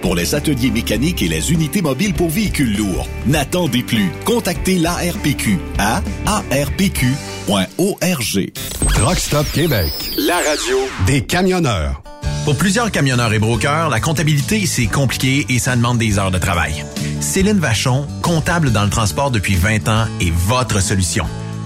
pour les ateliers mécaniques et les unités mobiles pour véhicules lourds. N'attendez plus. Contactez l'ARPQ à arpq.org. Truck Stop Québec. La radio Des camionneurs. Pour plusieurs camionneurs et brokers, la comptabilité, c'est compliqué et ça demande des heures de travail. Céline Vachon, comptable dans le transport depuis 20 ans, est votre solution.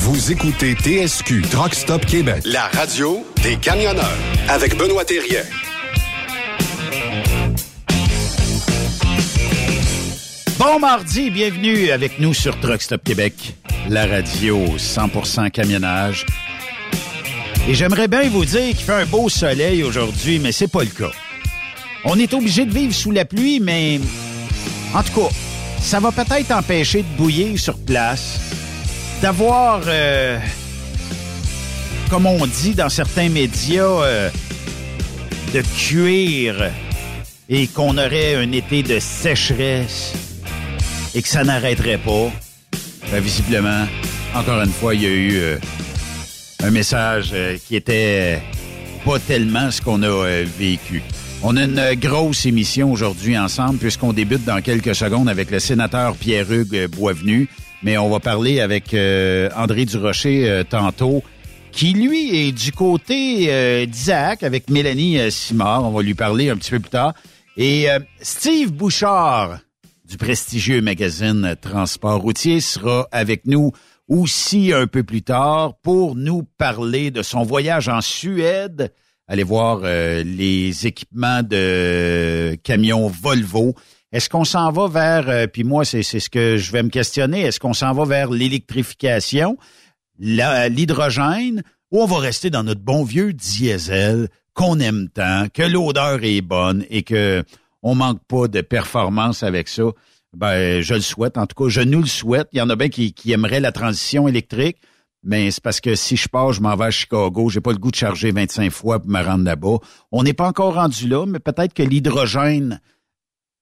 Vous écoutez TSQ Truck Stop Québec. La radio Des camionneurs. avec Benoît Thérien. Bon mardi, bienvenue avec nous sur Truck Stop Québec, la radio 100% camionnage. Et j'aimerais bien vous dire qu'il fait un beau soleil aujourd'hui, mais c'est pas le cas. On est obligé de vivre sous la pluie, mais en tout cas, ça va peut-être empêcher de bouillir sur place, d'avoir, euh, comme on dit dans certains médias, euh, de cuire et qu'on aurait un été de sécheresse et que ça n'arrêterait pas. Ben, visiblement, encore une fois, il y a eu euh, un message qui était pas tellement ce qu'on a vécu. On a une grosse émission aujourd'hui ensemble puisqu'on débute dans quelques secondes avec le sénateur Pierre-Hugues Boisvenu, mais on va parler avec euh, André Durocher euh, tantôt qui lui est du côté euh, d'Isaac avec Mélanie euh, Simard. On va lui parler un petit peu plus tard. Et euh, Steve Bouchard du prestigieux magazine Transport routier sera avec nous aussi un peu plus tard pour nous parler de son voyage en Suède. Allez voir euh, les équipements de camions Volvo. Est-ce qu'on s'en va vers, euh, puis moi c'est ce que je vais me questionner, est-ce qu'on s'en va vers l'électrification? l'hydrogène ou on va rester dans notre bon vieux diesel qu'on aime tant, que l'odeur est bonne et que on manque pas de performance avec ça? Ben, je le souhaite. En tout cas, je nous le souhaite. Il y en a bien qui, qui aimeraient la transition électrique, mais c'est parce que si je pars, je m'en vais à Chicago, j'ai pas le goût de charger 25 fois pour me rendre là-bas. On n'est pas encore rendu là, mais peut-être que l'hydrogène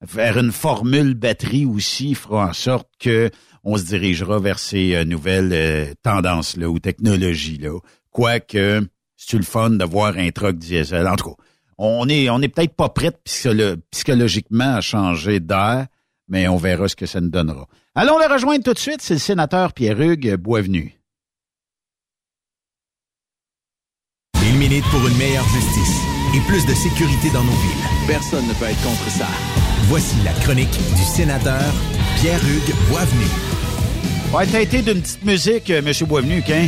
vers une formule batterie aussi fera en sorte que on se dirigera vers ces euh, nouvelles euh, tendances-là ou technologies-là. Quoique, c'est le fun de voir un truck diesel. En tout cas, on est, on est peut-être pas prêt psychologiquement à changer d'air, mais on verra ce que ça nous donnera. Allons le rejoindre tout de suite, c'est le sénateur Pierre-Hugues Boisvenu. Il milite pour une meilleure justice et plus de sécurité dans nos villes. Personne ne peut être contre ça. Voici la chronique du sénateur Pierre-Hugues Boisvenu. Ouais, t'as été d'une petite musique, euh, M. Boisvenu, hein?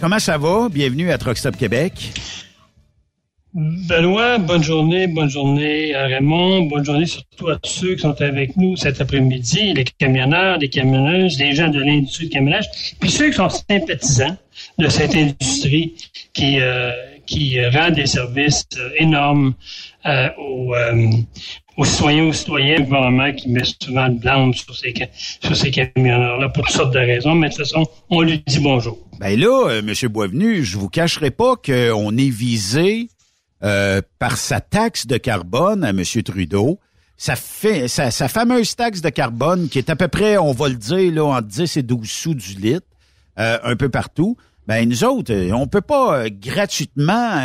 Comment ça va? Bienvenue à Truckstop Québec. Benoît, bonne journée, bonne journée à Raymond, bonne journée surtout à ceux qui sont avec nous cet après-midi, les camionneurs, les camionneuses, les gens de l'industrie de camionnage, puis ceux qui sont sympathisants de cette industrie qui, euh, qui rend des services euh, énormes euh, aux, aux citoyens, aux citoyens, gouvernement qui met souvent de blâme sur ces, sur ces camionneurs-là pour toutes sortes de raisons, mais de toute façon, on lui dit bonjour. Ben là, euh, M. Boisvenu, je vous cacherai pas qu'on est visé euh, par sa taxe de carbone à M. Trudeau. Sa, fameuse taxe de carbone qui est à peu près, on va le dire, là, entre 10 et 12 sous du litre, euh, un peu partout. Ben nous autres, on peut pas gratuitement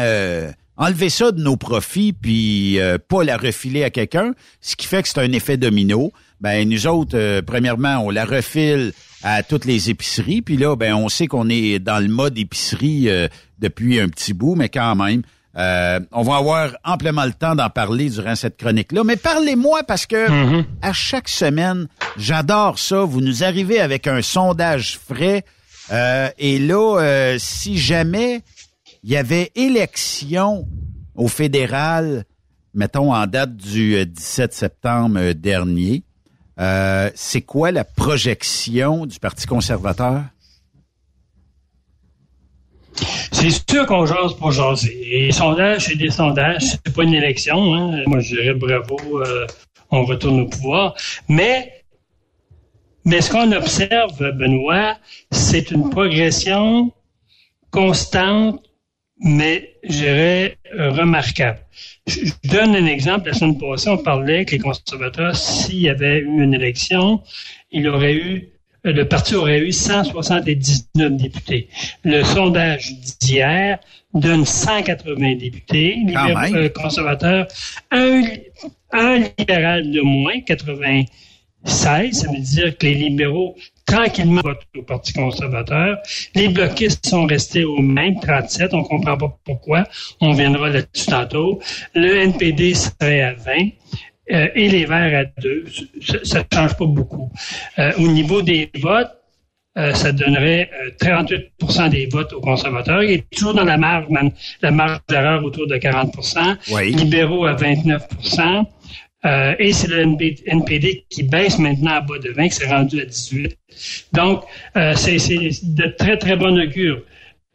enlever ça de nos profits puis euh, pas la refiler à quelqu'un, ce qui fait que c'est un effet domino. Ben nous autres, euh, premièrement, on la refile à toutes les épiceries, puis là, ben on sait qu'on est dans le mode épicerie euh, depuis un petit bout, mais quand même. on va avoir amplement le temps d'en parler durant cette chronique-là. Mais parlez-moi parce que mm-hmm. à chaque semaine, j'adore ça. Vous nous arrivez avec un sondage frais. et là, si jamais il y avait élection au fédéral, mettons en date du 17 euh, septembre euh, dernier. Euh, c'est quoi la projection du Parti conservateur? C'est sûr qu'on jase pour jaser. Et sondages, c'est des sondages, c'est pas une élection. Hein. Moi, je dirais bravo, on retourne au pouvoir. Mais, mais ce qu'on observe, Benoît, c'est une progression constante mais je dirais euh, remarquable. Je, donne un exemple. La semaine passée, on parlait que les conservateurs, s'il y avait eu une élection, il aurait eu euh, le parti aurait eu 179 députés. Le sondage d'hier donne 180 députés. Les euh, conservateurs, un, un libéral de moins, 96. Ça veut dire que les libéraux tranquillement votent au Parti conservateur. Les bloquistes sont restés au même 37. On comprend pas pourquoi. On viendra là-dessus tantôt. Le NPD serait à 20. Euh, et les Verts à 2. Ça ne change pas beaucoup. Euh, au niveau des votes, euh, ça donnerait 38% des votes aux conservateurs. Il est toujours dans la marge, la marge d'erreur autour de 40% Libéraux à 29 euh, et c'est le NPD qui baisse maintenant à bas de 20, qui s'est rendu à 18. Donc, euh, c'est de très, très bon augure.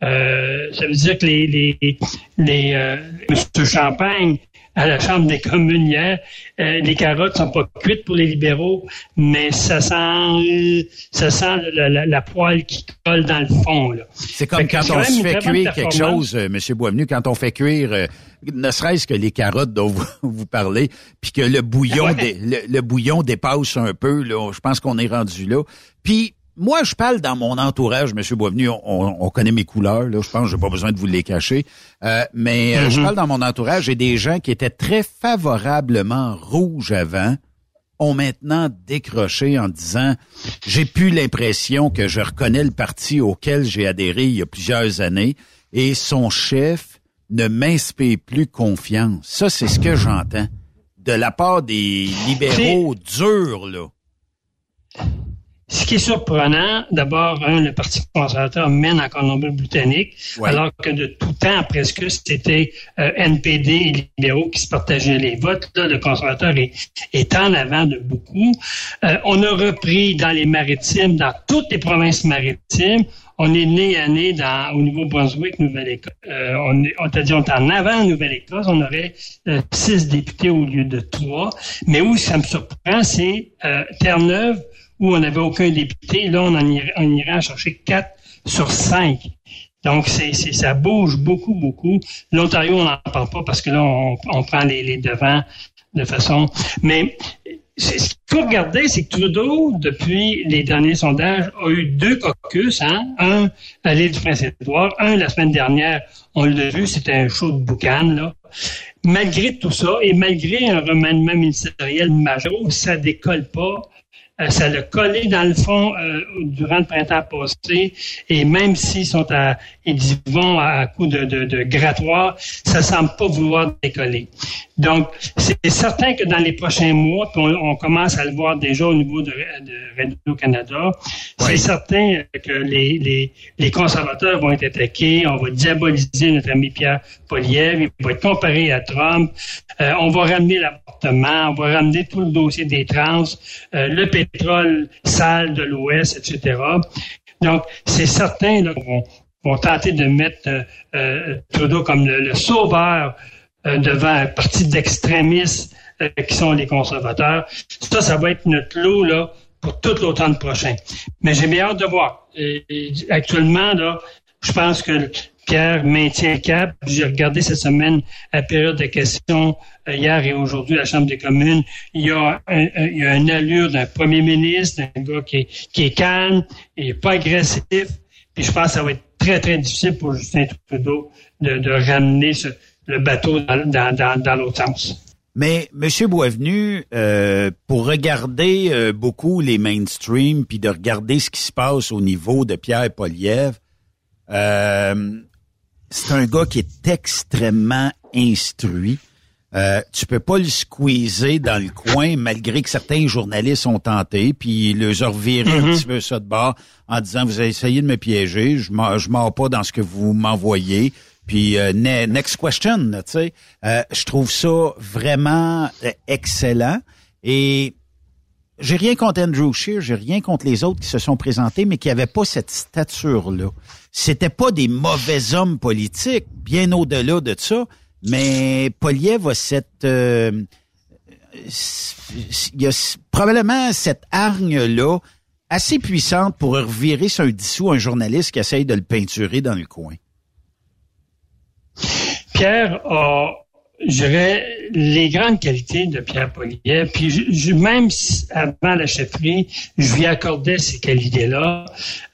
Euh, ça veut dire que les, les, les euh, M. Champagne, à la Chambre des communes hier, euh, les carottes sont pas cuites pour les libéraux, mais ça sent, ça sent la, la, poêle qui colle dans le fond. C'est comme quand on se fait cuire quelque chose, euh, M. Boisvenu, quand on fait cuire, euh, ne serait-ce que les carottes dont vous, vous parlez, puis que le bouillon, le, bouillon dépasse un peu, là, je pense qu'on est rendu là. Puis moi, je parle dans mon entourage, M. Boisvenu, on, on, connaît mes couleurs, là, je pense que j'ai pas besoin de vous les cacher. Euh, mais euh, je mhm. parle dans mon entourage, j'ai des gens qui étaient très favorablement rouges avant, ont maintenant décroché en disant j'ai plus l'impression que je reconnais le parti auquel j'ai adhéré il y a plusieurs années et son chef ne m'inspire plus confiance. Ça, c'est ce que j'entends de la part des libéraux durs, là. Ce qui est surprenant, d'abord, le Parti conservateur mène en Colombie-Britannique, alors que de tout temps, presque, c'était euh, NPD et libéraux qui se partageaient les votes. Là, le conservateur est, en avant de beaucoup. Euh, on a repris dans les maritimes, dans toutes les provinces maritimes, on est né à né dans, au niveau Brunswick, Nouvelle-Écosse. Euh, on, est, on t'a dit, on est en avant Nouvelle-Écosse, on aurait euh, six députés au lieu de trois. Mais où ça me surprend, c'est euh, Terre-Neuve, où on n'avait aucun député. Là, on, en irait, on chercher quatre sur cinq. Donc, c'est, ça bouge beaucoup, beaucoup. L'Ontario, on n'en parle pas parce que là, on, on prend les, les devants de façon. Mais ce qu'il faut regarder, c'est que Trudeau, depuis les derniers sondages, a eu deux caucus, hein? un à l'île du Prince-Édouard, un la semaine dernière, on l'a vu, c'était un show de boucan, là. Malgré tout ça, et malgré un remaniement ministériel majeur, ça décolle pas. Euh, ça l'a collé dans le fond euh, durant le printemps passé. Et même s'ils sont à, ils vont à coup de, de, de grattoir, ça semble pas vouloir décoller. Donc, c'est certain que dans les prochains mois, on, on, commence à le voir déjà au niveau de, de Radio-Canada, c'est certain que les, les, les, conservateurs vont être attaqués, on va diaboliser notre ami Pierre Poliev, il va être comparé à Trump, euh, on va ramener l'avortement, on va ramener tout le dossier des trans, euh, le pétrole sale de l'Ouest, etc. Donc, c'est certain qu'on vont tenter de mettre euh, euh, Trudeau comme le, sauveur euh, devant un parti d'extrémistes qui sont les conservateurs. Ça, ça va être notre lot là, pour tout l'automne prochain. Mais j'ai bien hâte de voir. Actuellement, là, je pense que Pierre maintient cap. J'ai regardé cette semaine la période de questions euh, hier et aujourd'hui à la Chambre des communes. Il y a, un, il une allure d'un premier ministre, d'un gars qui est, qui est calme, et pas agressif. Puis je pense que ça va être très, très difficile pour Justin Trudeau de, ramener le bateau dans, l'autre sens. Mais M. Boisvenu, euh, pour regarder euh, beaucoup les mainstream, puis de regarder ce qui se passe au niveau de Pierre Poliev, euh, c'est un gars qui est extrêmement instruit. Euh, tu peux pas le squeezer dans le coin, malgré que certains journalistes ont tenté, puis ils leur reviré mm -hmm. un petit peu ça de bord en disant vous avez essayé de me piéger, je je mords pas dans ce que vous m'envoyez. Puis euh, next question, tu sais, euh, je trouve ça vraiment euh, excellent et j'ai rien contre Andrew Scheer, j'ai rien contre les autres qui se sont présentés, mais qui n'avaient pas cette stature-là. C'était pas des mauvais hommes politiques, bien au-delà de ça, mais Poliev a cette... Euh, il y a probablement cette hargne-là assez puissante pour revirer sur un dissous un journaliste qui essaye de le peinturer dans le coin. Pierre a, dirais, les grandes qualités de Pierre Poliev. Puis je, même avant la chefferie, je lui accordais ces qualités-là.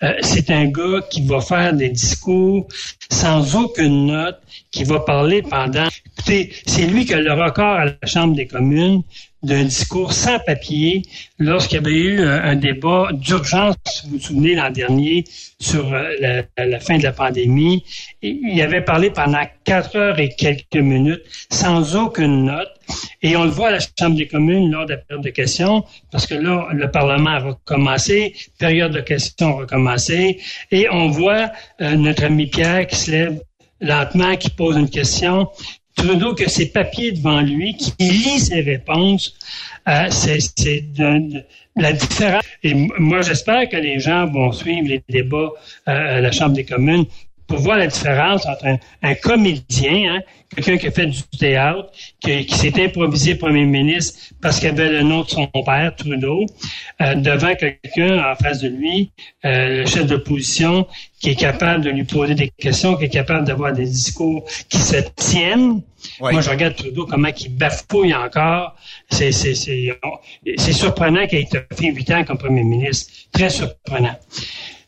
Euh, c'est un gars qui va faire des discours sans aucune note, qui va parler pendant. Écoutez, c'est lui qui a le record à la Chambre des communes d'un discours sans papier lorsqu'il y avait eu un, un débat d'urgence, si vous vous souvenez, l'an dernier, sur euh, la, fin de la pandémie. Il avait parlé pendant quatre heures et quelques minutes sans aucune note. Et on le voit à la Chambre des communes lors de la période de questions, parce que là, le Parlement a recommencé, période de questions a recommencé, et on voit euh, notre ami Pierre qui se lève lentement, qui pose une question, Trudeau que ses papiers devant lui, qui lit ses réponses, euh, c'est la différence. Et moi, j'espère que les gens vont suivre les débats euh, à la Chambre des communes pour voir la différence entre un, un comédien, hein, quelqu'un qui a fait du théâtre, qui, qui s'est improvisé premier ministre parce qu'il avait le nom de son père, Trudeau, euh, devant quelqu'un en face de lui, euh, le chef d'opposition, qui est capable de lui poser des questions, qui est capable d'avoir des discours qui se tiennent. Oui. Moi, je regarde Trudeau, comment il bafouille encore. C'est surprenant qu'il ait fait huit ans comme premier ministre. Très surprenant.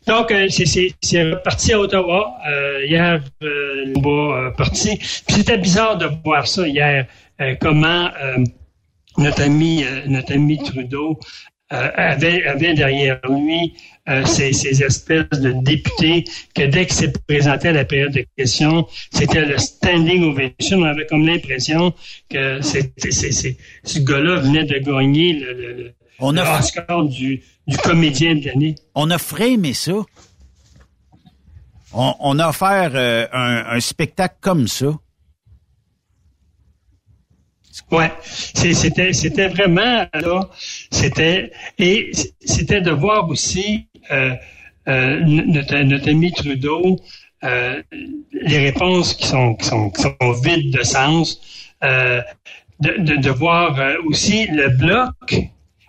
Donc, euh, c'est reparti à Ottawa. Euh, hier, euh, le euh, parti. C'était bizarre de voir ça hier, euh, comment euh, notre ami notre ami Trudeau avait, avait derrière lui ces, ces, espèces de députés que dès qu'il s'est présenté à la période de questions, c'était le standing ovation. On avait comme l'impression que c'était ce gars-là venait de gagner le, le, on le a Oscar du, du comédien de l'année. On a frémé ça. On, on a offert euh, un, un, spectacle comme ça. Ouais, c'était c'était vraiment là, c'était et c'était de voir aussi euh, euh, notre, notre, ami Trudeau, euh, les réponses qui sont, qui sont, qui sont vides de sens, de, de, de, voir aussi le bloc.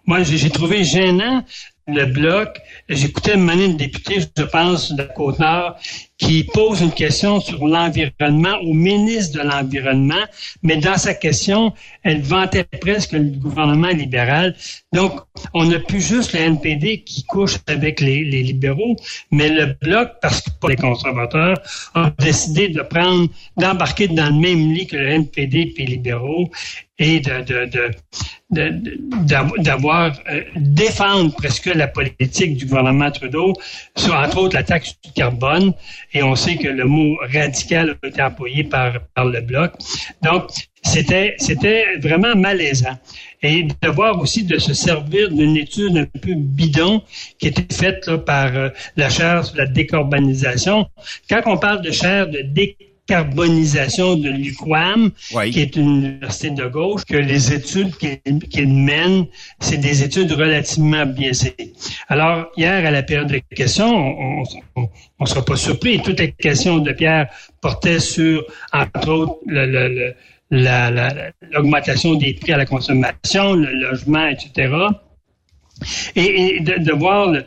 Moi, j'ai trouvé gênant le bloc. J'écoutais une député, je pense, de Côte-Nord, qui pose une question sur l'environnement au ministre de l'Environnement, mais dans sa question, elle vantait presque le gouvernement libéral. Donc, on n'a plus juste le NPD qui couche avec les, libéraux, mais le bloc, parce que pour les conservateurs, a décidé de prendre, d'embarquer dans le même lit que le NPD et les libéraux et de, de, de, d'avoir euh, défendre presque la politique du gouvernement Trudeau sur entre autres la taxe du carbone et on sait que le mot radical a été employé par, par le bloc. Donc, c'était, c'était vraiment malaisant. Et de voir aussi de se servir d'une étude un peu bidon qui était faite là, par euh, la chaire sur la décarbonisation. Quand on parle de chaire de décarbonisation, carbonisation de l'UQAM, qui est une université de gauche, que les études qu'il mène, c'est des études relativement biaisées. Alors, hier, à la période de questions, on ne sera pas surpris. Toutes les questions de Pierre portaient sur, entre autres, le, l'augmentation des prix à la consommation, le logement, etc. Et, de, de, voir le,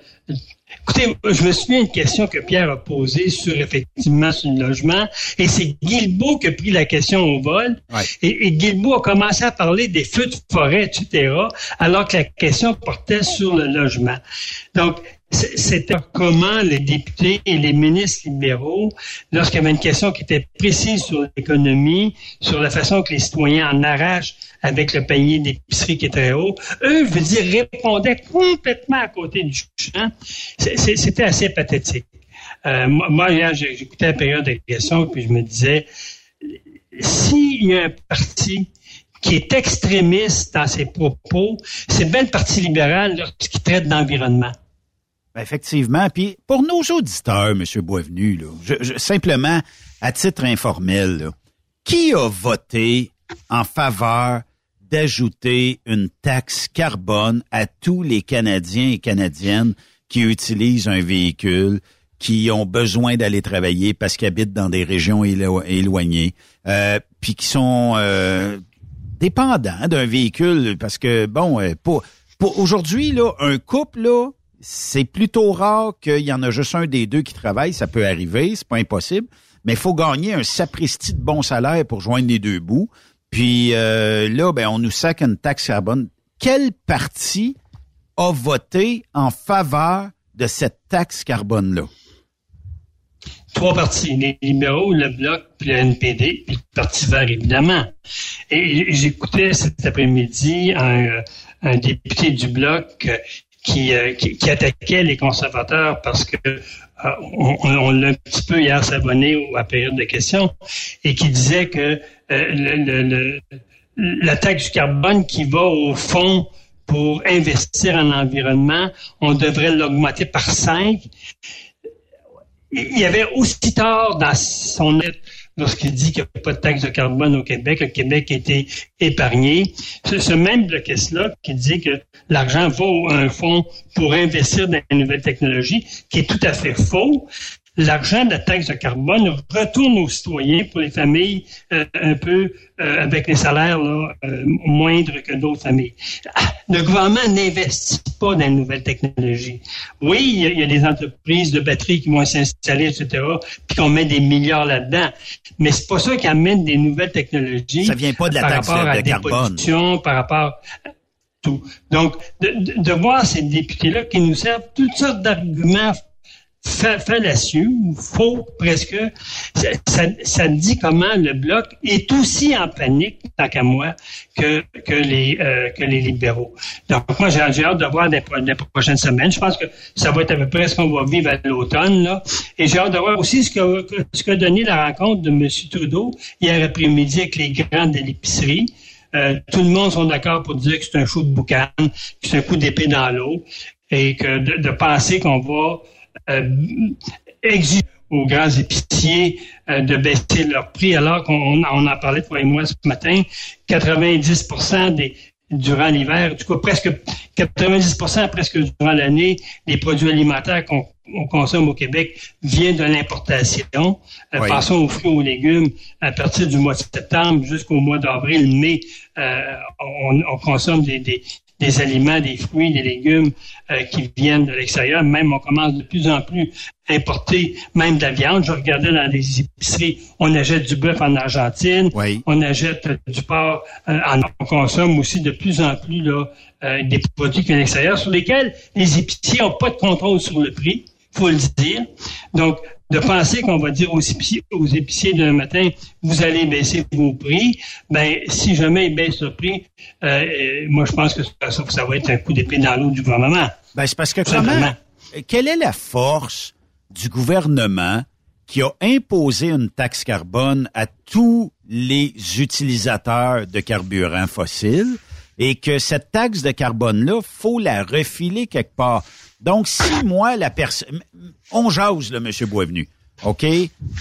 Écoutez, je me souviens d'une question que Pierre a posée sur effectivement sur le logement, et c'est Guilbeault qui a pris la question au vol. Et, et Guilbeault a commencé à parler des feux de forêt, etc., alors que la question portait sur le logement. Donc, c'était comment les députés et les ministres libéraux, lorsqu'il y avait une question qui était précise sur l'économie, sur la façon que les citoyens en arrachent avec le panier d'épicerie qui est très haut, eux, je veux dire, répondaient complètement à côté du champ. C'était assez pathétique. Euh, moi, hier, j'écoutais la période de questions, puis je me disais, s'il y a un parti qui est extrémiste dans ses propos, c'est bien le Parti libéral lorsqu'il traite d'environnement. Ben, effectivement. Puis pour nos auditeurs, M. Boisvenu, je, simplement, à titre informel, qui a voté en faveur d'ajouter une taxe carbone à tous les Canadiens et Canadiennes qui utilisent un véhicule, qui ont besoin d'aller travailler parce qu'ils habitent dans des régions éloignées, euh, puis qui sont euh, dépendants d'un véhicule parce que bon, euh, pour, pour aujourd'hui là, un couple là, c'est plutôt rare qu'il y en a juste un des deux qui travaille. Ça peut arriver, c'est pas impossible. Mais il faut gagner un sapristi de bon salaire pour joindre les deux bouts. Puis euh, là, ben, on nous sac une taxe carbone. Quel parti a voté en faveur de cette taxe carbone-là? Trois partis, les libéraux, le Bloc, puis le NPD, puis le Parti vert, évidemment. Et j'écoutais cet après-midi un, un député du Bloc euh, qui, qui, attaquait les conservateurs parce que euh, on, l'a un petit peu hier s'abonner à la période de questions et qui disait que euh, la taxe du carbone qui va au fond pour investir en environnement, on devrait l'augmenter par cinq. Il y avait aussi tard dans son lorsqu'il dit qu'il n'y a pas de taxe de carbone au Québec, le Québec a été épargné. C'est ce même blocus-là qui dit que l'argent va à un fonds pour investir dans les nouvelles technologies, qui est tout à fait faux l'argent de la taxe de carbone retourne aux citoyens pour les familles euh, un peu euh, avec les salaires là, euh, moindres que d'autres familles. Ah, le gouvernement n'investit pas dans les nouvelles technologies. Oui, il y, a, des entreprises de batteries qui vont s'installer, etc., puis qu'on met des milliards là-dedans. Mais c'est pas ça qui amène des nouvelles technologies. Ça vient pas de la taxe par rapport de carbone. Par rapport à tout. Donc, de, de voir ces députés-là qui nous servent toutes sortes d'arguments fallacieux ou faux presque. Ça, ça, dit comment le bloc est aussi en panique, tant qu'à moi, que, que, les, euh, que les libéraux. Donc moi, j'ai hâte de voir des, prochaines semaines. Je pense que ça va être à peu près ce qu'on va vivre à l'automne. Là. Et j'ai hâte de voir aussi ce que, ce que donné la rencontre de M. Trudeau hier après-midi avec les grandes de l'épicerie. Euh, tout le monde sont d'accord pour dire que c'est un fou de boucan, que c'est un coup d'épée dans l'eau, et que de, de penser qu'on va exiger aux grands épiciers euh, de baisser leur prix, alors qu'on on en parlait, toi et moi, ce matin, 90 des, durant l'hiver, tout cas presque 90% presque durant l'année, les produits alimentaires qu'on consomme au Québec viennent de l'importation. Euh, passons aux fruits et aux légumes. À partir du mois de septembre jusqu'au mois d'avril, mai, euh, on, on, consomme des, des, des aliments, des fruits, des légumes euh, qui viennent de l'extérieur. Même on commence de plus en plus à importer même de la viande. Je regardais dans les épiceries, on achète du bœuf en Argentine, on achète du porc, euh, en, on consomme aussi de plus en plus là, euh, des produits qui viennent de l'extérieur sur lesquels les épiciers n'ont pas de contrôle sur le prix faut le dire. Donc, de penser qu'on va dire aux épiciers, aux épiciers d'un matin, vous allez baisser vos prix, ben si jamais ils baissent le prix, euh, euh, moi je pense que ça, ça, va être un coup d'épée dans l'eau du gouvernement. Ben c'est parce que comment, quelle est la force du gouvernement qui a imposé une taxe carbone à tous les utilisateurs de carburants fossiles et que cette taxe de carbone-là, faut la refiler quelque part? Donc, si moi, la personne... On jase, le monsieur Boisvenu. OK?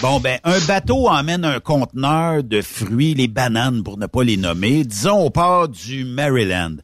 Bon, ben, un bateau emmène un conteneur de fruits, les bananes, pour ne pas les nommer. Disons, au port du Maryland.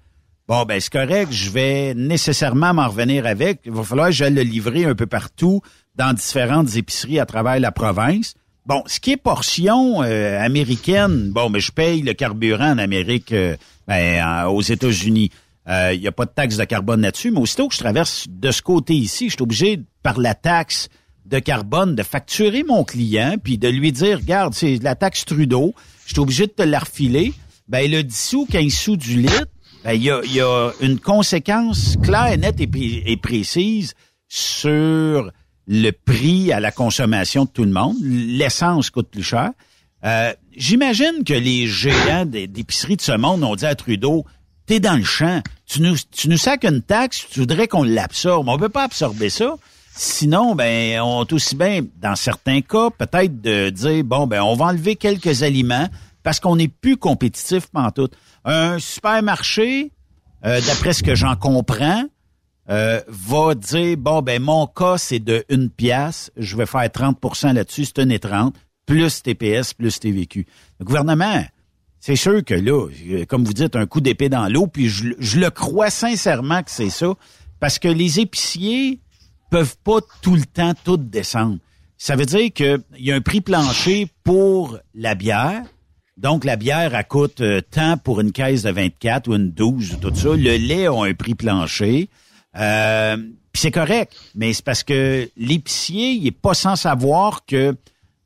Bon, ben, c'est correct. Je vais nécessairement m'en revenir avec. Il va falloir que j'aille le livrer un peu partout dans différentes épiceries à travers la province. Bon, ce qui est portion euh, américaine, bon, mais ben, je paye le carburant en Amérique, euh, ben, aux États-Unis. Il euh, n'y a pas de taxe de carbone là-dessus, mais aussitôt que je traverse de ce côté ici, je suis obligé, par la taxe de carbone, de facturer mon client, puis de lui dire, regarde, c'est la taxe Trudeau, je suis obligé de te la refiler. Ben, le 10 sous, 15 sous du litre, ben, il y, a, y a une conséquence claire, nette et, et précise sur le prix à la consommation de tout le monde. L'essence coûte plus cher. Euh, J'imagine que les géants d'épicerie de ce monde ont dit à Trudeau, t'es dans le champ, tu nous, tu nous sacs une taxe, tu voudrais qu'on l'absorbe. On peut pas absorber ça. Sinon, ben, on est aussi bien, dans certains cas, peut-être de dire, bon, ben, on va enlever quelques aliments parce qu'on n'est plus compétitif tout. Un supermarché, euh, d'après ce que j'en comprends, euh, va dire, bon, ben, mon cas, c'est de une pièce, je vais faire 30% là-dessus, c'est une et 30, plus TPS, plus TVQ. Le gouvernement, c'est sûr que là, comme vous dites, un coup d'épée dans l'eau, puis je, le crois sincèrement que c'est ça, parce que les épiciers peuvent pas tout le temps tout descendre. Ça veut dire qu'il y a un prix plancher pour la bière. Donc, la bière, elle coûte euh, tant pour une caisse de 24 ou une 12 ou tout ça. Le lait a un prix plancher. Euh, puis c'est correct, mais c'est parce que l'épicier, il est pas sans savoir que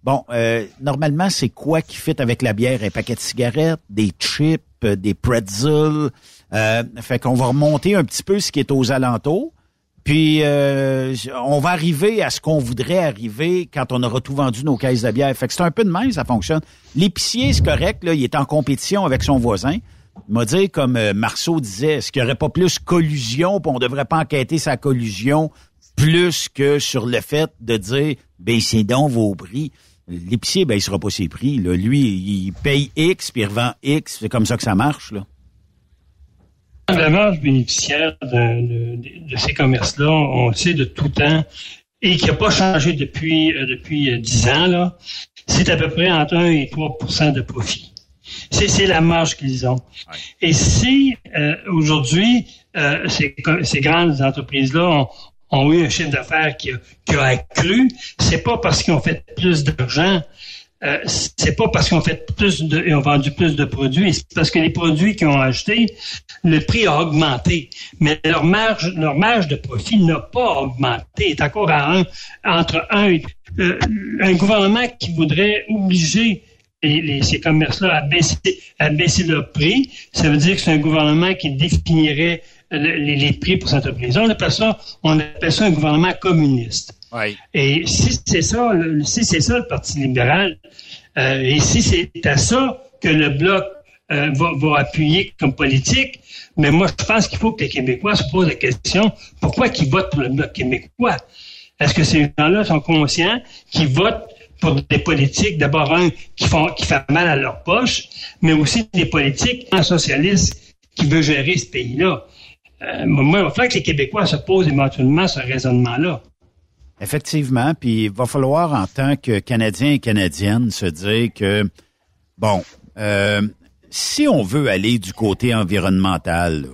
Bon, euh, normalement, c'est quoi qui fit avec la bière? Un paquet de cigarettes, des chips, euh, des pretzels. Euh, fait qu'on va remonter un petit peu ce qui est aux alentours. Puis euh, on va arriver à ce qu'on voudrait arriver quand on aura tout vendu nos caisses de bière. Fait que c'est un peu de même, ça fonctionne. L'épicier, c'est correct, là, il est en compétition avec son voisin. Il m'a dit, comme Marceau disait, est-ce qu'il n'y aurait pas plus collusion, puis on devrait pas enquêter sa collusion plus que sur le fait de dire, ben c'est donc vos prix. L'épicier, ben, il sera pas ses prix. Là. Lui, il paye X, puis il revend X. C'est comme ça que ça marche. Là. La marge bénéficiaire de, ces commerces-là, on le sait de tout temps, et qui n'a pas changé depuis euh, depuis 10 euh, ans, là, c'est à peu près entre 1 et 3% de profit. C'est la marge qu'ils ont. Et si euh, aujourd'hui, ces, ces, grandes entreprises-là ont, ont eu un chiffre d'affaires qui a, accru, c'est pas parce qu'ils ont fait plus d'argent, euh, c'est pas parce qu'on fait plus de, et ont vendu plus de produits, c'est parce que les produits qu'ils ont achetés, le prix a augmenté, mais leur marge, leur marge de profit n'a pas augmenté, est encore à un, entre un, euh, un gouvernement qui voudrait obliger ces commerces-là à baisser, à baisser leur prix, ça veut dire que c'est un gouvernement qui définirait les, prix pour cette entreprise. On appelle ça, on appelle ça un gouvernement communiste. Et si c'est ça, si c'est ça le Parti libéral, euh, et si c'est à ça que le bloc euh, va, va, appuyer comme politique, mais moi je pense qu'il faut que les Québécois se posent la question pourquoi ils votent pour le bloc québécois? Est-ce que ces gens-là sont conscients qu'ils votent pour des politiques, d'abord un qui font qui fait mal à leur poche, mais aussi des politiques socialistes qui veulent gérer ce pays-là? Euh, moi, il va falloir que les Québécois se posent éventuellement ce raisonnement-là. Effectivement, puis il va falloir en tant que Canadiens et Canadiennes se dire que, bon, euh, si on veut aller du côté environnemental,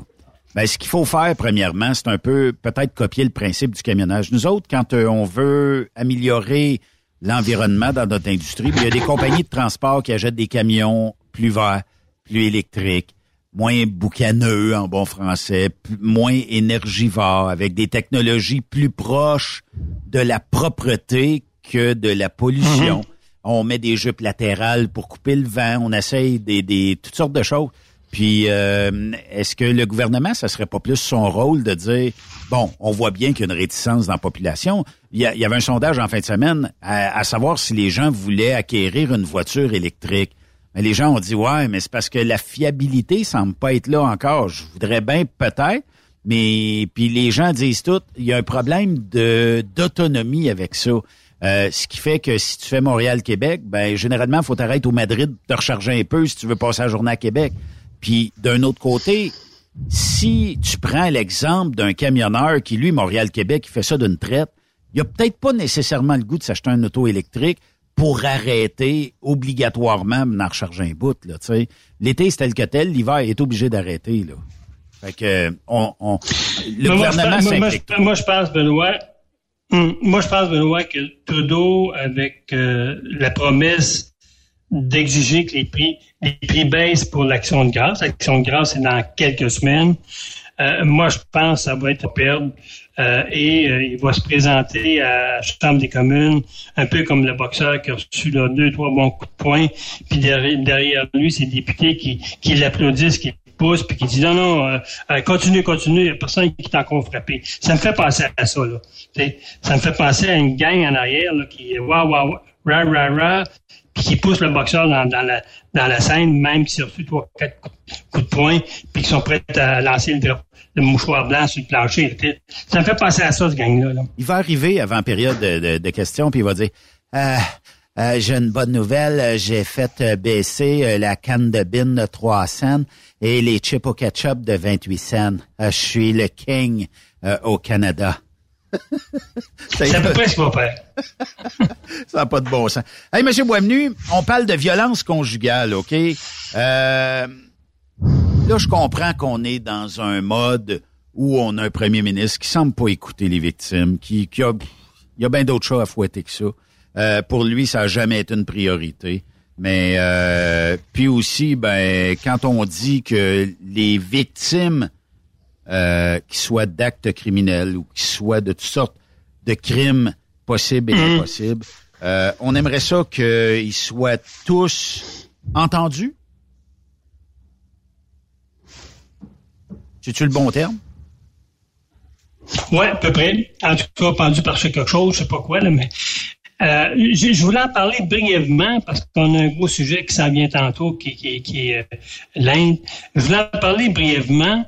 ben, ce qu'il faut faire, premièrement, c'est un peu peut-être copier le principe du camionnage. Nous autres, quand euh, on veut améliorer l'environnement dans notre industrie, ben, il y a des compagnies de transport qui achètent des camions plus verts, plus électriques, moins boucaneux en bon français, moins énergivores, avec des technologies plus proches de la propreté que de la pollution. Mm-hmm. On met des jupes latérales pour couper le vent, on essaye des, des toutes sortes de choses. Puis, euh, est-ce que le gouvernement, ça serait pas plus son rôle de dire, bon, on voit bien qu'il y a une réticence dans la population. Il y, avait un sondage en fin de semaine à, savoir si les gens voulaient acquérir une voiture électrique. Les gens ont dit, ouais, mais c'est parce que la fiabilité semble pas être là encore. Je voudrais bien peut-être, mais puis les gens disent tout, il y a un problème de d'autonomie avec ça. Euh, ce qui fait que si tu fais Montréal-Québec, ben généralement, il faut t'arrêter au Madrid, te recharger un peu si tu veux passer la journée à Québec. Puis d'un autre côté, si tu prends l'exemple d'un camionneur qui, lui, Montréal-Québec, qui fait ça d'une traite, il a peut-être pas nécessairement le goût de s'acheter un auto électrique pour arrêter obligatoirement d'en recharger un bout. Là, L'été, c'est tel que tel, l'hiver est obligé d'arrêter. Là. Fait que on, on le gouvernement s'implique. Moi, je pense, Benoît, hum, moi, je pense, Benoît, que Trudeau, avec euh, la promesse d'exiger que les prix, les prix baissent pour l'action de grâce. L'action de grâce, c'est dans quelques semaines. Euh, moi, je pense que ça va être à perdre. Euh, et euh, il va se présenter à la Chambre des communes, un peu comme le boxeur qui a reçu là, deux, trois bons coups de poing, puis derrière, derrière lui, c'est députés qui, qui l'applaudissent, qui poussent, puis qui disent non, non, continue, continue, il n'y a personne qui t'a encore frappé. Ça me fait penser à ça, là. ça me fait penser à une gang en arrière là, qui waouh, waouh, ra, ra, ra, puis qui pousse le boxeur dans, la, dans la scène, même s'il a reçu trois, quatre coups de poing, puis qui sont prêts à lancer le, le, mouchoir blanc sur le plancher. Ça me fait penser à ça, ce gang-là. Il va arriver avant période de, de, questions, puis il va dire euh, euh, J'ai une bonne nouvelle, j'ai fait euh, baisser la canne de bin de 3 cents et les chips au ketchup de 28 cents. je suis le king au Canada. C'est à peu près ce. Ça n'a pas de bon sens. Hey, Monsieur Boisvenu, on parle de violence conjugale, OK? Euh, là, je comprends qu'on est dans un mode où on a un premier ministre qui semble pas écouter les victimes, qui, qui a, il y a bien d'autres choses à fouetter que ça. Euh, pour lui, ça n'a jamais été une priorité. Mais euh, puis aussi, ben, quand on dit que les victimes euh, qui soient d'actes criminels ou qui soient de toutes sortes de crimes possibles et mm. impossibles. Euh, on aimerait ça qu'ils soient tous entendus. C'est-tu le bon terme? Oui, à peu près. En tout cas, pendu par quelque chose, je sais pas quoi, là, mais euh, je, voulais en parler brièvement parce qu'on a un gros sujet qui s'en vient tantôt, qui, qui, qui est euh, l'Inde. Je voulais en parler brièvement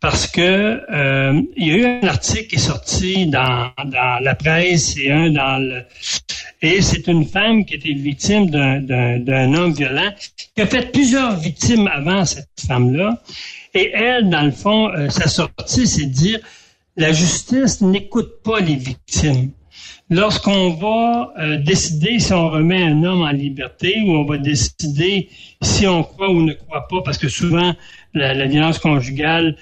parce que euh, il y a eu un article qui est sorti dans, dans la presse et un dans le et c'est une femme qui était victime d'un homme violent qui a fait plusieurs victimes avant cette femme-là. Et elle dans le fond euh, sa sortie c'est de dire la justice n'écoute pas les victimes. Lorsqu'on va euh, décider si on remet un homme en liberté ou on va décider si on croit ou ne croit pas, parce que souvent, la, la violence conjugale,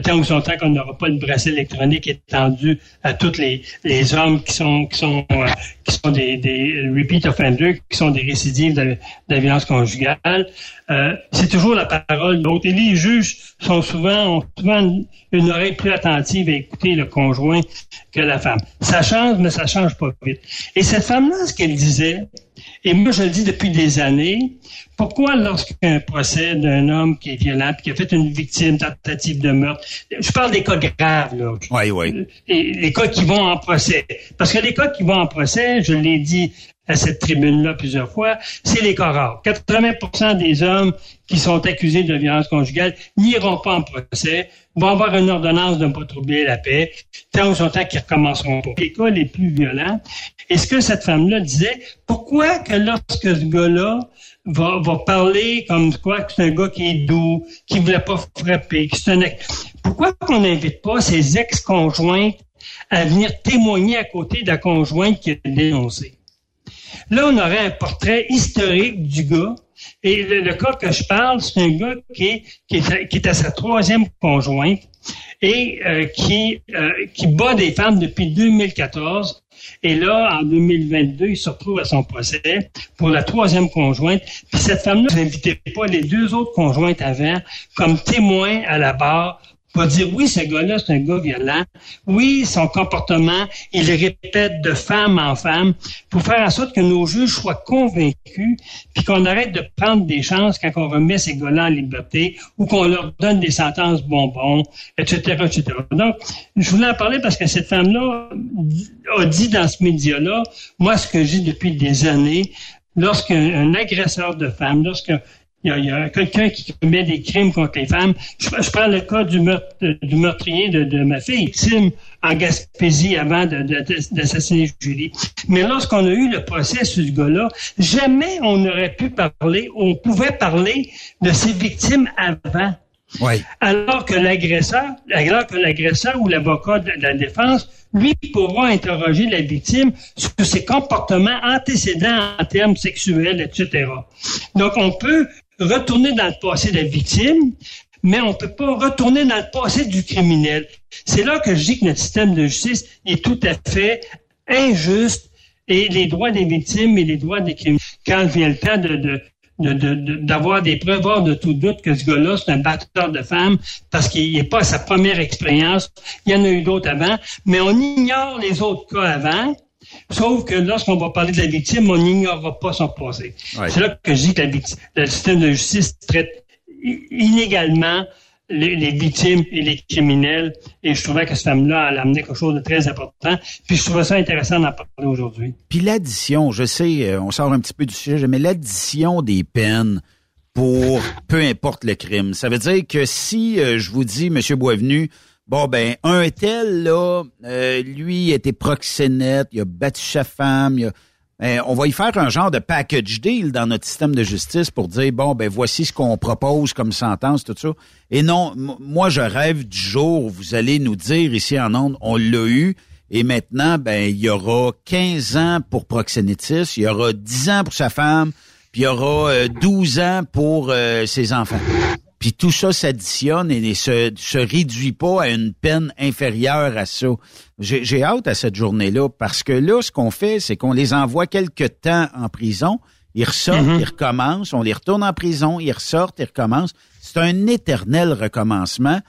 tant ou son temps qu'on n'aura pas le bracelet électronique étendu à tous les, les hommes qui sont qui sont euh, qui sont des, des repeat offenders, qui sont des récidives de, la violence conjugale. Euh, c'est toujours la parole de l'autre. Et les juges sont souvent ont souvent une, oreille plus attentive à écouter le conjoint que la femme. Ça change, mais ça change pas vite. Et cette femme-là, ce qu'elle disait, et moi je le dis depuis des années, pourquoi lorsqu'un procès d'un homme qui est violent, qui a fait une victime, tentative de meurtre, je parle des cas graves, là. Oui, oui. Et les cas qui vont en procès. Parce que les cas qui vont en procès, je l'ai dit à cette tribune-là plusieurs fois, c'est les cas rares. 80% des hommes qui sont accusés de violence conjugale n'iront pas en procès, vont avoir une ordonnance de ne pas troubler la paix, tant ou son temps qu'ils recommenceront pas. Les cas les plus violents. Et ce que cette femme-là disait, pourquoi que lorsque ce gars-là va, va parler comme quoi que c'est un gars qui est doux, qui voulait pas frapper, que c'est un... Pourquoi qu'on n'invite pas ses ex-conjointes à venir témoigner à côté de la conjointe qui a dénoncé? Là, on aurait un portrait historique du gars. Et le, cas que je parle, c'est un gars qui est, à sa troisième conjointe et euh, qui, euh, qui bat des femmes depuis 2014. Et là, en 2022, il se retrouve à son procès pour la troisième conjointe. Puis cette femme-là, n'invitait pas les deux autres conjointes avant comme témoins à la barre va dire oui, ce gars-là, c'est un gars violent. Oui, son comportement, il répète de femme en femme pour faire en sorte que nos juges soient convaincus puis qu'on arrête de prendre des chances quand on remet ces gars-là en liberté ou qu'on leur donne des sentences bonbons, etc., etc. Donc, je voulais en parler parce que cette femme-là a dit dans ce média-là, moi, ce que j'ai depuis des années, lorsqu'un agresseur de femme, lorsqu'un il y a, quelqu'un qui commet des crimes contre les femmes. Je, prends le cas du, du meurtrier de, ma fille, Tim, en Gaspésie, avant d'assassiner Julie. Mais lorsqu'on a eu le procès sur ce gars-là, jamais on n'aurait pu parler, on pouvait parler de ces victimes avant. Oui. Alors que l'agresseur, alors que l'agresseur ou l'avocat de la défense, lui pourra interroger la victime sur ses comportements antécédents en termes sexuels, etc. Donc, on peut retourner dans le passé de la victime, mais on ne peut pas retourner dans le passé du criminel. C'est là que je dis que notre système de justice est tout à fait injuste et les droits des victimes et les droits des criminels, quand vient le temps d'avoir des preuves hors de tout doute que ce gars-là, c'est un batteur de femmes parce qu'il n'est pas à sa première expérience. Il y en a eu d'autres avant, mais on ignore les autres cas avant. Sauf que lorsqu'on va parler de la victime, on n'ignorera pas son passé. C'est là que je dis que le système de justice traite inégalement les, victimes et les criminels. Et je trouvais que cette femme-là, elle amené quelque chose de très important. Puis je trouvais ça intéressant d'en parler aujourd'hui. Puis l'addition, je sais, euh, on sort un petit peu du sujet, mais l'addition des peines pour peu importe le crime. Ça veut dire que si euh, je vous dis, Monsieur Boisvenu, Bon, ben, un tel, là, euh, lui, était proxénète, il a battu sa femme, ben, on va y faire un genre de package deal dans notre système de justice pour dire, bon, ben, voici ce qu'on propose comme sentence, tout ça. Et non, moi, je rêve du jour où vous allez nous dire ici en Onde, on l'a eu, et maintenant, ben, il y aura 15 ans pour proxénétisme, il y aura 10 ans pour sa femme, puis il y aura 12 euh, ans pour euh, ses enfants. Puis tout ça s'additionne et ne se, se réduit pas à une peine inférieure à ça. J'ai hâte à cette journée-là parce que là, ce qu'on fait, c'est qu'on les envoie quelque temps en prison. Ils ressortent, mm-hmm. ils recommencent, on les retourne en prison, ils ressortent, ils recommencent. C'est un éternel recommencement.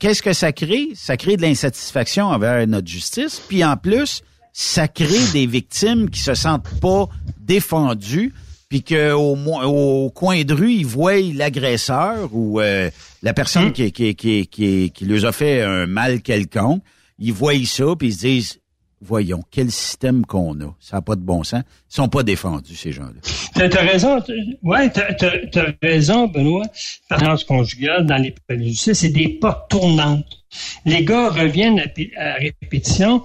Qu'est-ce que ça crée? Ça crée de l'insatisfaction envers notre justice. Puis en plus, ça crée des victimes qui se sentent pas défendues puis qu'au au coin de rue, ils voient l'agresseur ou euh, la personne qui, qui, qui, qui, qui leur a fait un mal quelconque, ils voient ça, puis ils se disent voyons, quel système qu'on a. Ça n'a pas de bon sens. Ils sont pas défendus, ces gens-là. T'as raison. Ouais, t'as as, raison, Benoît. Par conjugale, dans les justice, c'est des portes tournantes. Les gars reviennent à, répétition,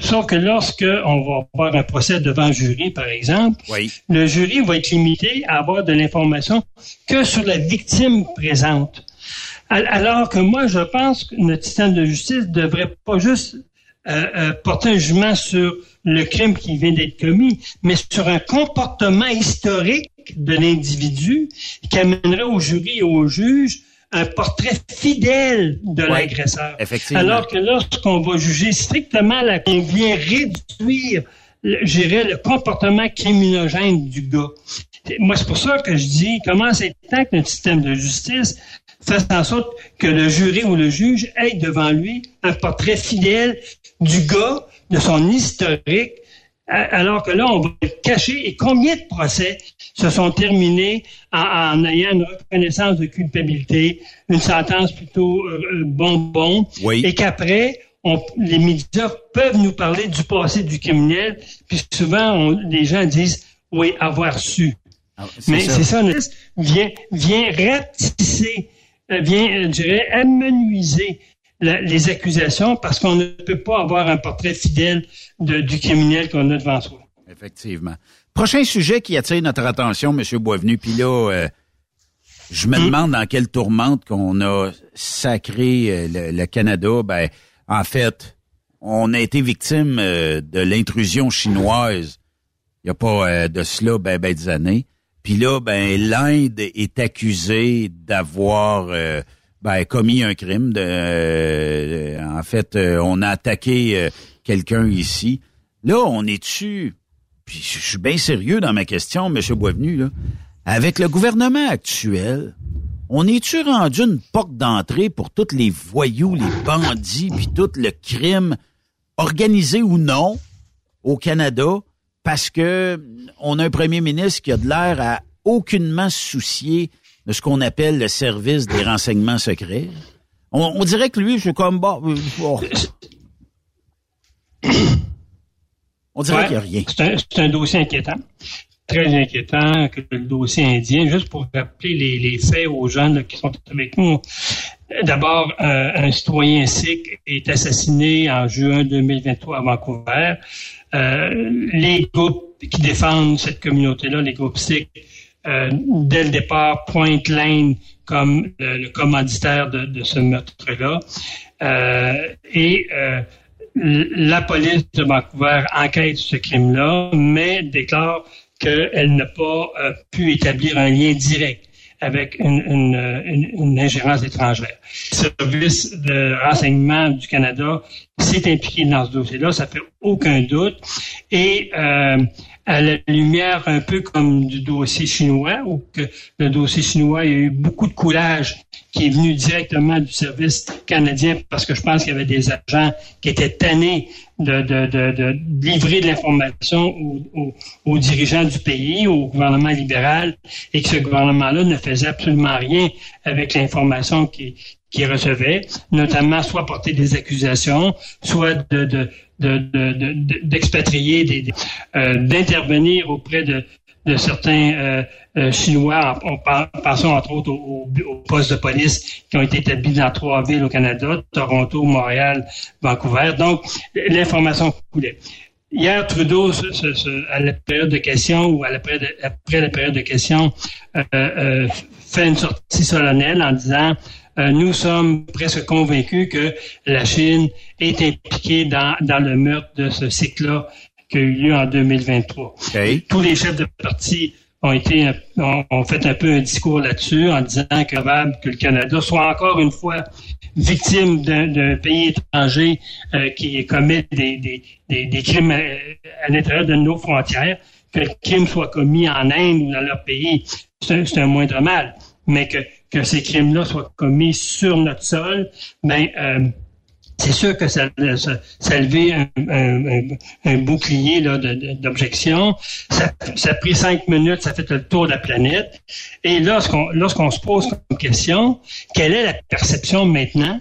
sauf que lorsque on va avoir un procès devant un jury, par exemple, le jury va être limité à avoir de l'information que sur la victime présente. Alors que moi, je pense que notre système de justice devrait pas juste euh, euh, porter un jugement sur le crime qui vient d'être commis, mais sur un comportement historique de l'individu qui amènerait au jury et au juge un portrait fidèle de l'agresseur. Alors que lorsqu'on va juger strictement, la, on vient réduire, le comportement criminogène du gars. Moi, c'est pour ça que je dis, comment c'est temps que notre système de justice fasse en sorte que le jury ou le juge ait devant lui un portrait fidèle du gars, de son historique, alors que là, on va le cacher. Et combien de procès se sont terminés en, ayant une reconnaissance de culpabilité, une sentence plutôt euh, euh, bonbon, et qu'après, les médias peuvent nous parler du passé du criminel, puis souvent, les gens disent, oui, avoir su. Ah, Mais c'est ça, vient, vient ratisser, euh, vient, je dirais, amenuiser les accusations parce qu'on ne peut pas avoir un portrait fidèle du criminel qu'on a devant soi. Effectivement. Prochain sujet qui attire notre attention, M. Boisvenu, puis là, euh, je me hmm? demande dans quelle tourmente qu'on a sacré euh, le, Canada. Ben, en fait, on a été victime euh, de l'intrusion chinoise Il n'y a pas euh, de cela ben, ben des années. Puis là, ben l'Inde est accusée d'avoir euh, ben, commis un crime. De, euh, en fait, on a attaqué quelqu'un ici. Là, on est dessus. Puis je suis bien sérieux dans ma question, M. Boisvenu. Là. Avec le gouvernement actuel, on est-tu rendu une porte d'entrée pour tous les voyous, les bandits, puis tout le crime organisé ou non au Canada? Parce que on a un premier ministre qui a de l'air à aucunement se soucier de ce qu'on appelle le service des renseignements secrets. On, dirait que lui, c'est comme bah, On dirait qu'il n'y a rien. C'est un, dossier inquiétant. Très inquiétant que le dossier indien. Juste pour rappeler les, faits aux gens qui sont avec nous. D'abord, euh, un citoyen sikh est assassiné en juin 2023 à Vancouver. Euh, les groupes qui défendent cette communauté-là, les groupes sikhs, euh, dès le départ, pointent l'Inde comme le, commanditaire de, ce meurtre-là. et la police de Vancouver enquête ce crime-là, mais déclare qu'elle n'a pas pu établir un lien direct avec une, une, une, ingérence étrangère. Le service de renseignement du Canada s'est impliqué dans ce dossier-là, ça fait aucun doute. Et euh, à la lumière un peu comme du dossier chinois, où que le dossier chinois, il y a eu beaucoup de coulage qui est venu directement du service canadien parce que je pense qu'il y avait des agents qui étaient tannés de, de, de, de livrer de l'information aux, dirigeants du pays, au gouvernement libéral, et que ce gouvernement-là ne faisait absolument rien avec l'information qui, qui recevait, notamment soit porter des accusations, soit de, de, d'expatrier, de, euh, d'intervenir auprès de, certains euh, euh, Chinois, en, passant entre autres aux, postes de police qui ont été établis dans trois villes au Canada, Toronto, Montréal, Vancouver. Donc, l'information coulait. Hier, Trudeau, à la période de questions ou après la période de questions, fait une sortie solennelle en disant nous sommes presque convaincus que la Chine est impliquée dans, dans le meurtre de ce cycle-là qui a eu lieu en 2023. Tous les chefs de parti ont été ont, fait un peu un discours là-dessus en disant que probable que le Canada soit encore une fois victime d'un pays étranger euh, qui commet des, des, des, des crimes à, l'intérieur de nos frontières, que le crime soit commis en Inde ou dans leur pays, c'est un, moindre mal. Mais que, que ces crimes-là soient commis sur notre sol, ben euh, c'est sûr que ça, ça, ça a levé un, un, un bouclier d'objection. Ça, ça, a pris cinq minutes, ça fait le tour de la planète. Et lorsqu'on lorsqu'on se pose comme question, quelle est la perception maintenant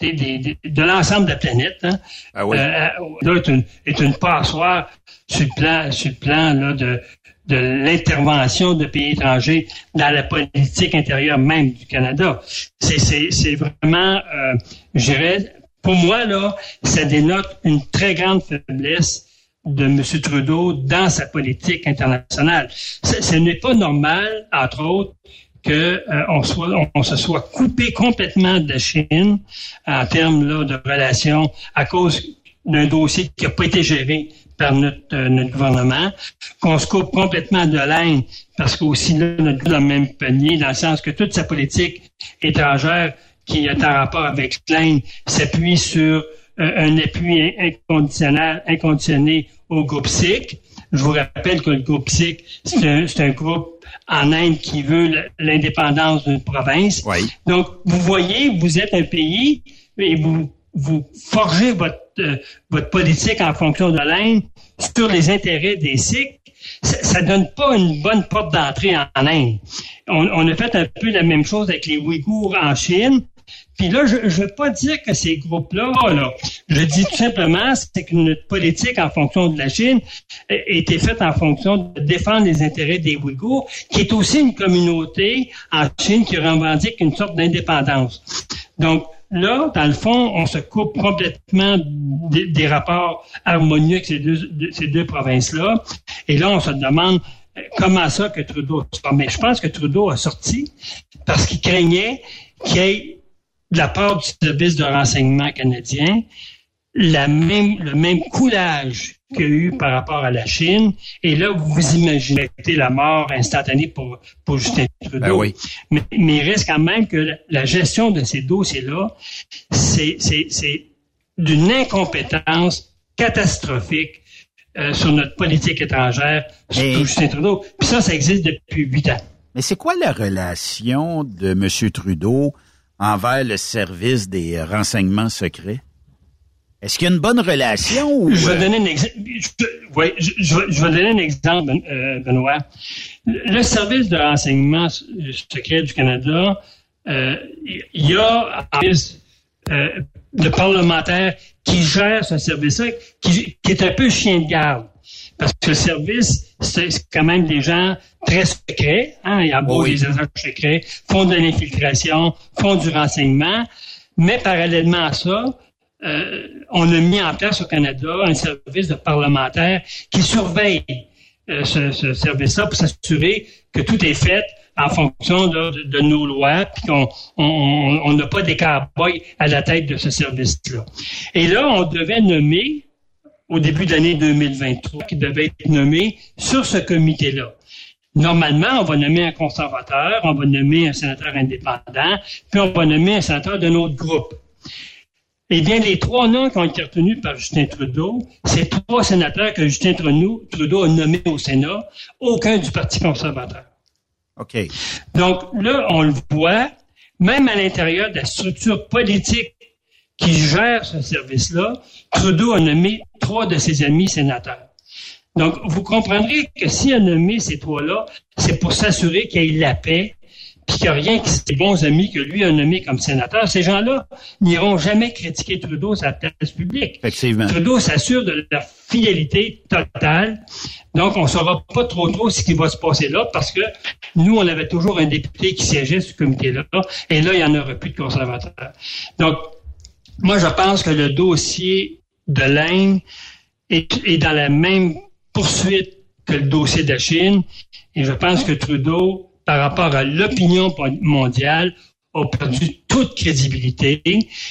de l'ensemble de la planète? Hein? Ah oui. euh, là, est une, est une passoire sur le plan, sur le plan là, de, de l'intervention de pays étrangers dans la politique intérieure même du Canada. C'est vraiment, euh, je dirais, pour moi, là, ça dénote une très grande faiblesse de M. Trudeau dans sa politique internationale. Ce, n'est pas normal, entre autres, qu'on euh, on, se soit coupé complètement de la Chine en termes là, de relations à cause d'un dossier qui n'a pas été géré par notre, euh, notre gouvernement, qu'on se coupe complètement de l'Inde parce qu'aussi là, notre dans le même panier, dans le sens que toute sa politique étrangère qui est en rapport avec l'Inde s'appuie sur euh, un appui inconditionnel, inconditionné au groupe SIC. Je vous rappelle que le groupe SIC, c'est un, groupe en Inde qui veut l'indépendance d'une province. Donc, vous voyez, vous êtes un pays et vous, vous forgez votre, votre politique en fonction de l'Inde sur les intérêts des Sikhs. Ça, ne donne pas une bonne porte d'entrée en, Inde. On, a fait un peu la même chose avec les Ouïghours en Chine. Puis là, je ne veux pas dire que ces groupes-là, là, je dis tout simplement, c'est que notre politique en fonction de la Chine été faite en fonction de défendre les intérêts des Ouïghours, qui est aussi une communauté en Chine qui revendique une sorte d'indépendance. Donc, là, dans le fond, on se coupe complètement des, rapports harmonieux avec ces deux, ces deux provinces-là. Et là, on se demande euh, comment ça que Trudeau sort. Mais je pense que Trudeau a sorti parce qu'il craignait qu'il y ait la part du service de renseignement canadien la même, le même coulage qu'il y a eu par rapport à la Chine. Et là, vous imaginez la mort instantanée pour, pour Justin Trudeau. Ben oui. mais, mais il reste quand même que la gestion de ces dossiers-là, c'est, d'une incompétence catastrophique euh, sur notre politique étrangère, sur Mais- Justin Trudeau. Puis ça, ça existe depuis huit ans. Mais c'est quoi la relation de M. Trudeau envers le service des renseignements secrets? Est-ce qu'il y a une bonne relation ou... Je vais euh, donner un exemple. Ouais, je, je vais- je vais donner un exemple, euh, Benoît. Le service de renseignement s- secret du Canada, euh, il y a un service euh, de parlementaires qui gère ce service-là, qui, qui est un peu chien de garde. Parce que le service, c'est quand même des gens très secrets. Hein? Il y a beau Oui. des agents secrets, font de l'infiltration, font du renseignement. Mais parallèlement à ça, euh, on a mis en place au Canada un service de parlementaires qui surveille euh, ce, ce service-là pour s'assurer que tout est fait en fonction de, nos lois, puis qu'on on- on on n'a pas des cowboys à la tête de ce service-là. Et là, on devait nommer, au début de l'année 2023, qui devait être nommé sur ce comité-là. Normalement, on va nommer un conservateur, on va nommer un sénateur indépendant, puis on va nommer un sénateur d'un autre groupe. Eh bien, les trois noms qui ont été retenus par Justin Trudeau, c'est trois sénateurs que Justin Trudeau, Trudeau a nommés au Sénat, aucun du Parti conservateur. OK. Donc là, on le voit, même à l'intérieur de la structure politique qui gère ce service-là, Trudeau a nommé trois de ses amis sénateurs. Donc, vous comprendrez que s'il a nommé ces trois-là, c'est pour s'assurer qu'il y ait la paix, puis qu'il n'y a rien que ses bons amis que lui a nommés comme sénateur. Ces gens-là n'iront jamais critiquer Trudeau la place publique. Effectivement. Trudeau s'assure de la fidélité totale. Donc, on ne saura pas trop trop ce qui va se passer là parce que nous, on avait toujours un député qui siégeait sur ce comité-là et là, il n'y en aura plus de conservateurs. Donc, moi, je pense que le dossier de l'Inde est, est dans la même poursuite que le dossier de la Chine et je pense que Trudeau, par rapport à l'opinion mondiale, a perdu toute crédibilité.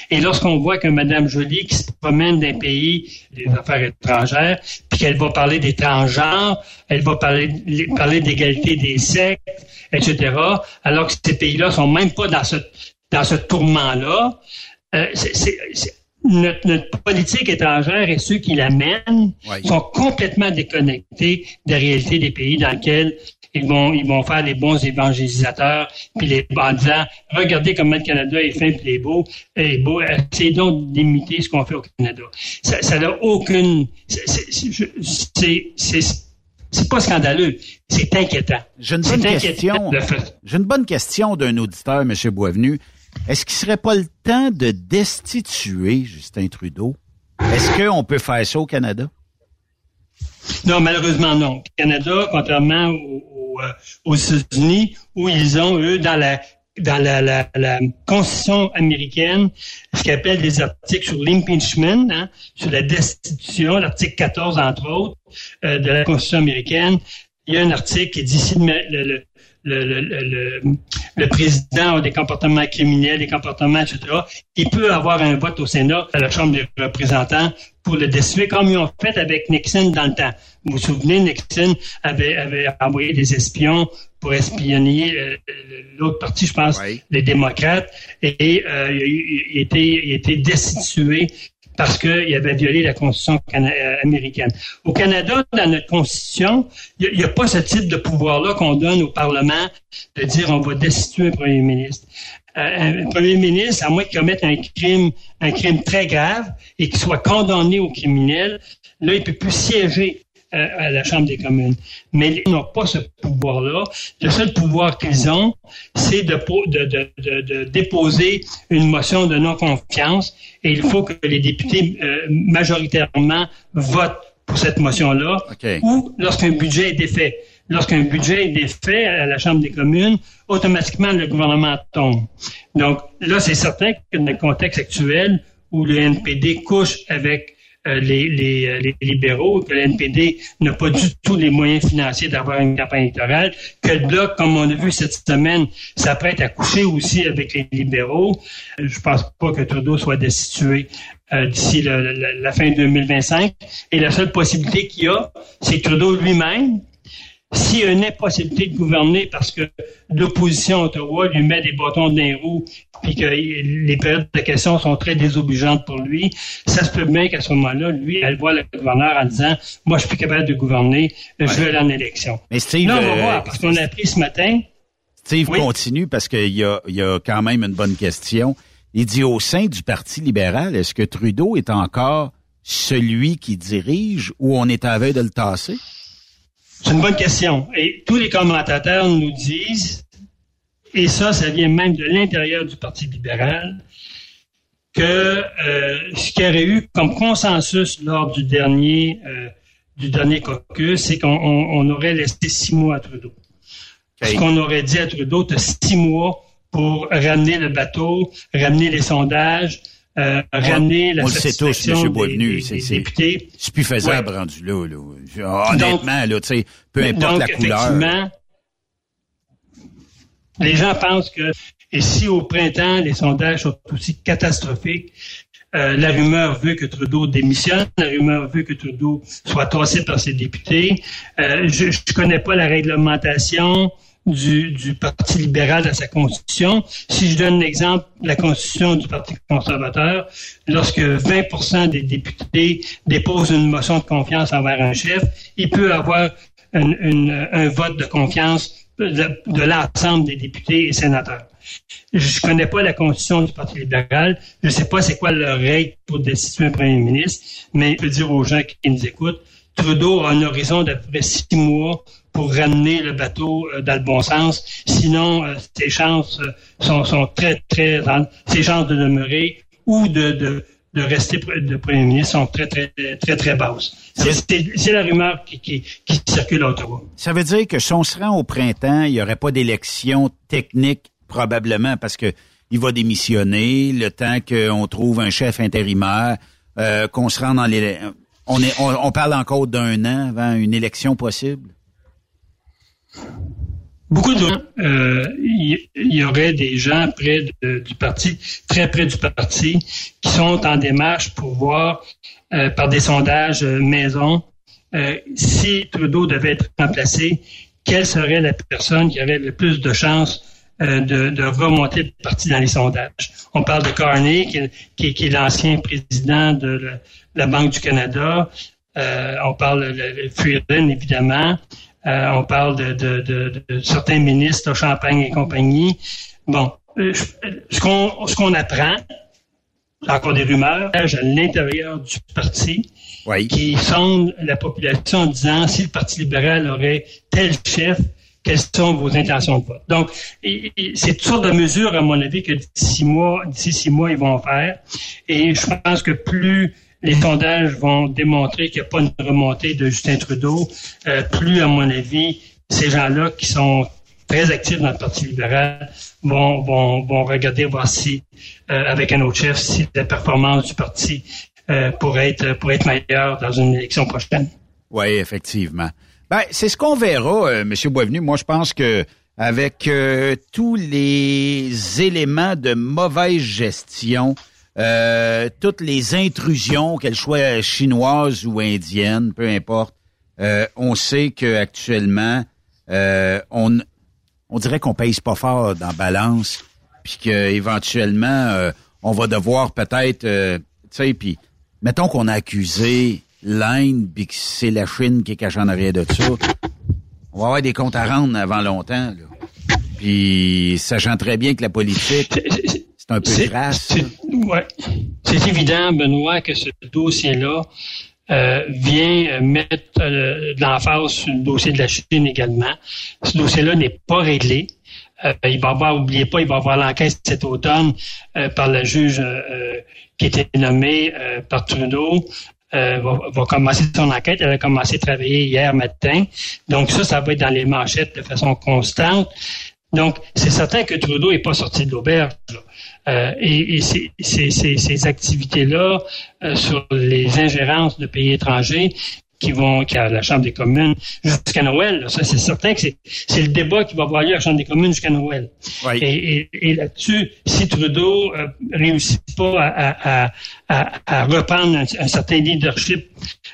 Et lorsqu'on voit que Mme Joly, qui se promène d'un pays des affaires étrangères, puis qu'elle va parler des transgenres, elle va parler, parler d'égalité des sexes, etc., alors que ces pays-là sont même pas dans ce, dans ce tourment-là, euh, notre, notre politique étrangère et ceux qui la mènent sont complètement déconnectés des réalités des pays dans lesquels ils vont, ils vont faire les bons évangélisateurs, puis les en disant regardez comment le Canada est fin puis est beau, est beau, essayez donc d'imiter ce qu'on fait au Canada. Ça n'a aucune, c'est- pas scandaleux, c'est inquiétant. J'ai une bonne question. J'ai une bonne question d'un auditeur, M. Boisvenu. Est-ce qu'il serait pas le temps de destituer Justin Trudeau? Est-ce qu'on peut faire ça au Canada? Non, malheureusement non. Le Canada, contrairement aux, aux, euh, aux États-Unis, où ils ont, eux, dans la dans la, Constitution américaine, ce qu'ils appellent des articles sur l'impeachment, hein, sur la destitution, l'article 14, entre autres, euh, de la Constitution américaine. Il y a un article qui dit si le, le, président a des comportements criminels, des comportements, etc., il peut avoir un vote au Sénat, à la Chambre des représentants, pour le destituer, comme ils ont fait avec Nixon dans le temps. Vous vous souvenez, Nixon avait, avait envoyé des espions pour espionner euh, l'autre parti, je pense, Oui. les démocrates, et euh, il, il était, il était destitué parce qu'il avait violé la Constitution euh, américaine. Au Canada, dans notre Constitution, il n'y a, pas ce type de pouvoir-là qu'on donne au Parlement de dire on va destituer un premier ministre. Euh, un premier ministre, à moins qu'il commette un crime, un crime très grave et qu'il soit condamné au criminel, là, il peut plus siéger euh, à la Chambre des communes. Mais ils n'ont pas ce pouvoir-là. Le seul pouvoir qu'ils ont, c'est de, po- de, de, de, de déposer une motion de non-confiance et il faut que les députés euh, majoritairement votent pour cette motion-là OK. ou lorsqu'un budget est défait. Lorsqu'un budget est défait à la Chambre des communes, automatiquement le gouvernement tombe. Donc là, c'est certain que dans le contexte actuel où le NPD couche avec les, les, euh, les libéraux, que le NPD n'a pas du tout les moyens financiers d'avoir une campagne électorale, que le Bloc, comme on a vu cette semaine, s'apprête à coucher aussi avec les libéraux. Euh, Je pense pas que Trudeau soit destitué d'ici la, fin 2025. Et la seule possibilité qu'il y a, c'est Trudeau lui-même s'il y a une impossibilité de gouverner parce que l'opposition à Ottawa lui met des bâtons dans les roues puis que les périodes de questions sont très désobligeantes pour lui, ça se peut bien qu'à ce moment-là, lui, elle voit le gouverneur en disant « Moi, je suis plus capable de gouverner, je vais aller en élection. » Mais Steve, Là, on va euh, voir, parce qu'on a appris ce matin... Steve continue parce qu'il y a, y a quand même une bonne question. Il dit au sein du Parti libéral, est-ce que Trudeau est encore celui qui dirige ou on est à veille de le tasser? C'est une bonne question. Et tous les commentateurs nous disent, et ça, ça vient même de l'intérieur du Parti libéral, que euh, ce qu'il y aurait eu comme consensus lors du dernier euh, du dernier caucus, c'est qu'on aurait laissé six mois à Trudeau. Ce qu'on aurait dit à Trudeau, tu six mois pour ramener le bateau, ramener les sondages, euh, ramener la on le sait tous, M. Boisvenu, c'est plus faisable rendu là. Honnêtement, là, tu sais, peu importe la couleur. Les gens pensent que, et si au printemps, les sondages sont aussi catastrophiques, euh, la rumeur veut que Trudeau démissionne, la rumeur veut que Trudeau soit tassé par ses députés. Euh, je ne connais pas la réglementation du, du, Parti libéral dans sa constitution. Si je donne l'exemple la constitution du Parti conservateur, lorsque 20% des députés déposent une motion de confiance envers un chef, il peut avoir un vote de confiance de, l'ensemble des députés et sénateurs. Je connais pas la constitution du Parti libéral. Je sais pas c'est quoi leur règle pour destituer un premier ministre, mais je peux dire aux gens qui nous écoutent, Trudeau a un horizon d'à peu près six mois pour ramener le bateau euh, dans le bon sens. Sinon, euh, ses chances euh, sont, sont très, très, ses chances de demeurer ou de, rester de premier ministre sont très, très, très, très basses. C'est la rumeur qui, circule à Ottawa. Ça veut dire que si on se rend au printemps, il n'y aurait pas d'élection technique, probablement, parce que il va démissionner le temps qu'on trouve un chef intérimaire, euh, qu'on se rend dans les... On, est, on parle encore d'un an avant une élection possible? Beaucoup de gens, euh, il y, aurait des gens près du parti, très près du parti, qui sont en démarche pour voir euh, par des sondages euh, maison si Trudeau devait être remplacé, quelle serait la personne qui aurait le plus de chances de, remonter le parti dans les sondages? On parle de Carney, qui, est l'ancien président de la, Banque du Canada. on parle de Freeland, évidemment. Euh, on parle de, certains ministres, Champagne et compagnie. Bon, euh, ce qu'on ce qu'on apprend, encore des rumeurs, à l'intérieur du parti, qui sondent la population en disant si le Parti libéral aurait tel chef, quelles sont vos intentions de vote? Donc, c'est toutes sortes de mesures, à mon avis, que d'ici six mois, d'ici six mois, ils vont faire. Et je pense que plus les sondages vont démontrer qu'il n'y a pas une remontée de Justin Trudeau. Euh, plus, à mon avis, ces gens-là qui sont très actifs dans le Parti libéral vont, regarder voir si, euh, avec un autre chef, si la performance du parti euh, pourrait, être, meilleure dans une élection prochaine. Oui, effectivement. Ben, c'est ce qu'on verra, euh, M. Boisvenu. Moi, je pense que avec tous les éléments de mauvaise gestion euh, toutes les intrusions, qu'elles soient chinoises ou indiennes, peu importe, euh, on sait qu'actuellement, euh, on, on dirait qu'on pèse pas fort dans balance, puis qu'éventuellement, euh, on va devoir peut-être, tu sais, puis mettons qu'on a accusé l'Inde, puis que c'est la Chine qui est cachée en arrière de ça, on va avoir des comptes à rendre avant longtemps, là. Puis, sachant très bien que la politique c'est un peu grâce. C'est évident, Benoît, que ce dossier-là euh, vient mettre euh, de l'emphase sur le dossier de la Chine également. Ce dossier-là n'est pas réglé. Euh, il va avoir, oubliez pas, il va avoir l'enquête cet automne par le juge qui était nommé par Trudeau. Va, va, commencer son enquête. Elle a commencé à travailler hier matin. Donc ça, ça va être dans les manchettes de façon constante. Donc, c'est certain que Trudeau n'est pas sorti de l'auberge. Euh, et, ces, ces, ces, activités-là euh, sur les ingérences de pays étrangers, qui vont qui à la Chambre des communes jusqu'à Noël. Ça, c'est certain que c'est le débat qui va avoir lieu à la Chambre des communes jusqu'à Noël. Et, et, là-dessus, si Trudeau euh, réussit pas à, à, à, à reprendre un, certain leadership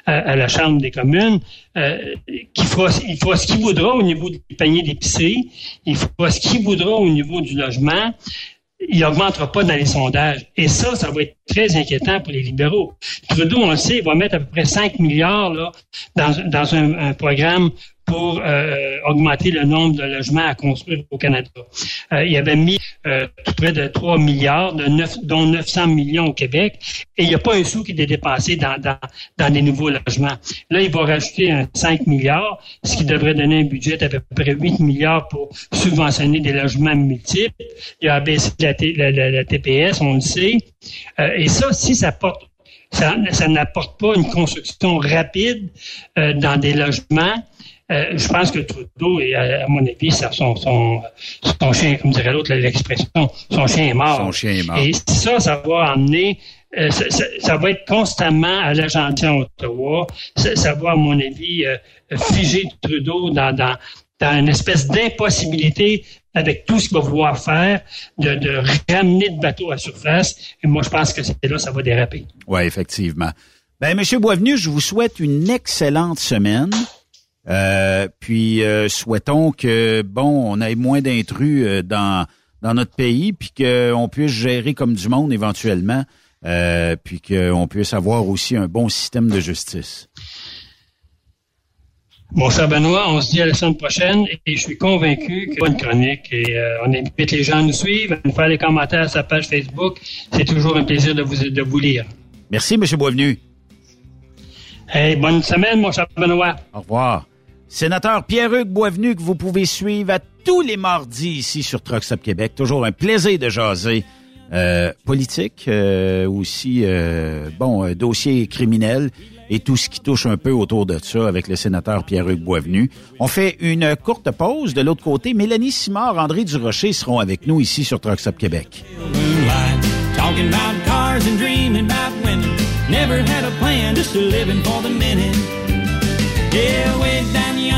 à, la Chambre des communes, euh, qu'il fera, il fera ce qu'il voudra au niveau du panier d'épicerie, il fera ce qu'il voudra au niveau du logement, il n'augmentera pas dans les sondages. Et ça, ça va être très inquiétant pour les libéraux. Trudeau, on le sait, il va mettre à peu près 5 milliards là, dans, dans un, un programme pour euh, augmenter le nombre de logements à construire au Canada. Euh, il avait mis euh, tout près de 3 milliards, de 9, dont 900 millions au Québec, et il n'y a pas un sou qui est dépensé dans, dans, dans des nouveaux logements. Là, il va rajouter un 5 milliards, ce qui devrait donner un budget d'à peu près 8 milliards pour subventionner des logements multiples. Il a baissé la, TPS, on le sait. Euh, et ça, si ça porte ça n'apporte pas une construction rapide euh, dans des logements, euh, je pense que Trudeau, et à, mon avis, ça, son, son, son chien, comme dirait l'autre, l'expression, son chien est mort. Son chien est mort. Et ça, ça va amener, euh, ça, ça, va être constamment à l'agenda Ottawa. Ça, ça, va, à mon avis, euh, figer Trudeau dans, dans, dans une espèce d'impossibilité avec tout ce qu'il va vouloir faire, de, de, ramener le bateau à surface. Et moi, je pense que c'est là ça va déraper. Oui, effectivement. Ben, Monsieur Boisvenu, je vous souhaite une excellente semaine. Euh, puis euh, souhaitons que bon, on ait moins d'intrus euh, dans dans notre pays, puis qu'on puisse gérer comme du monde éventuellement, euh, puis qu'on puisse avoir aussi un bon système de justice. Bon, cher Benoît, on se dit à la semaine prochaine et je suis convaincu que bonne chronique et on invite les gens à nous suivre, à nous faire des commentaires à sa page Facebook. C'est toujours un plaisir de vous, de vous lire. Merci, M. Boisvenu. Hey, bonne semaine, mon cher Benoît. Au revoir. Sénateur Pierre-Hugues Boisvenu, que vous pouvez suivre à tous les mardis ici sur Truck Stop Québec. Toujours un plaisir de jaser euh, politique, euh, aussi, euh, bon, dossier criminel et tout ce qui touche un peu autour de ça avec le sénateur Pierre-Hugues Boisvenu. On fait une courte pause. De l'autre côté, Mélanie Simard, André Durocher seront avec nous ici sur Truck Stop Québec.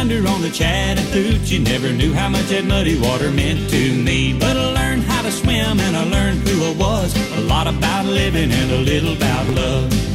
On the Chattahoochee, never knew how much that muddy water meant to me. But I learned how to swim and I learned who I was. A lot about living and a little about love.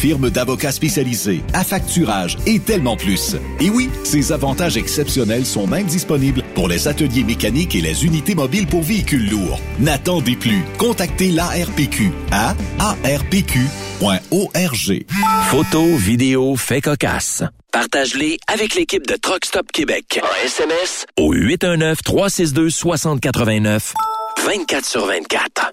firme d'avocats spécialisés, affacturage et tellement plus. Et oui, ces avantages exceptionnels sont même disponibles pour les ateliers mécaniques et les unités mobiles pour véhicules lourds. N'attendez plus. Contactez l'ARPQ à arpq.org. Photos, vidéos, faits cocasse. Partage-les avec l'équipe de Truck Stop Québec. En SMS au 819-362-6089. 24 sur 24.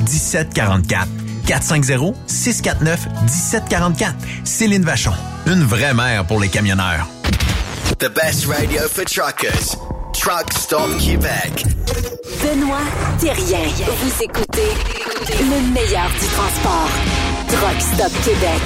1744. 450-649-1744. Céline Vachon, une vraie mère pour les camionneurs. The best radio for truckers. Truck Stop Québec. Benoît Thérien. Vous écoutez le meilleur du transport. Truck Stop Québec.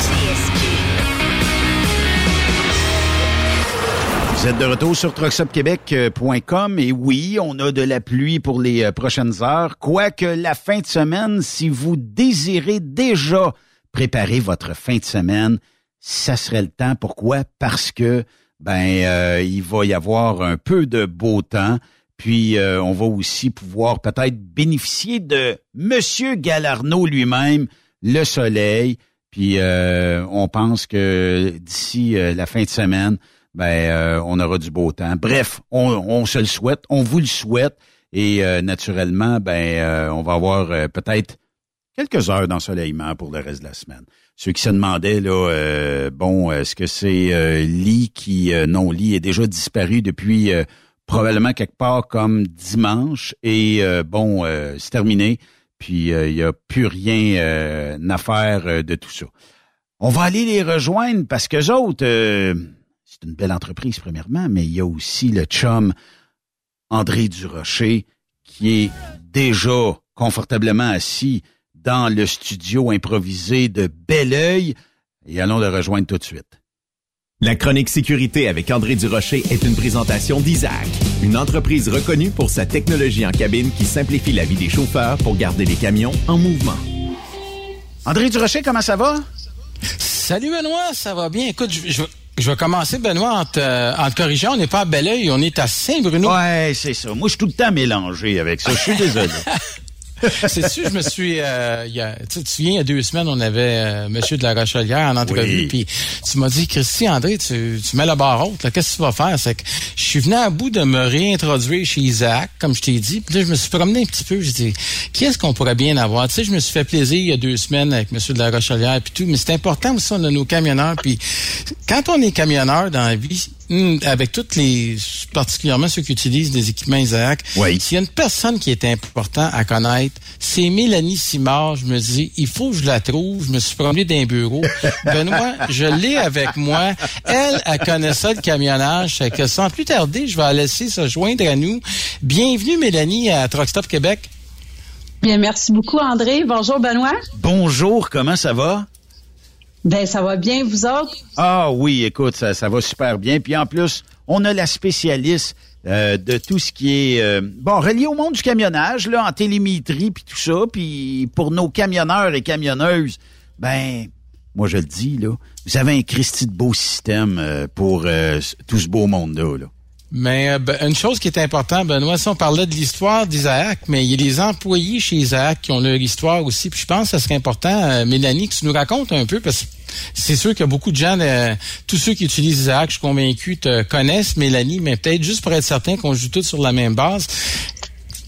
Vous êtes de retour sur truckstopquebec.com et oui, on a de la pluie pour les euh, prochaines heures. Quoique la fin de semaine, si vous désirez déjà préparer votre fin de semaine, ça serait le temps. Pourquoi? Parce que ben euh, il va y avoir un peu de beau temps. Puis euh, on va aussi pouvoir peut-être bénéficier de Monsieur Galarno lui-même, le soleil. Puis on pense que d'ici la fin de semaine, ben euh, on aura du beau temps. Bref, on, se le souhaite, on vous le souhaite et euh, naturellement, ben euh, on va avoir peut-être quelques heures d'ensoleillement pour le reste de la semaine. Ceux qui se demandaient là, bon, est-ce que c'est Lee qui non Lee est déjà disparu depuis probablement quelque part comme dimanche et bon, c'est terminé. Puis il n'y a plus rien à faire de tout ça. On va aller les rejoindre parce que autres c'est une belle entreprise, premièrement, mais il y a aussi le chum André Durocher qui est déjà confortablement assis dans le studio improvisé de Belleuil. Et allons le rejoindre tout de suite. La chronique sécurité avec André Durocher est une présentation d'Isaac, une entreprise reconnue pour sa technologie en cabine qui simplifie la vie des chauffeurs pour garder les camions en mouvement. André Durocher, comment ça va? Salut Benoît, ça va bien? Écoute, je, je je vais commencer, Benoît, en te, en corrigeant. On n'est pas à Belleuil, on est à Saint-Bruno. Ouais, c'est ça. Moi, je suis tout le temps mélangé avec ça. Je suis désolé. c'est sûr, je me suis. Euh, y a, tu te souviens, il y a deux semaines, on avait euh, Monsieur de la Rochelière en entrevue, puis tu m'as dit, Christy André, tu, tu mets la barre haute. Qu'est-ce que tu vas faire? C'est que je suis venu à bout de me réintroduire chez Isaac, comme je t'ai dit. Puis là, je me suis promené un petit peu. J'ai dit, qui est-ce qu'on pourrait bien avoir? Tu sais, je me suis fait plaisir il y a deux semaines avec Monsieur de la Rochelière, puis tout. Mais c'est important aussi, on a nos camionneurs. Puis quand on est camionneur dans la vie, Hmm, avec toutes les, particulièrement ceux qui utilisent des équipements Isaac, oui. s'il y a une personne qui est important à connaître, c'est Mélanie Simard. Je me dis, il faut que je la trouve. Je me suis promené d'un bureau. Benoît, je l'ai avec moi. Elle, elle connaît ça, le camionnage. Fait que sans plus tarder, je vais la laisser se joindre à nous. Bienvenue, Mélanie, à Truckstop Québec. Bien, merci beaucoup, André. Bonjour, Benoît. Bonjour, comment ça va? Ben, ça va bien, vous autres? Ah oui, écoute, ça, ça va super bien. Puis en plus, on a la spécialiste euh, de tout ce qui est euh, bon relié au monde du camionnage, là, en télémétrie puis tout ça. Puis pour nos camionneurs et camionneuses, ben moi je le dis là, vous avez un Christy de beau système euh, pour tout ce beau monde là. là. Mais euh, ben, une chose qui est importante, Benoît, si on parlait de l'histoire d'Isaac, mais il y a des employés chez Isaac qui ont leur histoire aussi. Puis je pense que ce serait important, euh, Mélanie, que tu nous racontes un peu, parce que c'est sûr qu'il y a beaucoup de gens, euh, tous ceux qui utilisent Isaac, je suis convaincu, te connaissent, Mélanie, mais peut-être juste pour être certain qu'on joue tous sur la même base.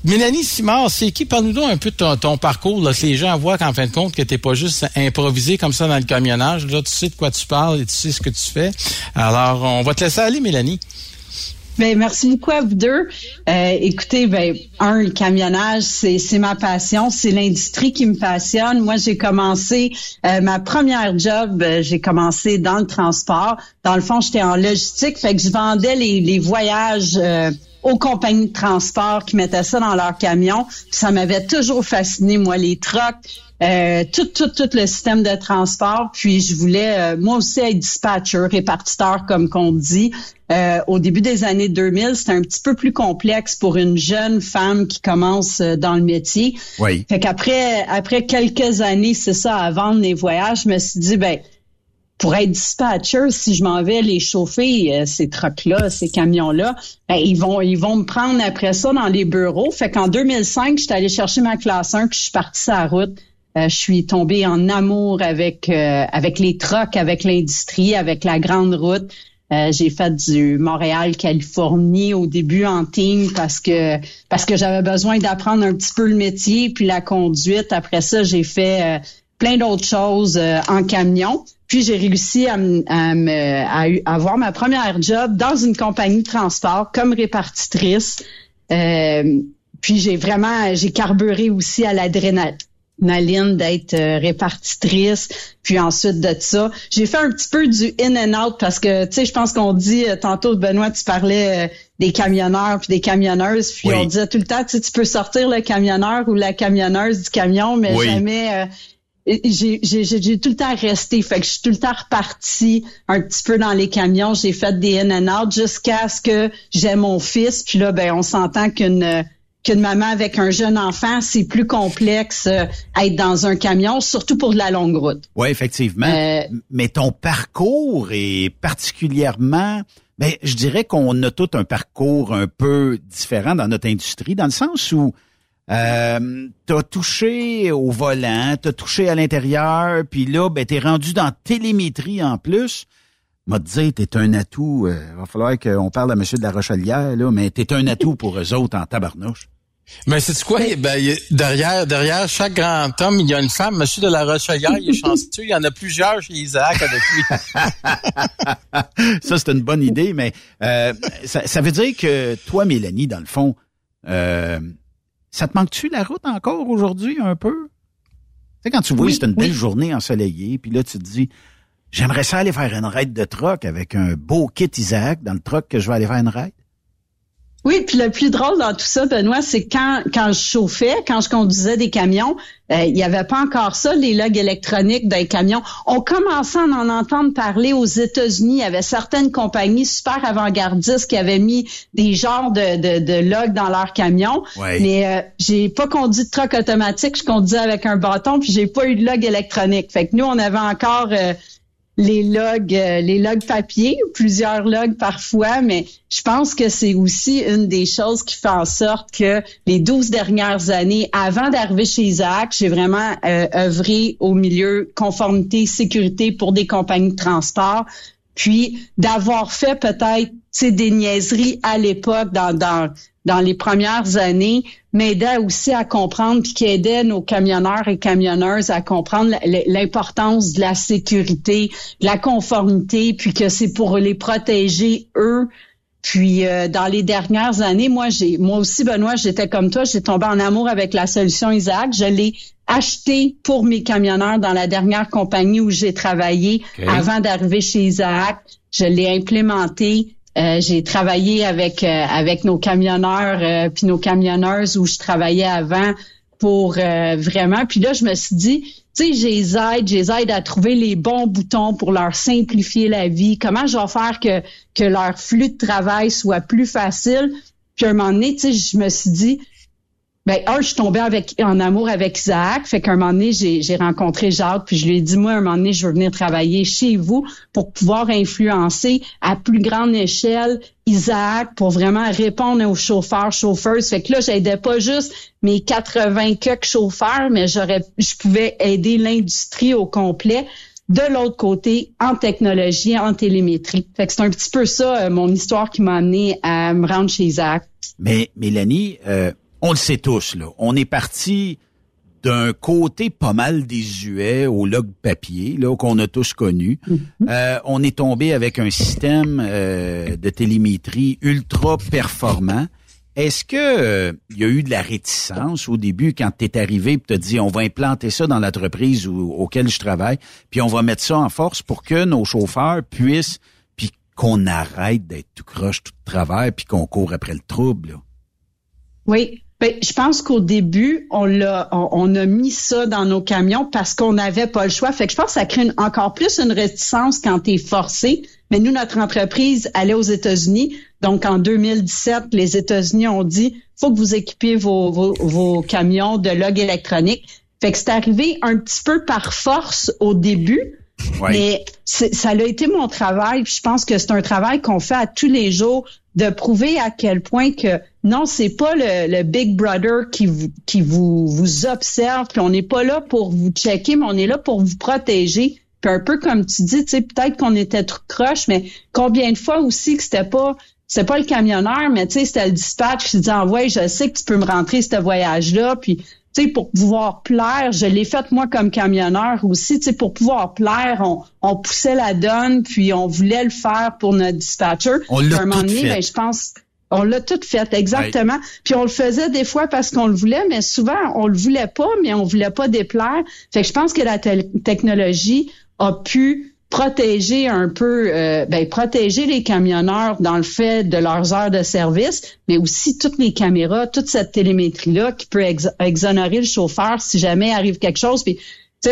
Mélanie Simard, c'est qui? Parle-nous un peu de ton, parcours, là, que les gens voient qu'en fin de compte, que t'es pas juste improvisé comme ça dans le camionnage. Là, tu sais de quoi tu parles et tu sais ce que tu fais. Alors, on va te laisser aller, Mélanie. Ben, merci beaucoup à vous deux. Euh, écoutez, ben, un, le camionnage, c'est, ma passion, c'est l'industrie qui me passionne. Moi, j'ai commencé euh, ma première job, euh, j'ai commencé dans le transport. Dans le fond, j'étais en logistique, fait que je vendais les, les voyages aux compagnies de transport qui mettaient ça dans leurs camions. Ça m'avait toujours fasciné, moi, les trucks, euh, tout, tout, tout le système de transport. Puis je voulais, euh, moi aussi, être dispatcher, répartiteur, comme qu'on dit. Euh, au début des années 2000, c'était un petit peu plus complexe pour une jeune femme qui commence dans le métier. Oui. Fait qu'après après quelques années, c'est ça, à vendre les voyages, je me suis dit, ben pour être dispatcher, si je m'en vais les chauffer, euh, ces trucks-là, ces camions-là, ben, ils vont ils vont me prendre après ça dans les bureaux. Fait qu'en 2005, j'étais allée chercher ma classe 1, puis je suis partie sur la route. Euh, je suis tombée en amour avec euh, avec les trucks, avec l'industrie, avec la grande route. j'ai fait du Montréal-Californie au début en team parce que parce que j'avais besoin d'apprendre un petit peu le métier puis la conduite. Après ça, j'ai fait plein d'autres choses en camion. Puis j'ai réussi à, avoir ma première job dans une compagnie de transport comme répartitrice. Euh, puis j'ai vraiment j'ai carburé aussi à l'adrénaline ma ligne d'être euh, répartitrice, puis ensuite de ça, j'ai fait un petit peu du in and out parce que tu sais, je pense qu'on dit euh, tantôt Benoît, tu parlais euh, des camionneurs puis des camionneuses, puis on disait tout le temps, tu sais, tu peux sortir le camionneur ou la camionneuse du camion, mais jamais j'ai, j'ai, tout le temps resté. Fait que je suis tout le temps reparti un petit peu dans les camions. J'ai fait des in and out jusqu'à ce que j'ai mon fils. Puis là, ben, on s'entend qu'une qu'une maman avec un jeune enfant, c'est plus complexe euh, être dans un camion, surtout pour de la longue route. Oui, effectivement. Euh, Mais ton parcours est particulièrement... Ben, je dirais qu'on a tout un parcours un peu différent dans notre industrie, dans le sens où euh, t'as touché au volant, t'as touché à l'intérieur, puis là, ben, t'es rendu dans télémétrie en plus. M'a dit, t'es un atout. Euh, va falloir qu'on parle à Monsieur de la Rochelière, là, mais t'es un atout pour eux autres en tabarnouche. Mais c'est quoi? Ben, derrière, derrière chaque grand homme, il y a une femme. Monsieur de la Rochelière, il est chanceux. Il y en a plusieurs chez Isaac avec lui. ça, c'est une bonne idée, mais euh, ça, veut dire que toi, Mélanie, dans le fond, euh, ça te manque-tu la route encore aujourd'hui un peu? Tu sais, quand tu vois, c'est une belle journée ensoleillée, puis là, tu te dis, j'aimerais ça aller faire une raide de troc avec un beau kit Isaac dans le troc que je vais aller faire une raide. Oui, puis le plus drôle dans tout ça, Benoît, c'est quand quand je chauffais, quand je conduisais des camions, euh, il n'y avait pas encore ça, les logs électroniques des camions. On commençait à en entendre parler aux États-Unis. Il y avait certaines compagnies super avant-gardistes qui avaient mis des genres de, de, de logs dans leurs camions. Mais euh, j'ai pas conduit de truck automatique, je conduisais avec un bâton, puis j'ai pas eu de log électronique. Fait que nous, on avait encore euh, les logs, euh, les logs papier, plusieurs logs parfois, mais je pense que c'est aussi une des choses qui fait en sorte que les 12 dernières années, avant d'arriver chez Isaac, j'ai vraiment euh, œuvré au milieu conformité, sécurité pour des compagnies de transport, puis d'avoir fait peut-être des niaiseries à l'époque dans, dans dans les premières années m'aidait aussi à comprendre puis qui aidait nos camionneurs et camionneuses à comprendre l'importance de la sécurité, de la conformité, puis que c'est pour les protéger eux. Puis euh, dans les dernières années, moi j'ai moi aussi Benoît, j'étais comme toi, j'ai tombé en amour avec la solution Isaac, je l'ai acheté pour mes camionneurs dans la dernière compagnie où j'ai travaillé avant d'arriver chez Isaac, je l'ai implémenté euh, j'ai travaillé avec euh, avec nos camionneurs euh, puis nos camionneuses où je travaillais avant pour vraiment. Puis là, je me suis dit, tu sais, je les aide, je les aide à trouver les bons boutons pour leur simplifier la vie. Comment je vais faire que que leur flux de travail soit plus facile? Puis à un moment donné, tu sais, je me suis dit, ben, un, je suis tombée avec, en amour avec Isaac. Fait qu'à un moment donné, j'ai rencontré Jacques, puis je lui ai dit, moi, à un moment donné, je veux venir travailler chez vous pour pouvoir influencer à plus grande échelle Isaac pour vraiment répondre aux chauffeurs, chauffeurs. Fait que là, j'aidais pas juste mes 80 quelques chauffeurs, mais j'aurais, je pouvais aider l'industrie au complet de l'autre côté en technologie, en télémétrie. Fait que c'est un petit peu ça, euh, mon histoire qui m'a amené à me rendre chez Isaac. Mais, Mélanie, euh on le sait tous, là. On est parti d'un côté pas mal désuet au log papier, là, qu'on a tous connu. Mm-hmm. Euh, on est tombé avec un système euh, de télémétrie ultra performant. Est-ce que euh, il y a eu de la réticence au début quand tu es arrivé et t'as dit on va implanter ça dans l'entreprise auquel je travaille, puis on va mettre ça en force pour que nos chauffeurs puissent puis qu'on arrête d'être tout croche tout de travers puis qu'on court après le trouble. Là? Oui, ben, je pense qu'au début, on l'a, on, a mis ça dans nos camions parce qu'on n'avait pas le choix. Fait que je pense que ça crée encore plus une réticence quand tu es forcé. Mais nous, notre entreprise allait aux États-Unis. Donc, en 2017, les États-Unis ont dit, faut que vous équipiez vos, vos, camions de log électronique. Fait que c'est arrivé un petit peu par force au début. Mais ça a été mon travail. je pense que c'est un travail qu'on fait à tous les jours de prouver à quel point que non, c'est pas le, Big Brother qui vous observe, puis on n'est pas là pour vous checker, mais on est là pour vous protéger. Puis un peu comme tu dis, tu sais, peut-être qu'on était trop croche, mais combien de fois aussi que c'était pas c'est pas le camionneur, mais tu sais, c'était le dispatch qui disait ah, ouais, je sais que tu peux me rentrer ce voyage-là, puis sais, pour pouvoir plaire, je l'ai fait moi comme camionneur aussi, tu sais, pour pouvoir plaire, on, on poussait la donne, puis on voulait le faire pour notre dispatcher. On l'a un moment donné, ben, je pense On l'a tout fait, exactement. Puis on le faisait des fois parce qu'on le voulait, mais souvent on le voulait pas, mais on voulait pas déplaire. Fait que je pense que la technologie a pu protéger un peu, euh, ben, protéger les camionneurs dans le fait de leurs heures de service, mais aussi toutes les caméras, toute cette télémétrie-là qui peut exonérer le chauffeur si jamais arrive quelque chose. Puis,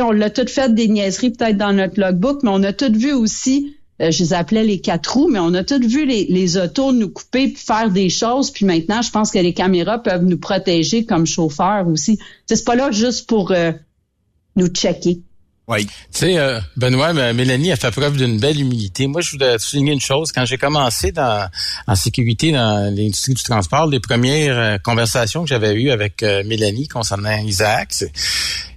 on l'a tout fait des niaiseries peut-être dans notre logbook, mais on a tout vu aussi euh, je les appelais les quatre roues, mais on a tous vu les, les autos nous couper puis faire des choses. Puis maintenant, je pense que les caméras peuvent nous protéger comme chauffeurs aussi. C'est pas là juste pour euh, nous checker. Oui. Tu sais, euh, Benoît, Mélanie a fait preuve d'une belle humilité. Moi, je voudrais souligner une chose. Quand j'ai commencé dans, en sécurité dans l'industrie du transport, les premières euh, conversations que j'avais eues avec euh, Mélanie concernant Isaac,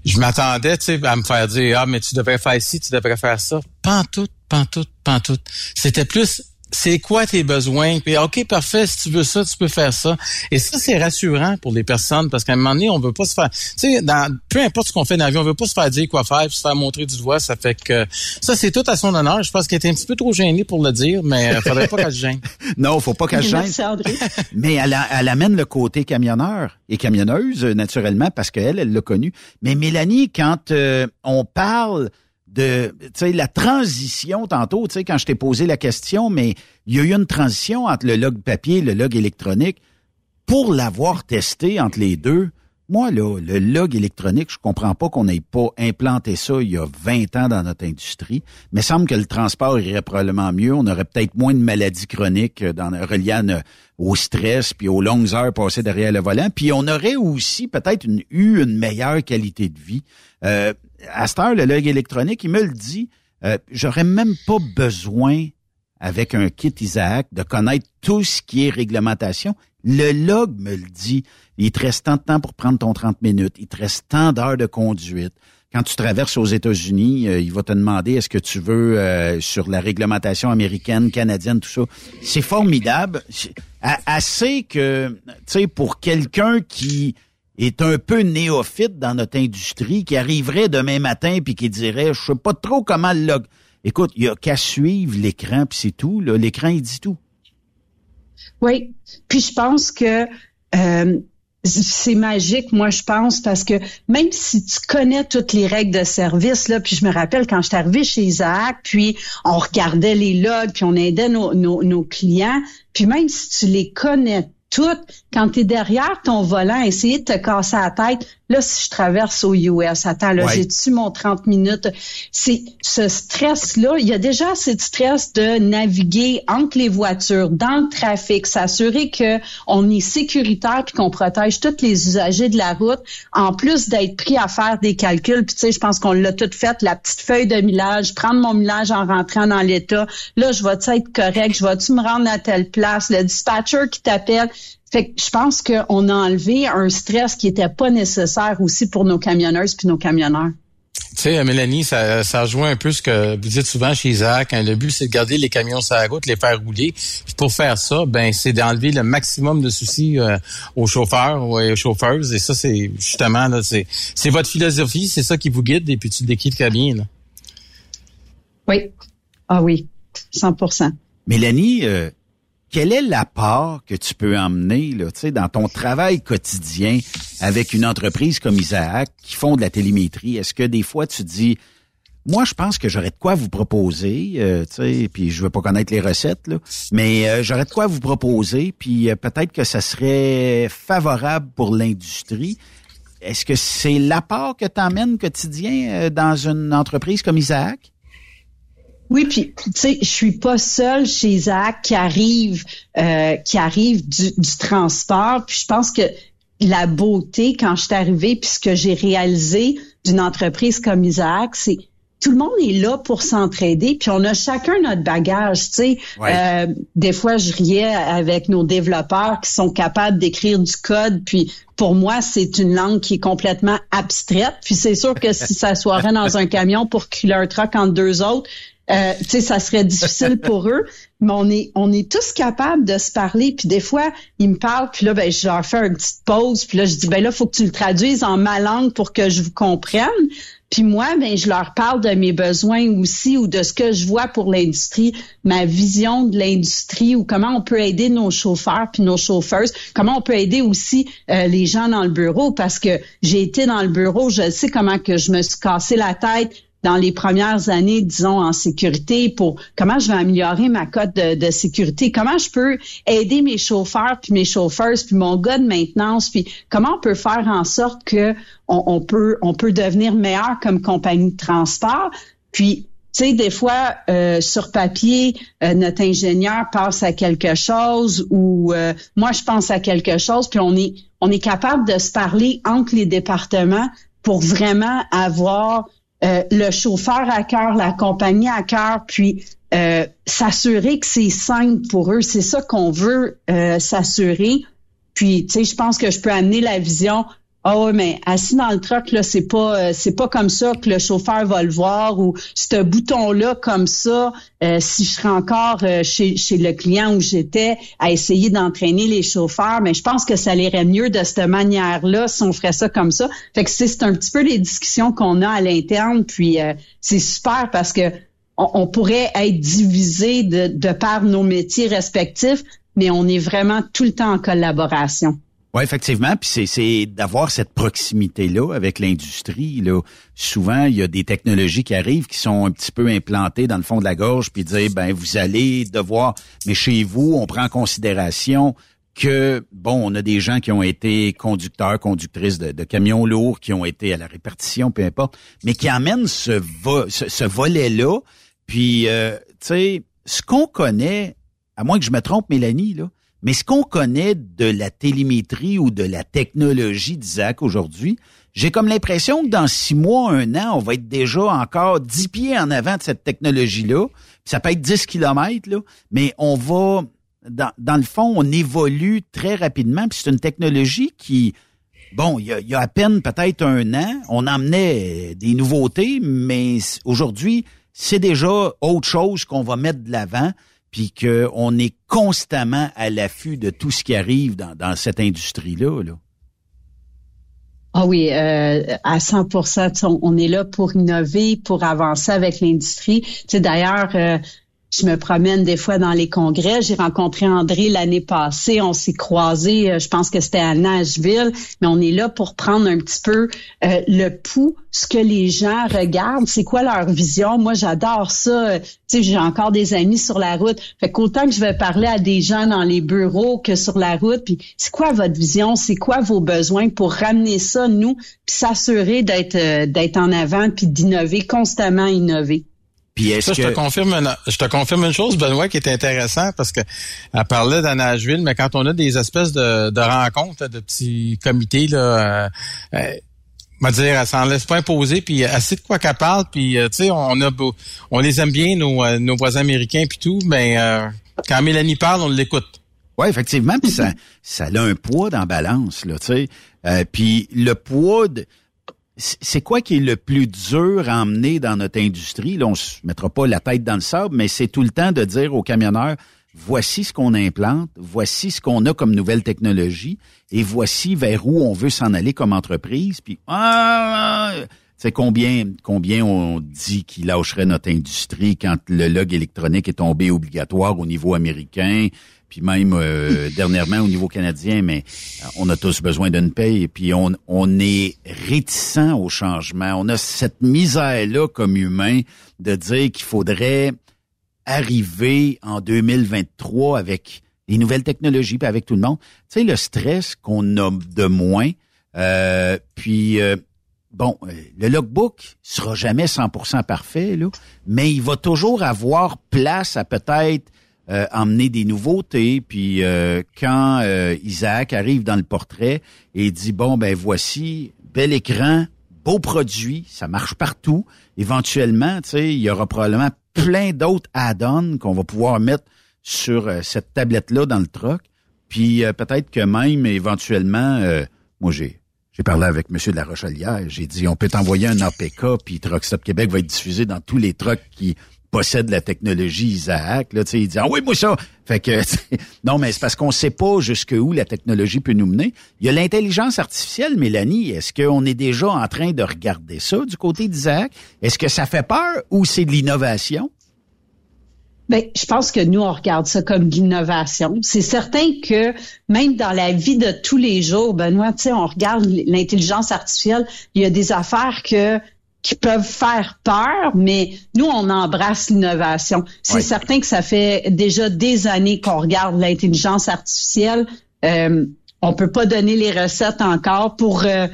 je m'attendais, à me faire dire, ah, mais tu devrais faire ci, tu devrais faire ça. Pantoute, pantoute, pantoute. C'était plus c'est quoi tes besoins? Puis, OK, parfait, si tu veux ça, tu peux faire ça. Et ça, c'est rassurant pour les personnes parce qu'à un moment donné, on veut pas se faire, tu sais, dans, peu importe ce qu'on fait dans la vie, on veut pas se faire dire quoi faire, puis se faire montrer du doigt. Ça fait que, ça, c'est tout à son honneur. Je pense qu'elle était un petit peu trop gênée pour le dire, mais il faudrait pas qu'elle se gêne. non, faut pas qu'elle se gêne. mais elle, elle, amène le côté camionneur et camionneuse, naturellement, parce qu'elle, elle l'a connu. Mais Mélanie, quand euh, on parle de la transition tantôt, tu sais, quand je t'ai posé la question, mais il y a eu une transition entre le log papier et le log électronique. Pour l'avoir testé entre les deux, moi, là, le log électronique, je comprends pas qu'on n'ait pas implanté ça il y a 20 ans dans notre industrie. Mais semble que le transport irait probablement mieux. On aurait peut-être moins de maladies chroniques dans, reliées au stress puis aux longues heures passées derrière le volant. Puis on aurait aussi peut-être eu une meilleure qualité de vie. Euh, à le log électronique, il me le dit, euh, j'aurais même pas besoin, avec un kit Isaac, de connaître tout ce qui est réglementation. Le log me le dit. Il te reste tant de temps pour prendre ton 30 minutes. Il te reste tant d'heures de conduite. Quand tu traverses aux États-Unis, euh, il va te demander est-ce que tu veux euh, sur la réglementation américaine, canadienne, tout ça. C'est formidable. Assez que, tu sais, pour quelqu'un qui est un peu néophyte dans notre industrie, qui arriverait demain matin puis qui dirait, je sais pas trop comment le log. Écoute, il y a qu'à suivre l'écran puis c'est tout. L'écran, il dit tout. Oui. Puis je pense que euh, c'est magique, moi, je pense, parce que même si tu connais toutes les règles de service, là, puis je me rappelle quand je suis arrivée chez Isaac, puis on regardait les logs, puis on aidait nos, nos, nos clients, puis même si tu les connais tout, quand tu es derrière ton volant, essayer de te casser la tête, là, si je traverse au US, attends, là, j'ai-tu mon 30 minutes? C'est ce stress-là, il y a déjà assez de stress de naviguer entre les voitures, dans le trafic, s'assurer que on est sécuritaire puis qu'on protège tous les usagers de la route, en plus d'être pris à faire des calculs. Puis tu sais, je pense qu'on l'a tout fait, la petite feuille de millage, prendre mon millage en rentrant dans l'État. Là, je vais être correct? Je vais-tu me rendre à telle place? Le dispatcher qui t'appelle, fait que je pense qu'on a enlevé un stress qui était pas nécessaire aussi pour nos camionneuses puis nos camionneurs. Tu sais, Mélanie, ça, ça rejoint un peu ce que vous dites souvent chez Isaac. Hein. le but, c'est de garder les camions sur la route, les faire rouler. Puis pour faire ça, ben, c'est d'enlever le maximum de soucis euh, aux chauffeurs ou aux chauffeuses. Et ça, c'est justement, là, c'est, c'est votre philosophie, c'est ça qui vous guide, et puis tu le décris très bien. Là. Oui. Ah oui, 100% Mélanie, euh, quel est l'apport que tu peux emmener là, dans ton travail quotidien avec une entreprise comme Isaac qui font de la télémétrie? Est-ce que des fois tu dis moi, je pense que j'aurais de quoi vous proposer, euh, puis je veux pas connaître les recettes, là, mais euh, j'aurais de quoi vous proposer, puis euh, peut-être que ça serait favorable pour l'industrie. Est-ce que c'est l'apport que tu emmènes quotidien dans une entreprise comme Isaac? Oui, puis tu sais, je suis pas seule chez Isaac qui arrive, euh, qui arrive du, transport. Puis je pense que la beauté quand je suis arrivée, puis ce que j'ai réalisé d'une entreprise comme Isaac, c'est tout le monde est là pour s'entraider, puis on a chacun notre bagage. Tu sais, euh, des fois, je riais avec nos développeurs qui sont capables d'écrire du code, puis pour moi, c'est une langue qui est complètement abstraite. Puis c'est sûr que si ça soirait dans un camion pour qu'il un truck entre deux autres, euh, tu sais, ça serait difficile pour eux, mais on est, on est tous capables de se parler. Puis des fois, ils me parlent, puis là, ben, je leur fais une petite pause, puis là, je dis, ben là, faut que tu le traduises en ma langue pour que je vous comprenne. Puis moi, ben je leur parle de mes besoins aussi ou de ce que je vois pour l'industrie, ma vision de l'industrie ou comment on peut aider nos chauffeurs puis nos chauffeuses, comment on peut aider aussi euh, les gens dans le bureau parce que j'ai été dans le bureau, je sais comment que je me suis cassé la tête dans les premières années, disons, en sécurité pour comment je vais améliorer ma cote de, sécurité, comment je peux aider mes chauffeurs, puis mes chauffeurs, puis mon gars de maintenance, puis comment on peut faire en sorte que on, peut on peut devenir meilleur comme compagnie de transport. Puis tu sais, des fois, euh, sur papier, euh, notre ingénieur passe à quelque chose ou euh, moi, je pense à quelque chose, puis on est, on est capable de se parler entre les départements pour vraiment avoir euh, le chauffeur à cœur, la compagnie à cœur, puis euh, s'assurer que c'est simple pour eux. C'est ça qu'on veut euh, s'assurer. Puis, tu sais, je pense que je peux amener la vision ah oui, mais assis dans le truck, là, c'est pas euh, c'est pas comme ça que le chauffeur va le voir ou ce bouton-là comme ça, euh, si je serais encore euh, chez, chez le client où j'étais à essayer d'entraîner les chauffeurs, mais je pense que ça irait mieux de cette manière-là si on ferait ça comme ça. Fait que c'est un petit peu les discussions qu'on a à l'interne, puis c'est super parce que on, pourrait être divisé de, de par nos métiers respectifs, mais on est vraiment tout le temps en collaboration. Oui, effectivement. Puis c'est d'avoir cette proximité-là avec l'industrie. Là. Souvent, il y a des technologies qui arrivent qui sont un petit peu implantées dans le fond de la gorge, puis dire, ben vous allez devoir... Mais chez vous, on prend en considération que, bon, on a des gens qui ont été conducteurs, conductrices de, camions lourds, qui ont été à la répartition, peu importe, mais qui amènent ce, ce, volet-là. Puis, euh, tu sais, ce qu'on connaît, à moins que je me trompe, Mélanie, là, mais ce qu'on connaît de la télémétrie ou de la technologie d'Isaac aujourd'hui, j'ai comme l'impression que dans six mois, un an, on va être déjà encore dix pieds en avant de cette technologie-là. Ça peut être 10 kilomètres, là, mais on va, dans, dans le fond, on évolue très rapidement. Puis c'est une technologie qui, bon, il y a, il y a à peine peut-être un an, on emmenait des nouveautés, mais aujourd'hui, c'est déjà autre chose qu'on va mettre de l'avant puis qu'on est constamment à l'affût de tout ce qui arrive dans, cette industrie-là. Là. Ah oui, euh, à 100% on est là pour innover, pour avancer avec l'industrie. Tu sais, d'ailleurs, euh, je me promène des fois dans les congrès. J'ai rencontré André l'année passée. On s'est croisés, euh, je pense que c'était à Nashville, mais on est là pour prendre un petit peu euh, le pouls, ce que les gens regardent, c'est quoi leur vision? Moi, j'adore ça. Tu sais, j'ai encore des amis sur la route. Fait qu'autant que je vais parler à des gens dans les bureaux que sur la route, puis c'est quoi votre vision, c'est quoi vos besoins pour ramener ça, nous, puis s'assurer d'être euh, d'être en avant, puis d'innover, constamment innover? Ça, je te confirme une, je te confirme une chose, Benoît, qui est intéressant parce que elle parlait d'Anageville, mais quand on a des espèces de, de rencontres, de petits comités, là, euh, euh, dire, elle s'en laisse pas imposer, puis assez de quoi qu'elle parle, puis euh, tu sais, on a on les aime bien, nos, euh, nos voisins américains puis tout, mais quand Mélanie parle, on l'écoute. Oui, effectivement, puis ça, ça a un poids dans la balance, là, tu sais. puis le poids de c'est quoi qui est le plus dur à emmener dans notre industrie? Là, on se mettra pas la tête dans le sable, mais c'est tout le temps de dire aux camionneurs, voici ce qu'on implante, voici ce qu'on a comme nouvelle technologie, et voici vers où on veut s'en aller comme entreprise. Puis, ah, c'est combien, combien on dit qu'il lâcherait notre industrie quand le log électronique est tombé obligatoire au niveau américain? Puis même euh, dernièrement au niveau canadien, mais euh, on a tous besoin d'une paye, puis on, on est réticent au changement. On a cette misère-là comme humain de dire qu'il faudrait arriver en 2023 avec les nouvelles technologies, puis avec tout le monde. Tu sais, le stress qu'on a de moins, euh, puis... Bon, le logbook sera jamais 100% parfait, là, mais il va toujours avoir place à peut-être euh, emmener des nouveautés. Puis euh, quand euh, Isaac arrive dans le portrait et dit bon ben voici bel écran, beau produit, ça marche partout. Éventuellement, tu sais, il y aura probablement plein d'autres add-ons qu'on va pouvoir mettre sur cette tablette là dans le truck. Puis peut-être que même éventuellement, moi j'ai j'ai parlé avec M. de la Rochelière. J'ai dit, on peut t'envoyer un APK, puis Truck Stop Québec va être diffusé dans tous les trucks qui possède la technologie Isaac. Là, il dit ah oui moi ça. Fait que non mais c'est parce qu'on sait pas jusqu'où la technologie peut nous mener. Il y a l'intelligence artificielle, Mélanie. Est-ce qu'on est déjà en train de regarder ça du côté d'Isaac? Est-ce que ça fait peur ou c'est de l'innovation? Ben, je pense que nous, on regarde ça comme de l'innovation. C'est certain que même dans la vie de tous les jours, Benoît, tu sais, on regarde l'intelligence artificielle, il y a des affaires que qui peuvent faire peur, mais nous, on embrasse l'innovation. C'est certain que ça fait déjà des années qu'on regarde l'intelligence artificielle. Euh, on peut pas donner les recettes encore pour. Euh,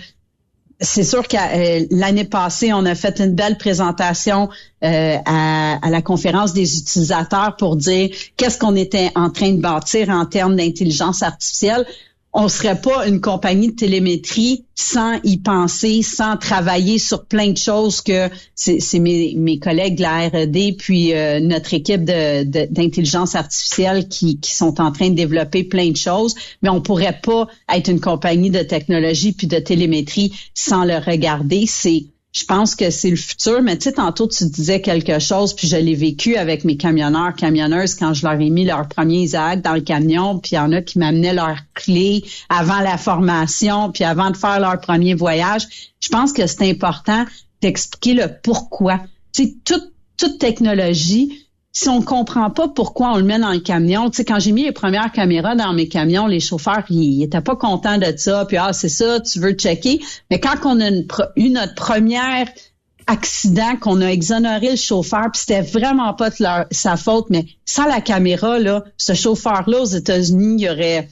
c'est sûr que euh, l'année passée, on a fait une belle présentation euh, à, à, la conférence des utilisateurs pour dire qu'est-ce qu'on était en train de bâtir en termes d'intelligence artificielle on serait pas une compagnie de télémétrie sans y penser, sans travailler sur plein de choses que c'est mes, collègues de la R&D puis euh, notre équipe d'intelligence artificielle qui, qui, sont en train de développer plein de choses, mais on pourrait pas être une compagnie de technologie puis de télémétrie sans le regarder. C'est je pense que c'est le futur. Mais tu sais, tantôt, tu disais quelque chose, puis je l'ai vécu avec mes camionneurs, camionneuses, quand je leur ai mis leur premier Isaac dans le camion, puis il y en a qui m'amenaient leurs clés avant la formation, puis avant de faire leur premier voyage. Je pense que c'est important d'expliquer le pourquoi. Tu toute, toute technologie, si on comprend pas pourquoi on le met dans le camion, tu sais, quand j'ai mis les premières caméras dans mes camions, les chauffeurs, ils étaient pas contents de ça, puis ah, c'est ça, tu veux checker. Mais quand on a eu notre première accident, qu'on a exonéré le chauffeur, puis c'était vraiment pas sa faute, mais sans la caméra, là, ce chauffeur-là aux États-Unis, il y aurait,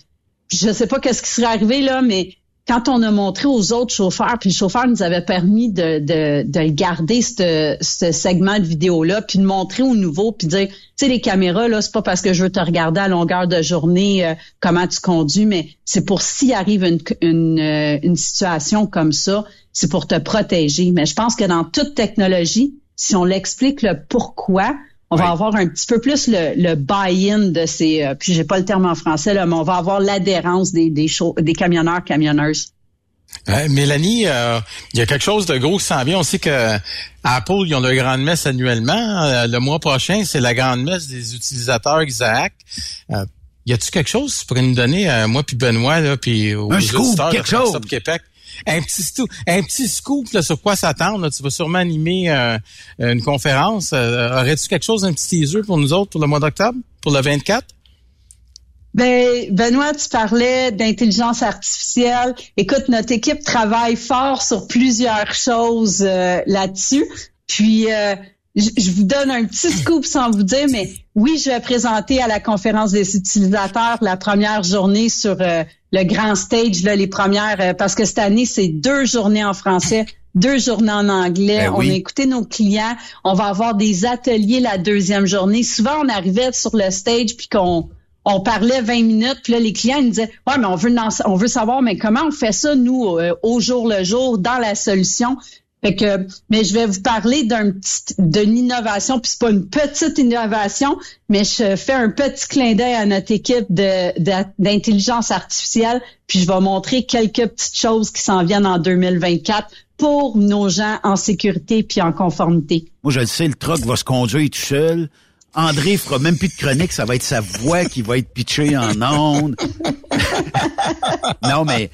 je sais pas qu'est-ce qui serait arrivé, là, mais quand on a montré aux autres chauffeurs, puis le chauffeur nous avait permis de, de, de garder ce, ce segment de vidéo-là, puis de montrer aux nouveaux, puis dire, tu sais, les caméras, là, c'est pas parce que je veux te regarder à longueur de journée euh, comment tu conduis, mais c'est pour s'il arrive une, une, euh, une situation comme ça, c'est pour te protéger. Mais je pense que dans toute technologie, si on l'explique le pourquoi, on va avoir un petit peu plus le, le buy-in de ces, euh, puis j'ai pas le terme en français là, mais on va avoir l'adhérence des des, des camionneurs camionneuses. Euh, Mélanie, euh, il y a quelque chose de gros qui s'en vient. On sait que Apple, ils ont leur grande messe annuellement. Euh, le mois prochain, c'est la grande messe des utilisateurs Isaac. y a-tu quelque chose que tu pourrais nous donner, moi puis Benoît, là, puis aux un scoop, quelque chose. Québec? Un petit scoop là, sur quoi s'attendre. Tu vas sûrement animer euh, une conférence. Euh, aurais-tu quelque chose, un petit teaser pour nous autres pour le mois d'octobre, pour le 24? Ben, Benoît, tu parlais d'intelligence artificielle. Écoute, notre équipe travaille fort sur plusieurs choses euh, là-dessus. Puis, je, vous donne un petit scoop sans vous dire, mais oui, je vais présenter à la conférence des utilisateurs la première journée sur euh, le grand stage, là, les premières, euh, parce que cette année, c'est deux journées en français, deux journées en anglais. Ben on a écouté nos clients. On va avoir des ateliers la deuxième journée. Souvent, on arrivait sur le stage puis qu'on on parlait 20 minutes, puis là, les clients ils nous disaient Ouais, mais on veut on veut savoir, mais comment on fait ça, nous, euh, au jour le jour, dans la solution? Fait que, mais je vais vous parler d'un petit, d'une innovation, puis c'est pas une petite innovation, mais je fais un petit clin d'œil à notre équipe de, d'intelligence artificielle, puis je vais montrer quelques petites choses qui s'en viennent en 2024 pour nos gens en sécurité puis en conformité. Moi, je le sais, le truck va se conduire tout seul. André fera même plus de chronique, ça va être sa voix qui va être pitchée en ondes. non, mais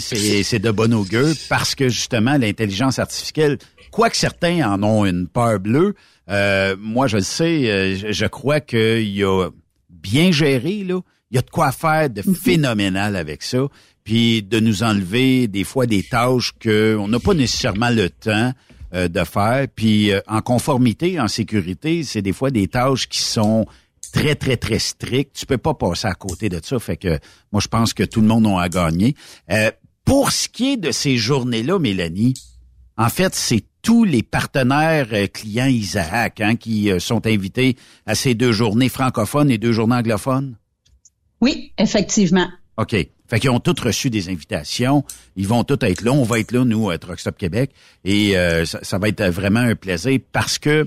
c'est de bon augure parce que justement l'intelligence artificielle, quoique certains en ont une peur bleue, euh, moi je le sais, euh, je, crois qu'il y a bien géré là, il y a de quoi faire de mhm. phénoménal avec ça, puis de nous enlever des fois des tâches que on n'a pas nécessairement le temps euh, de faire, puis en conformité, en sécurité, c'est des fois des tâches qui sont très, très, très strict. Tu peux pas passer à côté de ça. Fait que moi, je pense que tout le monde a à gagner. Euh, pour ce qui est de ces journées-là, Mélanie, en fait, c'est tous les partenaires euh, clients Isaac hein, qui euh, sont invités à ces deux journées francophones et deux journées anglophones? Oui, effectivement. OK. Fait qu'ils ont tous reçu des invitations. Ils vont tous être là. On va être là, nous, à Truckstop Québec. Et ça, ça, va être vraiment un plaisir parce que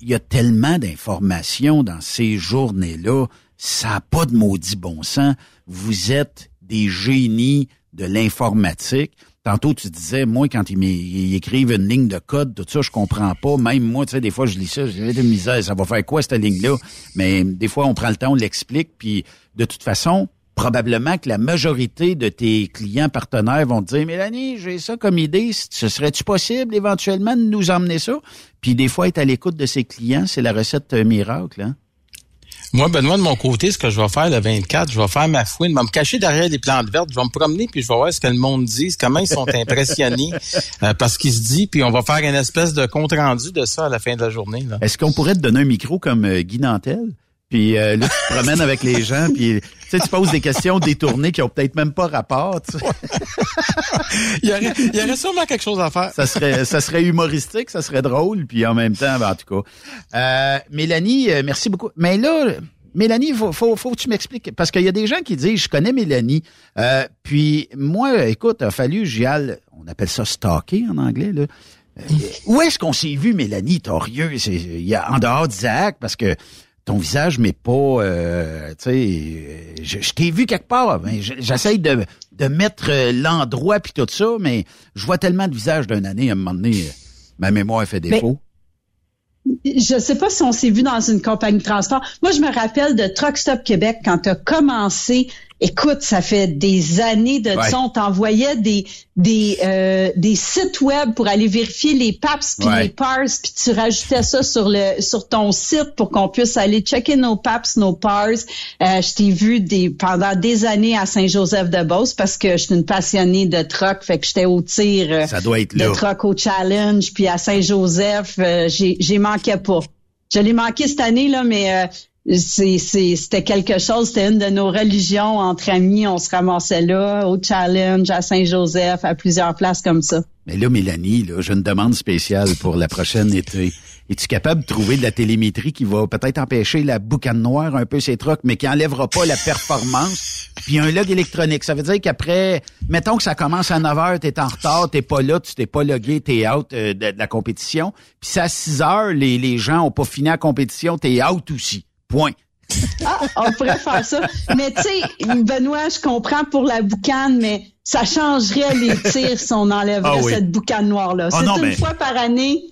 il y a tellement d'informations dans ces journées-là, ça n'a pas de maudit bon sens. Vous êtes des génies de l'informatique. Tantôt, tu disais, moi, quand ils, écrivent une ligne de code, tout ça, je comprends pas. Même moi, tu sais, des fois, je lis ça, j'ai de misère, ça va faire quoi, cette ligne-là? Mais des fois, on prend le temps, on l'explique, puis de toute façon, probablement que la majorité de tes clients partenaires vont te dire, Mélanie, j'ai ça comme idée, ce serait-tu possible éventuellement de nous emmener ça? Puis des fois, être à l'écoute de ses clients, c'est la recette euh, miracle, hein? Moi, Benoît, de mon côté, ce que je vais faire le 24, je vais faire ma fouine, je vais me cacher derrière les plantes vertes, je vais me promener, puis je vais voir ce que le monde dit, comment ils sont impressionnés euh, par ce qui se dit, puis on va faire une espèce de compte-rendu de ça à la fin de la journée. Est-ce qu'on pourrait te donner un micro comme euh, Guy Nantel? Puis euh, là, tu te promènes avec les gens, puis sais, tu poses des questions détournées qui ont peut-être même pas rapport. tu sais. il, y aurait, il y aurait sûrement quelque chose à faire. Ça serait, ça serait humoristique, ça serait drôle, puis en même temps, ben, en tout cas. Euh, Mélanie, euh, merci beaucoup. Mais là, Mélanie, faut, faut, faut que tu m'expliques, parce qu'il y a des gens qui disent, je connais Mélanie, euh, puis moi, écoute, il a fallu, j'y aille, on appelle ça stalker en anglais, là. Euh, où est-ce qu'on s'est vu, Mélanie Torieux? C'est, il y a, en dehors d'Isaac, parce que ton visage m'est pas, euh, tu sais, euh, je, t'ai vu quelque part. mais je- J'essaye de, de mettre euh, l'endroit puis tout ça, mais je vois tellement de visages d'une année à un moment donné, ma mémoire fait défaut. je sais pas si on s'est vu dans une compagnie de transport. Moi, je me rappelle de Truck Stop Québec quand tu as commencé. Écoute, ça fait des années de Ouais. ça. On t'envoyait des des euh, des sites web pour aller vérifier les PAPS puis Ouais. les PARS, puis tu rajoutais ça sur le sur ton site pour qu'on puisse aller checker nos PAPS, nos PARS. Euh, je t'ai vu des pendant des années à Saint-Joseph-de-Beauce parce que je suis une passionnée de truck, fait que j'étais au tir euh, Ça doit être de truck au challenge, puis à Saint-Joseph, euh, j'ai j'ai manqué pas. Je l'ai manqué cette année là, mais euh, c'était quelque chose. C'était une de nos religions entre amis. On se ramassait là au challenge à Saint-Joseph, à plusieurs places comme ça. Mais là, Mélanie, là, j'ai une demande spéciale pour la prochaine été. Es-tu capable de trouver de la télémétrie qui va peut-être empêcher la boucane noire un peu ces trucks, mais qui enlèvera pas la performance? Puis un log électronique. Ça veut dire qu'après, mettons que ça commence à 9 heures, t'es en retard, t'es pas là, tu t'es pas logué, t'es out euh, de, de la compétition. Puis c'est à 6 heures, les, les gens ont pas fini la compétition, t'es out aussi. Point. Ah, on pourrait faire ça. Mais tu sais, Benoît, je comprends pour la boucane, mais ça changerait les tirs si on enlèverait Ah oui. cette boucane noire-là. Ah C'est une mais- fois par année.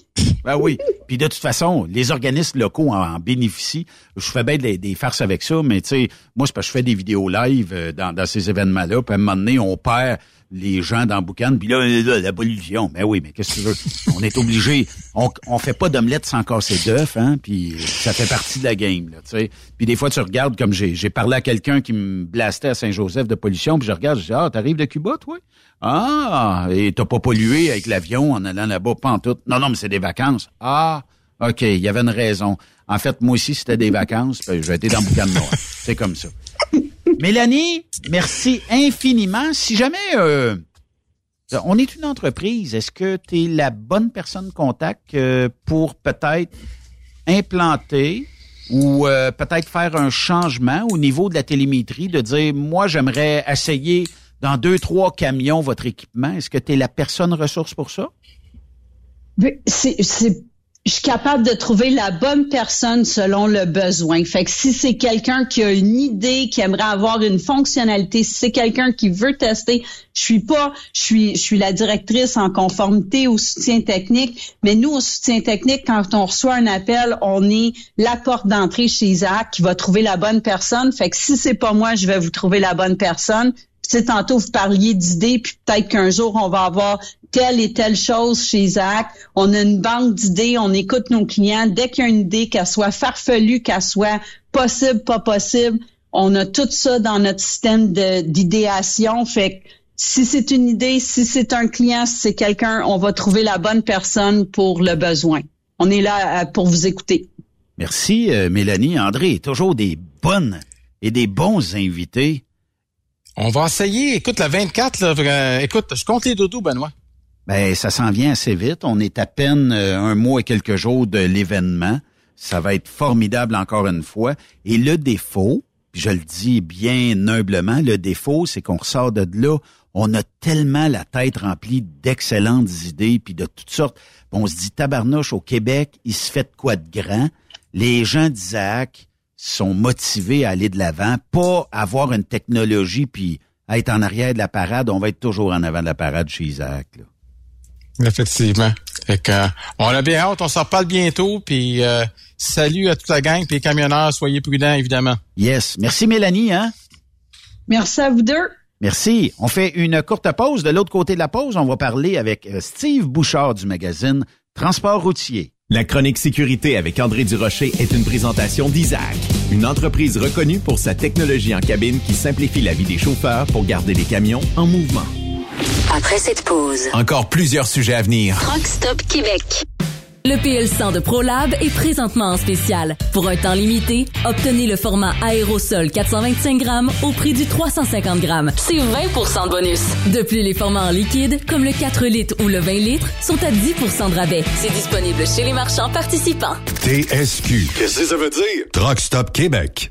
Ben oui. Puis de toute façon, les organismes locaux en, en bénéficient. Je fais bien des, des farces avec ça, mais tu sais, moi, c'est parce que je fais des vidéos live euh, dans, dans ces événements-là. Puis à un moment donné, on perd les gens dans boucan. Puis là, là, la pollution. Ben oui, mais qu'est-ce que tu veux? On est obligé. On, on fait pas d'omelette sans casser d'œuf, hein. Puis ça fait partie de la game, là, tu sais. Puis des fois, tu regardes, comme j'ai parlé à quelqu'un qui me blastait à Saint-Joseph de pollution, puis je regarde, je dis, ah, t'arrives de Cuba, toi? Ah, et t'as pas pollué avec l'avion en allant là-bas, pas en tout. Non, non, mais c'est des vacances. Ah, OK, il y avait une raison. En fait, moi aussi, c'était des vacances, puis j'ai été dans boucan noir. C'est comme ça. Mélanie, merci infiniment. Si jamais euh, on est une entreprise, est-ce que tu es la bonne personne contact euh, pour peut-être implanter ou euh, peut-être faire un changement au niveau de la télémétrie, de dire, moi, j'aimerais essayer dans deux, trois camions votre équipement? Est-ce que tu es la personne ressource pour ça? Ben, c'est, je suis capable de trouver la bonne personne selon le besoin. Fait que si c'est quelqu'un qui a une idée, qui aimerait avoir une fonctionnalité, si c'est quelqu'un qui veut tester, je suis pas, je suis, je suis la directrice en conformité au soutien technique. Mais nous, au soutien technique, quand on reçoit un appel, on est la porte d'entrée chez Isaac qui va trouver la bonne personne. Fait que si c'est pas moi, je vais vous trouver la bonne personne. Sais, tantôt, vous parliez d'idées, puis peut-être qu'un jour, on va avoir telle et telle chose chez Isaac. On a une banque d'idées, on écoute nos clients. Dès qu'il y a une idée, qu'elle soit farfelue, qu'elle soit possible, pas possible, on a tout ça dans notre système d'idéation. Fait que si c'est une idée, si c'est un client, si c'est quelqu'un, on va trouver la bonne personne pour le besoin. On est là euh, pour vous écouter. Merci, euh, Mélanie. André, toujours des bonnes et des bons invités. On va essayer. Écoute, la 24, là, euh, écoute, je compte les doudous, Benoît. Ben, ça s'en vient assez vite. On est à peine euh, un mois et quelques jours de l'événement. Ça va être formidable encore une fois. Et le défaut, je le dis bien humblement, le défaut, c'est qu'on ressort de là, on a tellement la tête remplie d'excellentes idées, puis de toutes sortes. Puis on se dit, tabarnouche, au Québec, il se fait de quoi de grand? Les gens d'Isaac sont motivés à aller de l'avant, pas avoir une technologie, puis à être en arrière de la parade, on va être toujours en avant de la parade chez Isaac. Effectivement. Fait que, euh, on a bien hâte, on s'en reparle bientôt, puis euh, salut à toute la gang, puis les camionneurs, soyez prudents, évidemment. Yes. Merci Mélanie, hein? Merci à vous deux. Merci. On fait une courte pause. De l'autre côté de la pause, on va parler avec euh, Steve Bouchard du magazine Transport routier. La chronique sécurité avec André Durocher est une présentation d'Isaac, une entreprise reconnue pour sa technologie en cabine qui simplifie la vie des chauffeurs pour garder les camions en mouvement. Après cette pause, Encore plusieurs sujets à venir. Truck Stop Québec. Le PL100 de ProLab est présentement en spécial. Pour un temps limité, obtenez le format aérosol 425 grammes au prix du 350 grammes. C'est 20% de bonus. De plus, les formats en liquide, comme le 4 litres ou le 20 litres, sont à 10% de rabais. C'est disponible chez les marchands participants. TSQ. Qu'est-ce que ça veut dire? Truck Stop Québec.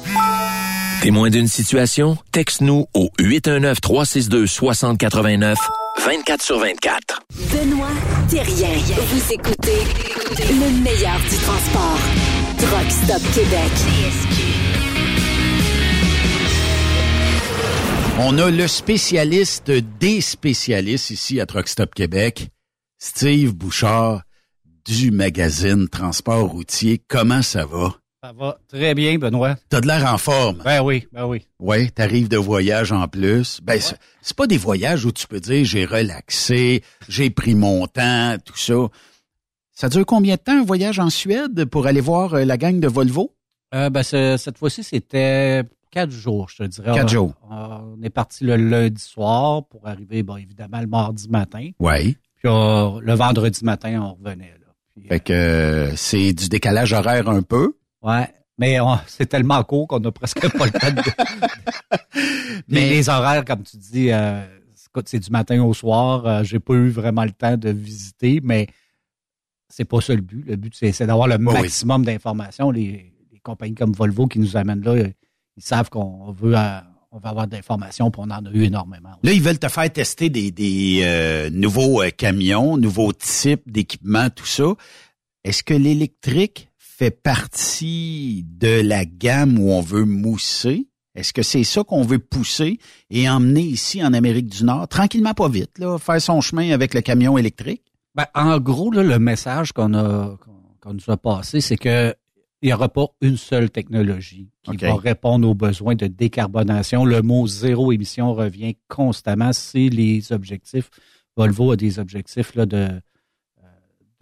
Témoin d'une situation? Texte-nous au 819-362-6089, 24 sur 24. Benoît Thérien. Vous écoutez le meilleur du transport. Truck Stop Québec. On a le spécialiste des spécialistes ici à Truck Stop Québec, Steve Bouchard du magazine Transport routier. Comment ça va? Ça va très bien, Benoît. T'as de l'air en forme. Ben oui, ben oui. Ouais, t'arrives de voyage en plus. Ben, c'est- c'est pas des voyages où tu peux dire j'ai relaxé, j'ai pris mon temps, tout ça. Ça dure combien de temps un voyage en Suède pour aller voir euh, la gang de Volvo? Euh, ben, ce- cette fois-ci, c'était quatre jours, je te dirais. Quatre On- jours. On est parti le lundi soir pour arriver, bon, évidemment, le mardi matin. Ouais. Puis euh, le vendredi matin, on revenait. Là. Fait que euh, c'est du décalage horaire un peu. Ouais. Mais c'est tellement court qu'on a presque pas le temps de... Mais les horaires, comme tu dis, euh, c'est du matin au soir. Euh, J'ai pas eu vraiment le temps de visiter, mais c'est pas ça le but. Le but, c'est d'avoir le oui. maximum d'informations. Les, les compagnies comme Volvo qui nous amènent là, ils savent qu'on veut, euh, on va avoir d'informations, puis on en a eu énormément. Là, ils veulent te faire tester des, des euh, nouveaux euh, camions, nouveaux types d'équipements, tout ça. Est-ce que l'électrique fait partie de la gamme où on veut mousser? Est-ce que c'est ça qu'on veut pousser et emmener ici en Amérique du Nord, tranquillement pas vite, là, faire son chemin avec le camion électrique? Ben, en gros, là, le message qu'on a qu'on nous a passé, c'est que il n'y aura pas une seule technologie qui va répondre aux besoins de décarbonation. Le mot zéro émission revient constamment. C'est les objectifs. Volvo a des objectifs là, de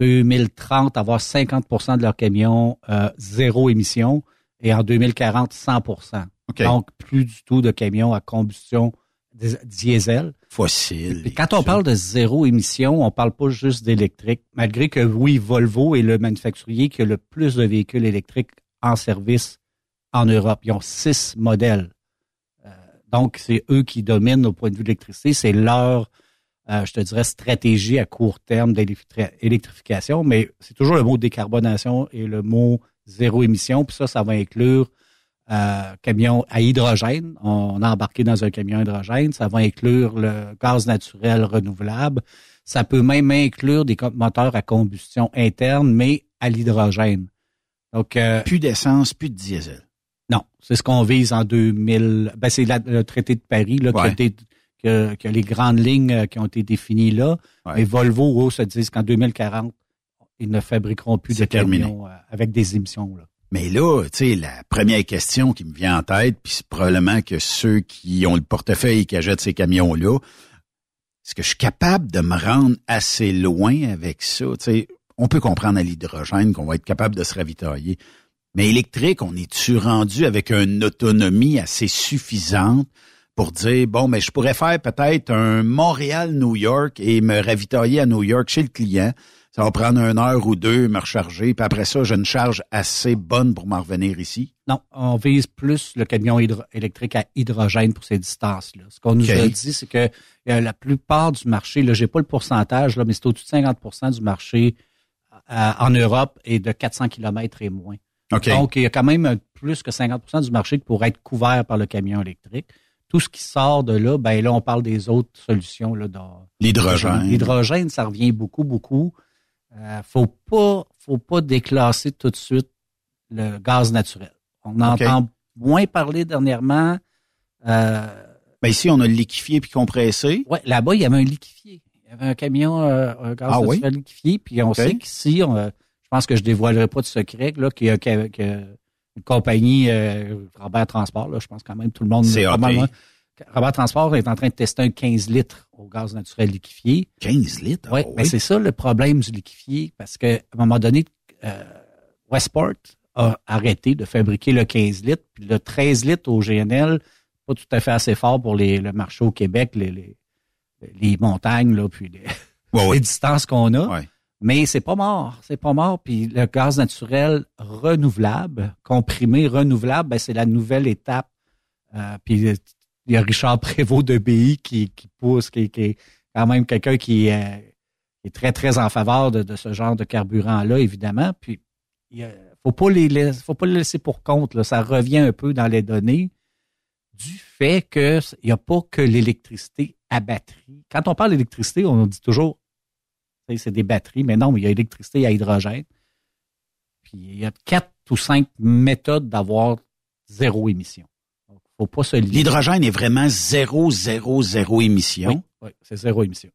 2030, avoir 50% de leurs camions euh, zéro émission. et en 2040, 100% Donc, plus du tout de camions à combustion diesel. Fossile. Et quand on parle de zéro émission, on parle pas juste d'électrique, malgré que oui, Volvo est le manufacturier qui a le plus de véhicules électriques en service en Europe. Ils ont six modèles. Euh, donc, c'est eux qui dominent au point de vue de l'électricité. C'est leur, euh, je te dirais, stratégie à court terme d'électrification, mais c'est toujours le mot décarbonation et le mot zéro émission. Puis ça, ça va inclure euh, camion à hydrogène. On a embarqué dans un camion hydrogène. Ça va inclure le gaz naturel renouvelable. Ça peut même inclure des moteurs à combustion interne, mais à l'hydrogène. Donc euh, plus d'essence, plus de diesel. Non, c'est ce qu'on vise en 2000. Ben, c'est le traité de Paris là, qui, a que, les grandes lignes euh, qui ont été définies là. Et Volvo eux, se disent qu'en 2040, ils ne fabriqueront plus de camions avec des émissions. Là. Mais là, tu sais, la première question qui me vient en tête, puis c'est probablement que ceux qui ont le portefeuille et qui achètent ces camions-là, est-ce que je suis capable de me rendre assez loin avec ça? Tu sais, on peut comprendre à l'hydrogène qu'on va être capable de se ravitailler. Mais électrique, on est-tu rendu avec une autonomie assez suffisante pour dire, bon, mais je pourrais faire peut-être un Montréal-New York et me ravitailler à New York chez le client ça va prendre une heure ou deux, me recharger, puis après ça, j'ai une charge assez bonne pour m'en revenir ici? Non, on vise plus le camion électrique à hydrogène pour ces distances-là. Ce qu'on nous a dit, c'est que euh, la plupart du marché, là, j'ai pas le pourcentage, là, mais c'est au-dessus de 50% du marché euh, en Europe et de 400 km et moins. Donc, il y a quand même plus que 50% du marché qui pourrait être couvert par le camion électrique tout ce qui sort de là, ben là, on parle des autres solutions. Là, L'hydrogène. L'hydrogène, ça revient beaucoup, beaucoup. Euh, faut pas, faut pas déclasser tout de suite le gaz naturel. On entend moins parler dernièrement. Euh, ben ici, on a le liquéfié puis compressé. Oui, là-bas, il y avait un liquéfié. Il y avait un camion euh, un gaz ah naturel liquéfié. Puis on sait qu'ici, je pense que je dévoilerai pas de secret, là, qu'il y a, une compagnie Robert Transport, là, je pense quand même tout le monde. C'est Robert Transport est en train de tester un 15 litres au gaz naturel liquéfié. 15 litres? Oui, ah mais c'est ça le problème du liquéfié, parce qu'à un moment donné, euh, Westport a arrêté de fabriquer le 15 litres, puis le 13 litres au GNL, pas tout à fait assez fort pour les, le marché au Québec, les, les, montagnes, là, puis les, distances qu'on a. Mais c'est pas mort, c'est pas mort. Puis le gaz naturel renouvelable, comprimé renouvelable, ben, c'est la nouvelle étape. Euh, puis il y a Richard Prévost de BI qui, qui pousse, qui, qui, est quand même quelqu'un qui, euh, est très, très en faveur de, ce genre de carburant-là, évidemment. Puis, il faut pas les faut pas le laisser pour compte. Là. Ça revient un peu dans les données du fait qu'il n'y a pas que l'électricité à batterie. Quand on parle d'électricité, on dit toujours c'est des batteries, mais non, il y a l'électricité à hydrogène. Puis il y a quatre ou cinq méthodes d'avoir zéro émission. L'hydrogène est vraiment zéro, zéro, zéro émission. Oui, c'est zéro émission.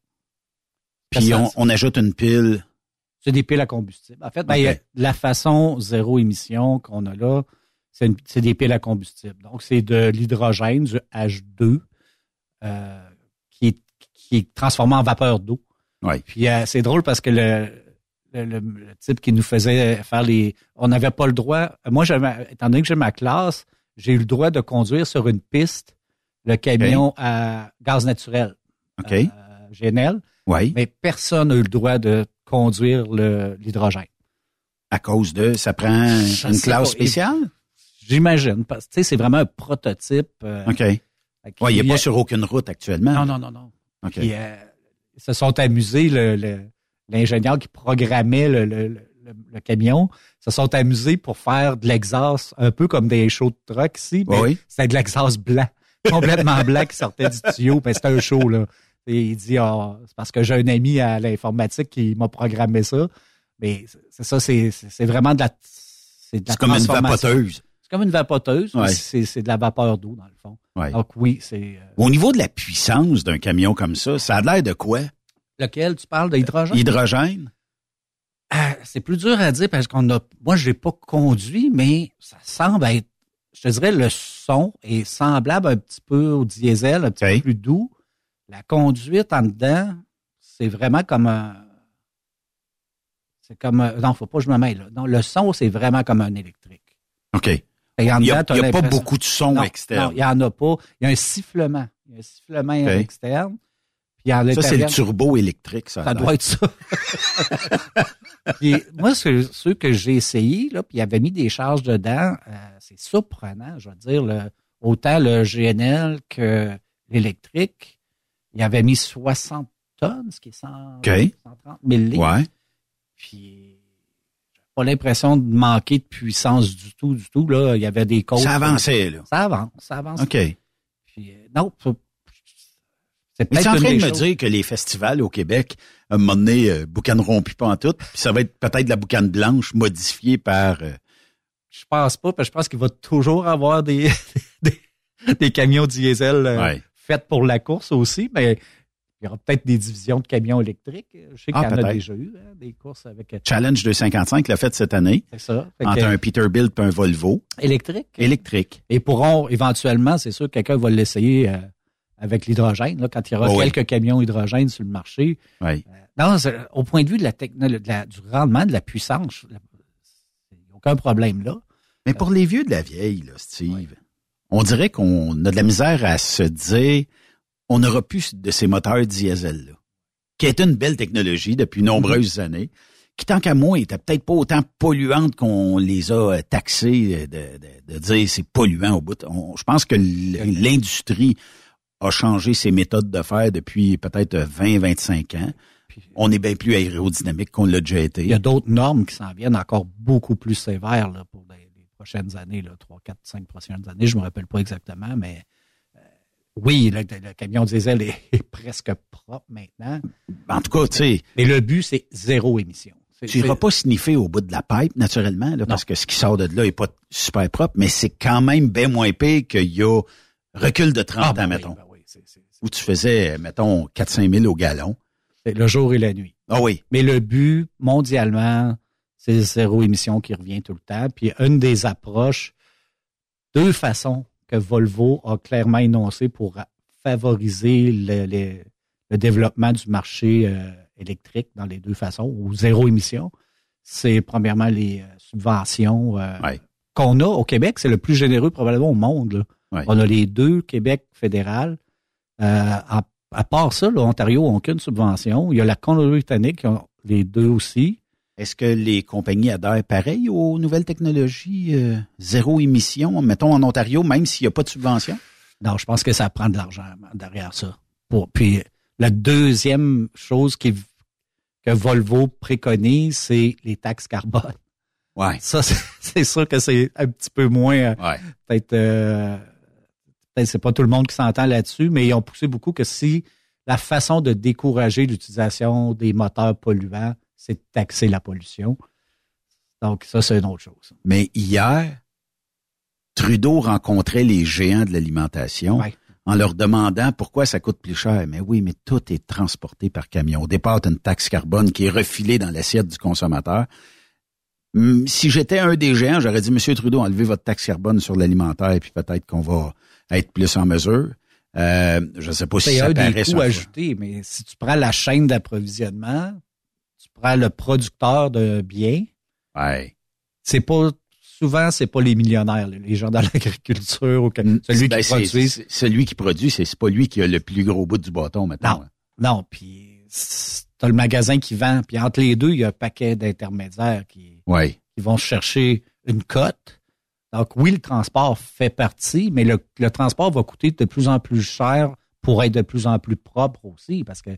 Puis on, ajoute une pile. C'est des piles à combustible. En fait, ben, la façon zéro émission qu'on a là, c'est des piles à combustible. Donc, c'est de l'hydrogène, du H2, euh, qui, est, qui est transformé en vapeur d'eau. Oui. Puis euh, c'est drôle parce que le, le, type qui nous faisait faire les... On n'avait pas le droit... Moi, étant donné que j'ai ma classe, j'ai eu le droit de conduire sur une piste le camion à gaz naturel. OK. Euh, GNL. Oui. Mais personne n'a eu le droit de conduire l'hydrogène. À cause de, ça prend une classe spéciale? J'imagine. Tu sais, c'est vraiment un prototype. Euh, OK. Oui, il n'est pas sur aucune route actuellement. Non, non, non, non. OK. Euh, se sont amusés, l'ingénieur qui programmait le, le, camion, se sont amusés pour faire de l'exhaust, un peu comme des shows de truck ici, mais oui. c'était de l'exhaust blanc, complètement blanc qui sortait du tuyau, ben, c'était un show, là. Et il dit, ah, c'est parce que j'ai un ami à l'informatique qui m'a programmé ça. Mais c'est ça, c'est, vraiment de la, c'est comme une vapoteuse. C'est comme une vapoteuse, c'est, de la vapeur d'eau, dans le fond. Donc oui, c'est... Euh, Au niveau de la puissance d'un camion comme ça, ça a l'air de quoi? Lequel? Tu parles d'hydrogène? Hydrogène? Ah, c'est plus dur à dire parce qu'on a. Moi, je n'ai pas conduit, mais ça semble être. Je te dirais, le son est semblable un petit peu au diesel, un petit peu plus doux. La conduite en dedans, c'est vraiment comme un. C'est comme. Un, non, faut pas que je me mêle. Non, le son, c'est vraiment comme un électrique. OK. Il y a, a pas beaucoup de son Non, externe. Non, il n'y en a pas. Il y a un sifflement. Il y a un sifflement externe. Puis en Ça, c'est le turbo électrique, ça. Ça doit être ça. Puis moi, ce- ceux que j'ai essayé, là, puis il avait mis des charges dedans, euh, c'est surprenant, je veux dire. le- autant le GNL que l'électrique, il avait mis 60 tonnes, ce qui est 100, OK. 130 000 litres. Ouais. Puis j'ai pas l'impression de manquer de puissance du tout, du tout. Là, il y avait des côtes. Ça avançait, là. Ça avance, ça avance. OK. Puis, euh, non, c'est Mais peut-être tu es en train de me choses- dire que les festivals au Québec, à un moment donné, euh, plus pas en tout, puis ça va être peut-être la boucane blanche modifiée par... euh, Je pense pas, parce que je pense qu'il va toujours avoir des, des, des camions diesel euh, Ouais. faits pour la course aussi, mais il y aura peut-être des divisions de camions électriques. Je sais Ah, qu'il y en a déjà eu, hein, des courses avec euh, Challenge 255 l'a fait cette année. C'est ça. Entre que- un Peterbilt et un Volvo. électriques. Électrique. Et pourront éventuellement, c'est sûr, quelqu'un va l'essayer euh, avec l'hydrogène, quand il y aura Oh oui. quelques camions hydrogène sur le marché. Oui. Non, c'est- au point de vue de la technologie, du rendement, de la puissance, il n'y a aucun problème là. Mais pour les vieux de la vieille, là, Steve, on dirait qu'on a de la misère à se dire on n'aura plus de ces moteurs diesel-là, qui est une belle technologie depuis nombreuses années, qui, tant qu'à moi, était peut-être pas autant polluante qu'on les a euh, taxés de, de- de dire c'est polluant au bout. On- je pense que l'industrie a changé ses méthodes de faire depuis peut-être 20-25 ans. On est bien plus aérodynamique qu'on l'a déjà été. Il y a d'autres normes qui s'en viennent encore beaucoup plus sévères là, pour les, les prochaines années, là, 3, 4, 5 prochaines années. Je me rappelle pas exactement, mais oui, le, le camion diesel est, est presque propre maintenant. En tout cas, tu sais. Mais le but, c'est zéro émission. Tu n'iras pas sniffer au bout de la pipe, naturellement, là, parce que ce qui sort de là est pas super propre, mais c'est quand même bien moins pire qu'il y a recul de 30 Ah, ans, ben oui, mettons. ben oui, Où tu faisais, mettons, 4-5 000 au gallon. c'est le jour et la nuit. Ah oui. Mais le but, mondialement, c'est zéro émission qui revient tout le temps. Puis une des approches, deux façons que Volvo a clairement énoncées pour favoriser le, le- le développement du marché euh, électrique dans les deux façons, ou zéro émission, c'est premièrement les euh, subventions euh, qu'on a au Québec. C'est le plus généreux probablement au monde. Ouais. On a les deux Québec fédéral. Euh, à, à part ça, l'Ontario n'a aucune subvention. Il y a la Colombie-Britannique, les deux aussi. Est-ce que les compagnies adhèrent pareil aux nouvelles technologies euh, zéro émission, mettons en Ontario, même s'il n'y a pas de subvention? Non, je pense que ça prend de l'argent derrière ça. Pour, puis la deuxième chose qui, que Volvo préconise, c'est les taxes carbone. Ouais. Ça, c'est c'est sûr que c'est un petit peu moins. euh, Ouais. Peut-être, euh, peut-être c'est pas tout le monde qui s'entend là-dessus, mais ils ont poussé beaucoup que si la façon de décourager l'utilisation des moteurs polluants, c'est de taxer la pollution. Donc ça, c'est une autre chose. Mais hier, Trudeau rencontrait les géants de l'alimentation en leur demandant pourquoi ça coûte plus cher. Mais oui, mais tout est transporté par camion. Au départ, une taxe carbone qui est refilée dans l'assiette du consommateur. Hum, Si j'étais un des géants, j'aurais dit, Monsieur Trudeau, enlevez votre taxe carbone sur l'alimentaire, et puis peut-être qu'on va être plus en mesure. Euh, je ne sais pas si C'est ça un des paraît coûts sur- ajoutés, mais si tu prends la chaîne d'approvisionnement, tu prends le producteur de biens, Ouais. c'est pas souvent c'est pas les millionnaires, les gens dans l'agriculture ou celui Ben, qui c'est- produit. Celui qui produit, c'est pas lui qui a le plus gros bout du bâton, maintenant. Non, non, puis c'est- t'as le magasin qui vend, puis entre les deux, il y a un paquet d'intermédiaires qui, Ouais. qui vont chercher une cote. Donc oui, le transport fait partie, mais le, le transport va coûter de plus en plus cher pour être de plus en plus propre aussi, parce que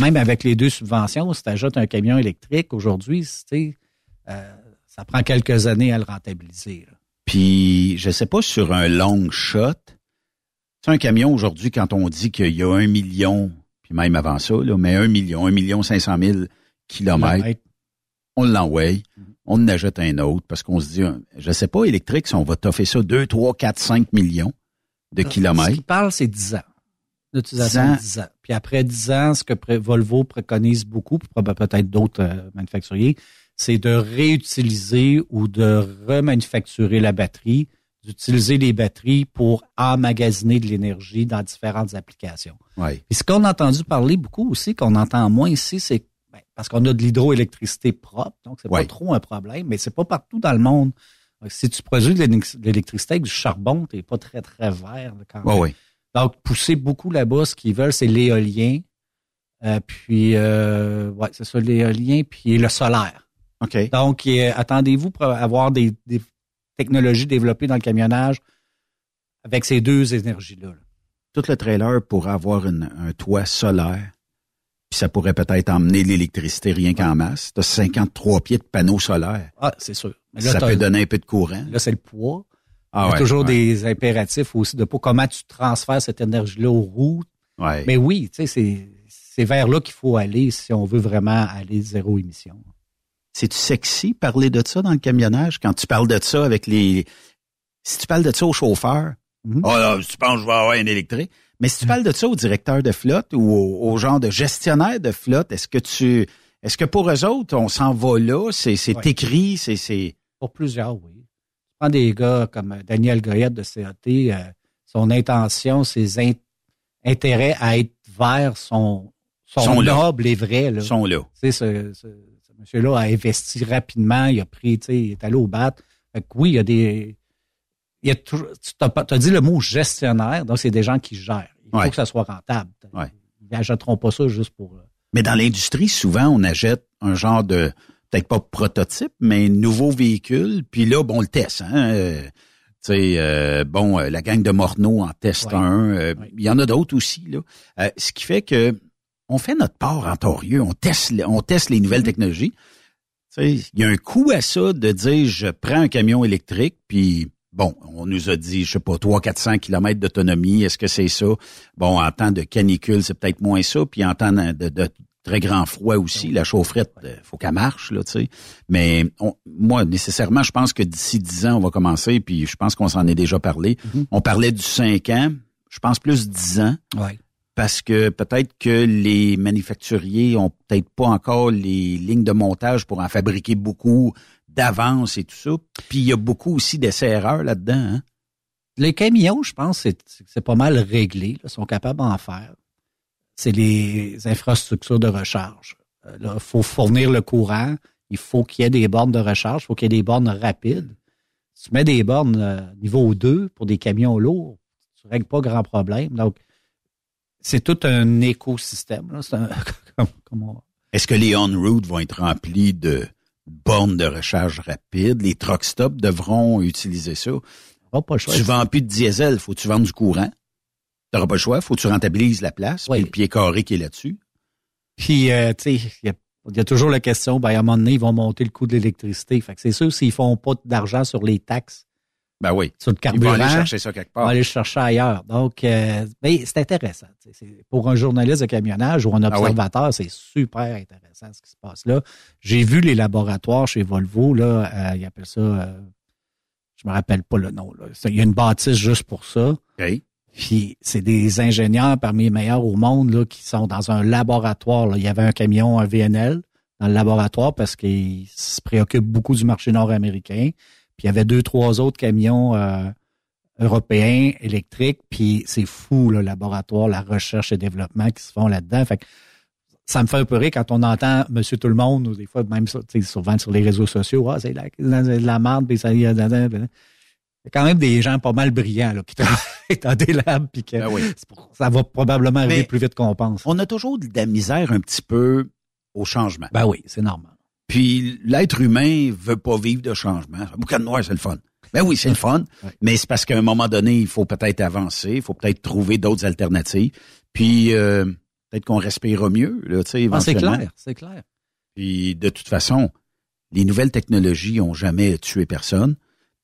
même avec les deux subventions, si tu ajoutes un camion électrique aujourd'hui, euh, ça prend quelques années à le rentabiliser. là. Puis, je sais pas, sur un long shot, c'est un camion aujourd'hui, quand on dit qu'il y a un million, puis même avant ça, là, mais un million, un million cinq cent mille kilomètres, on l'envoie, on en ajoute un autre, parce qu'on se dit, euh, je sais pas, électrique, si on va toffer ça 2, 3, 4, 5 millions de Ce kilomètres. qu'il parle, c'est 10 ans. L'utilisation 10 ans. de 10 ans. Puis après 10 ans, ce que Volvo préconise beaucoup, puis peut-être d'autres euh, manufacturiers, c'est de réutiliser ou de remanufacturer la batterie, d'utiliser les batteries pour emmagasiner de l'énergie dans différentes applications. Ouais. Puis ce qu'on a entendu parler beaucoup aussi, qu'on entend moins ici, c'est ben, parce qu'on a de l'hydroélectricité propre, donc c'est pas trop un problème, mais c'est pas partout dans le monde. Si tu produis de l'électricité avec du charbon, tu n'es pas très, très vert quand même. Oui. Donc, pousser beaucoup là-bas, ce qu'ils veulent, c'est l'éolien. Euh, puis, euh, ouais, c'est ça, l'éolien, puis le solaire. OK. Donc, euh, attendez-vous pour avoir des, des technologies développées dans le camionnage avec ces deux énergies-là. là. Tout le trailer pourrait avoir une- un toit solaire. Puis ça pourrait peut-être emmener l'électricité rien qu'en masse. Tu as 53 pieds de panneaux solaires. Ah, c'est sûr. Là, ça peut donner un peu de courant. Là, c'est le poids. Ah Il y a ouais, toujours ouais. des impératifs aussi de pas comment tu transfères cette énergie-là aux roues. Ouais. Mais oui, tu sais, c'est, c'est vers là qu'il faut aller si on veut vraiment aller zéro émission. C'est-tu sexy parler de ça dans le camionnage? Quand tu parles de ça avec les... Si tu parles de ça au chauffeur, Mhm. oh là, tu penses que je vais avoir un électrique. Mais si tu parles de ça au directeur de flotte ou au, au genre de gestionnaire de flotte, est-ce que tu... Est-ce que pour eux autres, on s'en va là? C'est, écrit, c'est... c'est... Pour plusieurs, oui. Prends des gars comme euh, Daniel Goyette de CAT, euh, son intention, ses in- intérêts à être son Sont là. noble et vrai. Là. sont là. Tu sais, ce, ce- ce monsieur-là a investi rapidement, il a pris, tu sais, il est allé au bat. Fait que oui, il y a des. Il y a tu t'as dit le mot gestionnaire, donc c'est des gens qui gèrent. Il faut que ça soit rentable. Ouais. Ils n'achèteront pas ça juste pour. euh, Mais dans l'industrie, souvent, on achète un genre de, peut-être pas prototype, mais nouveau véhicule. Puis là, bon, on le teste. Hein? Euh, tu sais, euh, bon, euh, la gang de Morneau en teste Ouais. un. euh, Il y en a d'autres aussi. Là. Euh, ce qui fait que on fait notre part en torieux. On teste, on teste les nouvelles technologies. Tu sais, il y a un coût à ça de dire, je prends un camion électrique, puis bon, on nous a dit, je sais pas, 300-400 kilomètres d'autonomie. Est-ce que c'est ça? Bon, en temps de canicule, c'est peut-être moins ça. Puis en temps de- de très grand froid aussi, la chaufferette, euh, faut qu'elle marche, là, tu sais. Mais on- moi, nécessairement, je pense que d'ici 10 ans, on va commencer, puis je pense qu'on s'en est déjà parlé. On parlait du 5 ans, je pense plus 10 ans Ouais. parce que peut-être que les manufacturiers ont peut-être pas encore les lignes de montage pour en fabriquer beaucoup d'avance et tout ça. Puis il y a beaucoup aussi d'essais-erreurs là-dedans. Hein? Les camions, je pense, c'est, c'est pas mal réglé. là, sont capables d'en faire. C'est les infrastructures de recharge. Il faut fournir le courant. Il faut qu'il y ait des bornes de recharge. Il faut qu'il y ait des bornes rapides. Si tu mets des bornes euh, niveau 2 pour des camions lourds, tu règles pas grand problème. Donc, c'est tout un écosystème. Là. C'est un, comme- comme on- Est-ce que les on-route vont être remplis de bornes de recharge rapide? Les truck stops devront utiliser ça? Oh, pas le choix. Tu vends plus de diesel, faut que tu vendes du courant. Tu n'auras pas le choix, faut que tu rentabilises la place, puis le pied carré qui est là-dessus. Puis, euh, tu sais, il y a, il y a toujours la question, ben, à un moment donné, ils vont monter le coût de l'électricité. Fait que c'est sûr, s'ils font pas d'argent sur les taxes, Ben oui. sur le Ils vont carburant, aller chercher ça quelque ils vont part. aller le chercher ailleurs. Donc, euh, c'est intéressant. Pour un journaliste de camionnage ou un Ah oui. observateur, c'est super intéressant ce qui se passe là. J'ai vu les laboratoires chez Volvo, là, euh, ils appellent ça, je me rappelle pas le nom. Là. Il y a une bâtisse juste pour ça. OK. Puis c'est des ingénieurs parmi les meilleurs au monde là, qui sont dans un laboratoire. là. Il y avait un camion, un VNL, dans le laboratoire parce qu'ils se préoccupent beaucoup du marché nord-américain. Puis il y avait deux, trois autres camions euh, européens électriques. Puis c'est fou, le laboratoire, la recherche et développement qui se font là-dedans. Fait que ça me fait un peu rire quand on entend Monsieur Tout le Monde, ou des fois même souvent sur les réseaux sociaux, ah, c'est la, la, la merde, puis ça y il y a quand même des gens pas mal brillants là, qui travaillent dans des labs, puis que Ben oui. ça va probablement arriver Mais- plus vite qu'on pense. On a toujours de la misère un petit peu au changement. Ben oui, c'est normal. Puis l'être humain veut pas vivre de changement. Boucan noir, c'est le fun. Ben oui, c'est le fun. Mais c'est parce qu'à un moment donné, il faut peut-être avancer, il faut peut-être trouver d'autres alternatives. Puis euh, peut-être qu'on respirera mieux, là, tu sais, Ah, c'est clair, c'est clair. Puis de toute façon, les nouvelles technologies ont jamais tué personne.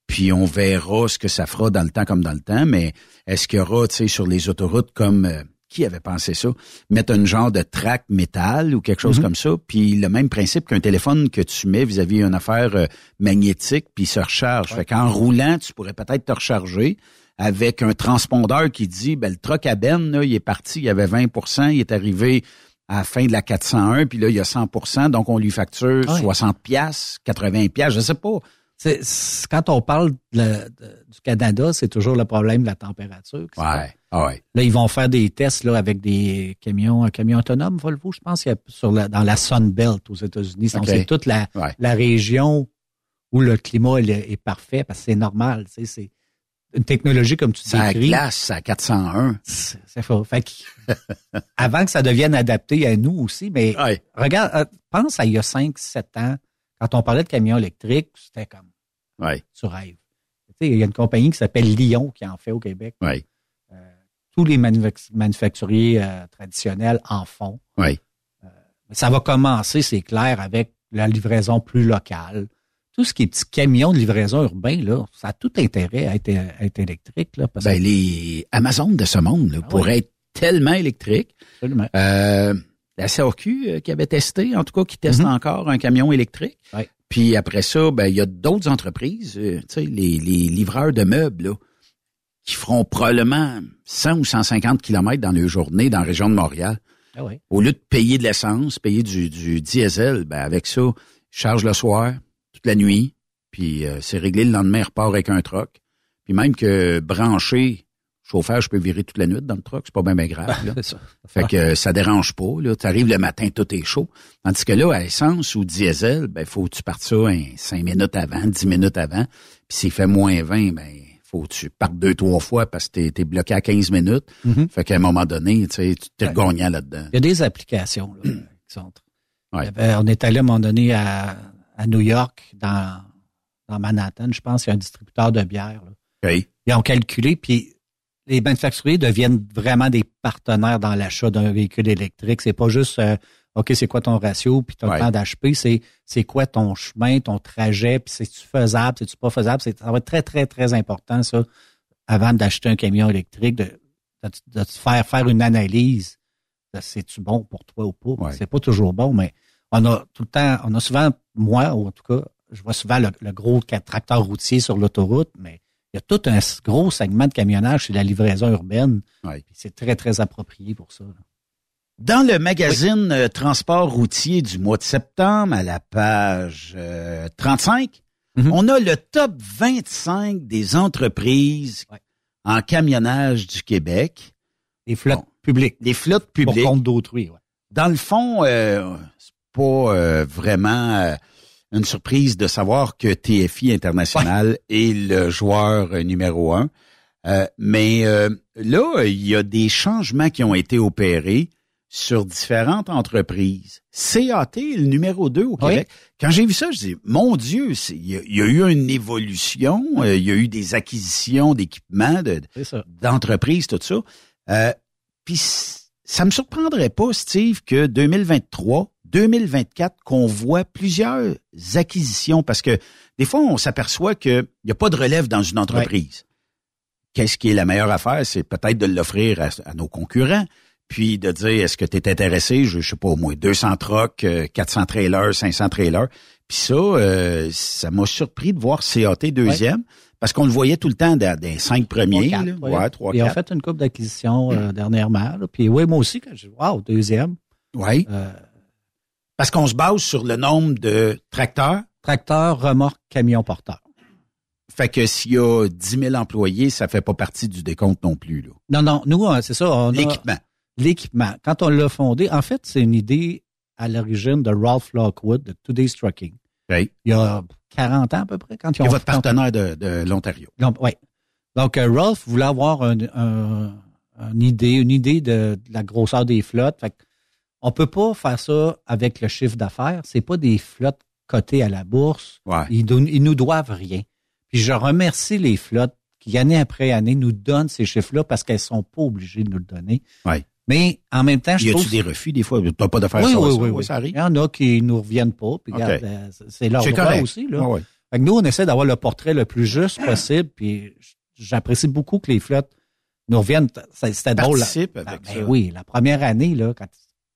Puis on verra ce que ça fera dans le temps comme dans le temps. Mais est-ce qu'il y aura, tu sais, sur les autoroutes comme euh, qui avait pensé ça, mettre un genre de track métal ou quelque chose Mhm. comme ça, puis le même principe qu'un téléphone que tu mets vis-à-vis une affaire euh, magnétique, puis il se recharge. Fait qu'en roulant, tu pourrais peut-être te recharger avec un transpondeur qui dit, ben le truck à Ben, là, il est parti, il y avait 20% il est arrivé à la fin de la 401, puis là, il y a 100% donc on lui facture Ouais. 60 pièces 80 pièces je sais pas. C'est- quand on parle de la- de- du Canada, c'est toujours le problème de la température. Ouais, ah ouais. Là, ils vont faire des tests là, avec des camions, un camion autonome, Volvo, je pense, qu'il y a sur la, dans la Sun Belt aux États-Unis. C'est toute la, Ouais. la région où le climat il est, parfait parce que c'est normal. Tu sais, c'est une technologie comme tu dis. Ça glace à 401. C'est faux. Fait que, avant que ça devienne adapté à nous aussi, mais regarde, euh, pense à il y a 5, 7 ans, quand on parlait de camions électriques, c'était comme ouais. tu rêves. Tu sais, il y a une compagnie qui s'appelle Lyon qui en fait au Québec. Ouais. Euh, tous les manufac- manufacturiers euh, traditionnels en font. Oui. Ça va commencer, c'est clair, avec la livraison plus locale. Tout ce qui est petit camion de livraison urbain, là, ça a tout intérêt à être, à être électrique. Là, parce Ben, que- les Amazon de ce monde là, pourraient être tellement électriques. Absolument. La CRQ euh, qui avait testé, en tout cas, qui teste Mhm. encore un camion électrique. Ouais. Puis après ça, ben il y a d'autres entreprises, euh, tu sais, les, les livreurs de meubles, là, qui feront probablement 100 ou 150 kilomètres dans leur journée dans la région de Montréal. Ah ouais. Au lieu de payer de l'essence, payer du, du diesel, ben avec ça, charge le soir, toute la nuit, puis euh, c'est réglé le lendemain, repart avec un truck. Puis même que branché, chauffeur, je peux virer toute la nuit dans le truck, c'est pas bien, bien grave. là. Ça. Fait que euh, ça dérange pas. Là. Tu arrives le matin, tout est chaud. Tandis que là, à essence ou diesel, ben faut que tu partes ça hein, cinq minutes avant, dix minutes avant. Puis s'il fait moins 20, ben faut que tu partes deux, trois fois parce que t'es es bloqué à 15 minutes. Mhm. Fait qu'à un moment donné, tu sais, tu t'es là-dedans. Il y a des applications là, qui sont. Avait- on est allé à un moment donné à, à New York, dans, dans Manhattan, je pense, il y a un distributeur de bière. là. Ils ont calculé, puis les manufacturiers deviennent vraiment des partenaires dans l'achat d'un véhicule électrique. C'est pas juste euh, OK, c'est quoi ton ratio, puis ton Ouais. temps d'HP, c'est c'est quoi ton chemin, ton trajet, puis c'est-tu faisable, c'est-tu pas faisable? C'est- Ça va être très, très, très important, ça, avant d'acheter un camion électrique, de, de, de te faire faire une analyse de c'est-tu bon pour toi ou pas. C'est pas toujours bon, mais on a tout le temps, on a souvent, moi, ou en tout cas, je vois souvent le, le gros tracteur routier sur l'autoroute, mais il y a tout un gros segment de camionnage, c'est la livraison urbaine. C'est très, très approprié pour ça. là. Dans le magazine euh, Transport routier du mois de septembre, à la page euh, 35, Mhm. on a le top 25 des entreprises en camionnage du Québec. Des flottes publiques. Des flottes publiques. Pour compte d'autrui, ouais. Dans le fond, euh, c'est pas euh, vraiment euh, une surprise de savoir que TFI International est le joueur numéro un. Euh, mais euh, là, il y a des changements qui ont été opérés sur différentes entreprises. CAT est le numéro 2 au Québec. Quand j'ai vu ça, je dis, mon Dieu, il y, a- il y a eu une évolution, euh, il y a eu des acquisitions d'équipements, de- d'entreprises, tout ça. Euh, Puis ça me surprendrait pas, Steve, que 2023, 2024, qu'on voit plusieurs acquisitions, parce que des fois, on s'aperçoit qu'il n'y a pas de relève dans une entreprise. Qu'est-ce qui est la meilleure affaire? C'est peut-être de l'offrir à, à nos concurrents, puis de dire, est-ce que tu es intéressé? Je, je sais pas, au moins 200 trucks, euh, 400 trailers, 500 trailers. Puis ça, euh, ça m'a surpris de voir CAT deuxième, parce qu'on le voyait tout le temps dans, les cinq premiers. Trois, là. quatre, ouais, Ils ont fait une coupe d'acquisition euh, dernièrement. là. Puis oui, moi aussi, quand je wow, deuxième. Oui. Euh, Parce qu'on se base sur le nombre de tracteurs. Tracteurs, remorques, camions porteurs. Fait que s'il y a 10 000 employés, ça fait pas partie du décompte non plus. Là. Non, non, nous, c'est ça. L'équipement. L'équipement. Quand on l'a fondé, en fait, c'est une idée à l'origine de Ralph Lockwood de Today's Trucking. Oui. Il y a 40 ans à peu près, quand ils ont votre partenaire de, de l'Ontario. Oui. Donc, euh, Ralph voulait avoir un, un- une idée, une idée de, de la grosseur des flottes. Fait on peut pas faire ça avec le chiffre d'affaires. C'est pas des flottes cotées à la bourse. Ouais. Ils, ils nous doivent rien. Puis je remercie les flottes qui, année après année, nous donnent ces chiffres-là parce qu'elles sont pas obligées de nous le donner. Ouais. Mais en même temps, je Y trouve... a-tu des refus des fois? T'as pas de faire oui, ça, oui, ça, oui, oui. ça arrive. Il y en a qui nous reviennent pas. Puis OK. regarde, euh, c'est leur droit correct. aussi. Là. Ah. Fait que nous, on essaie d'avoir le portrait le plus juste possible. Puis j'apprécie beaucoup que les flottes nous reviennent. C'était drôle. là. Participent Ben, ben ça. oui, la première année, là, quand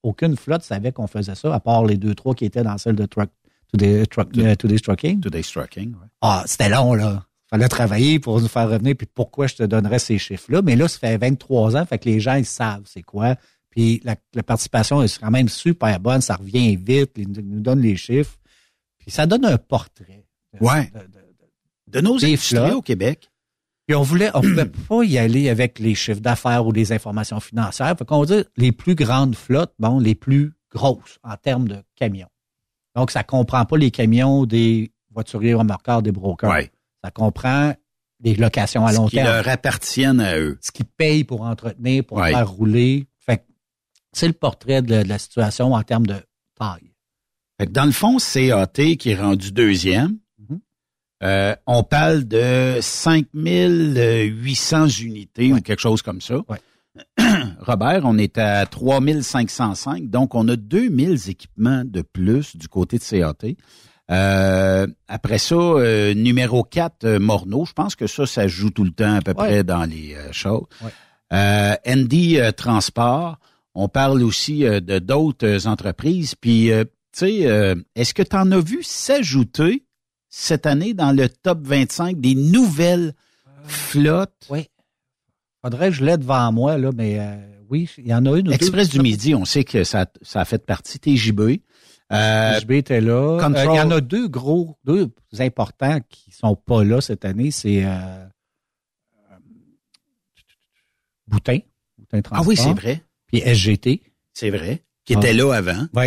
aucune flotte savait qu'on faisait ça, à part les deux, trois qui étaient dans celle de truck, Today, truck, euh, Today's Trucking. Today's Trucking, ouais. Ah, c'était long, là. Fallait travailler pour nous faire revenir, puis pourquoi je te donnerais ces chiffres-là? Mais là, ça fait 23 ans, fait que les gens, ils savent c'est quoi. Puis la, la participation est quand même super bonne, ça revient vite, ils nous donnent les chiffres. Puis ça donne un portrait. de- Ouais. de- De nos industries au Québec. Puis on voulait, on pouvait pas y aller avec les chiffres d'affaires ou les informations financières. Fait qu'on va dire les plus grandes flottes, bon, les plus grosses en termes de camions. Donc, ça comprend pas les camions des voituriers, remorqueurs, des brokers. Ouais. Ça comprend des locations à long Ce qui terme. leur appartiennent à eux. Ce qu'ils payent pour entretenir, pour Ouais. faire rouler. Fait c'est le portrait de, de la situation en termes de taille. Fait que dans le fond, CAT qui est rendu deuxième. Euh, on parle de 5800 unités ou quelque chose comme ça. Robert, on est à 3505, donc on a 2000 équipements de plus du côté de CAT. Euh, après ça, euh, numéro 4, euh, Morneau, je pense que ça, ça joue tout le temps à peu près dans les choses. Euh, Andy Transport, on parle aussi de d'autres entreprises. Puis, tu sais, est-ce que tu en as vu s'ajouter cette année dans le top 25 des nouvelles flottes? Oui. Faudrait que je l'ai devant moi, là, mais euh, oui, il y en a une deux. Express du Midi, on sait que ça, ça a fait partie TJB. Euh, TJB était là. Euh, Il y en a deux gros, deux importants qui sont pas là cette année. C'est euh, Boutin. Boutin ah Transport. oui, c'est vrai. Puis SGT. C'est vrai. Qui Ah. était là avant. Oui.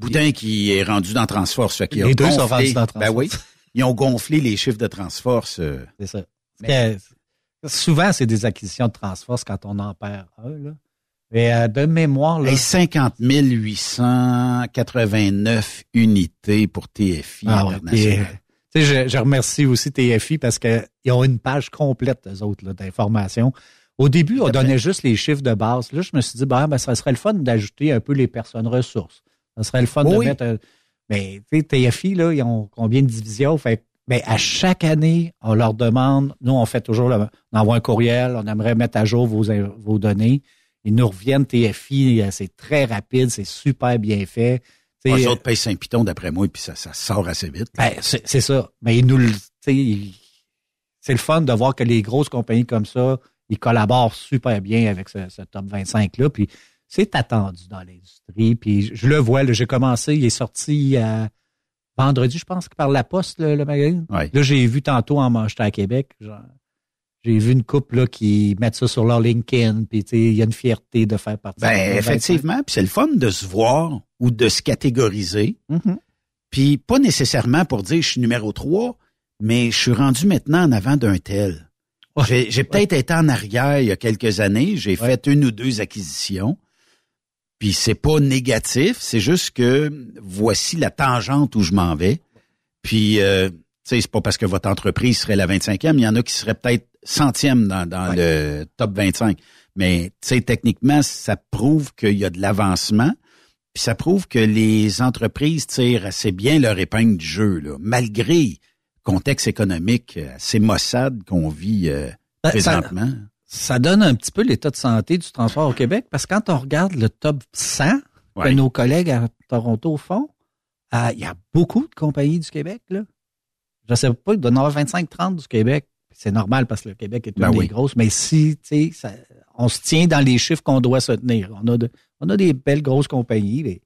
Boutin qui est rendu dans Transforce. Fait Les deux sont gonflé- rendus dans Ben oui. Transforce. Ils ont gonflé les chiffres de Transforce. euh. C'est ça. Que, souvent, c'est des acquisitions de Transforce quand on en perd un. Là. Mais euh, de mémoire, là, Hey, 50 889 unités pour TFI Ah international. tu sais, je, je remercie aussi TFI parce qu'ils ont une page complète, eux autres, d'informations. Au début, on donnait juste les chiffres de base. Là, je me suis dit, ben, ben ça serait le fun d'ajouter un peu les personnes ressources. Ça serait le fun de mettre. un- Mais tu sais, TFI, là, ils ont combien de divisions? Fait mais à chaque année, on leur demande, nous, on fait toujours, le- on envoie un courriel, on aimerait mettre à jour vos, vos données. Ils nous reviennent TFI, euh, c'est très rapide, c'est super bien fait. Les autres payent Saint-Piton, d'après moi, et puis ça, ça sort assez vite. ben, c'est ça. Mais ils nous le- tu sais, ils- c'est le fun de voir que les grosses compagnies comme ça, ils collaborent super bien avec ce, ce top 25-là. Puis c'est attendu dans l'industrie. Puis je, je le vois, j'ai commencé, il est sorti euh, vendredi, je pense, par la poste, le, le magazine. Ouais. Là, j'ai vu tantôt en manchetant à Québec. j'ai vu une couple là, qui mettent ça sur leur LinkedIn. Puis tu sais, il y a une fierté de faire partie. Ben, 25. effectivement, puis c'est le fun de se voir ou de se catégoriser. Mhm. Puis pas nécessairement pour dire je suis numéro 3, mais je suis rendu maintenant en avant d'un tel. J'ai j'ai peut-être été en arrière il y a quelques années, j'ai fait une ou deux acquisitions. Puis c'est pas négatif, c'est juste que voici la tangente où je m'en vais. Puis euh, tu sais, c'est pas parce que votre entreprise serait la 25e, il y en a qui seraient peut-être centième dans, dans le top 25. Mais tu sais, techniquement, ça prouve qu'il y a de l'avancement. Puis ça prouve que les entreprises tirent assez bien leur épingle du jeu, là, malgré le contexte économique assez maussade qu'on vit euh, Ben, présentement. ça donne un petit peu l'état de santé du transport au Québec parce que quand on regarde le top 100 que nos collègues à Toronto font, euh, il y a beaucoup de compagnies du Québec. Là. Je sais pas, il doit y en avoir 25-30 du Québec. C'est normal parce que le Québec est une Ben des oui. grosses, mais si, tu sais, ça- on se tient dans les chiffres qu'on doit se tenir. On a, de- on a des belles grosses compagnies. mais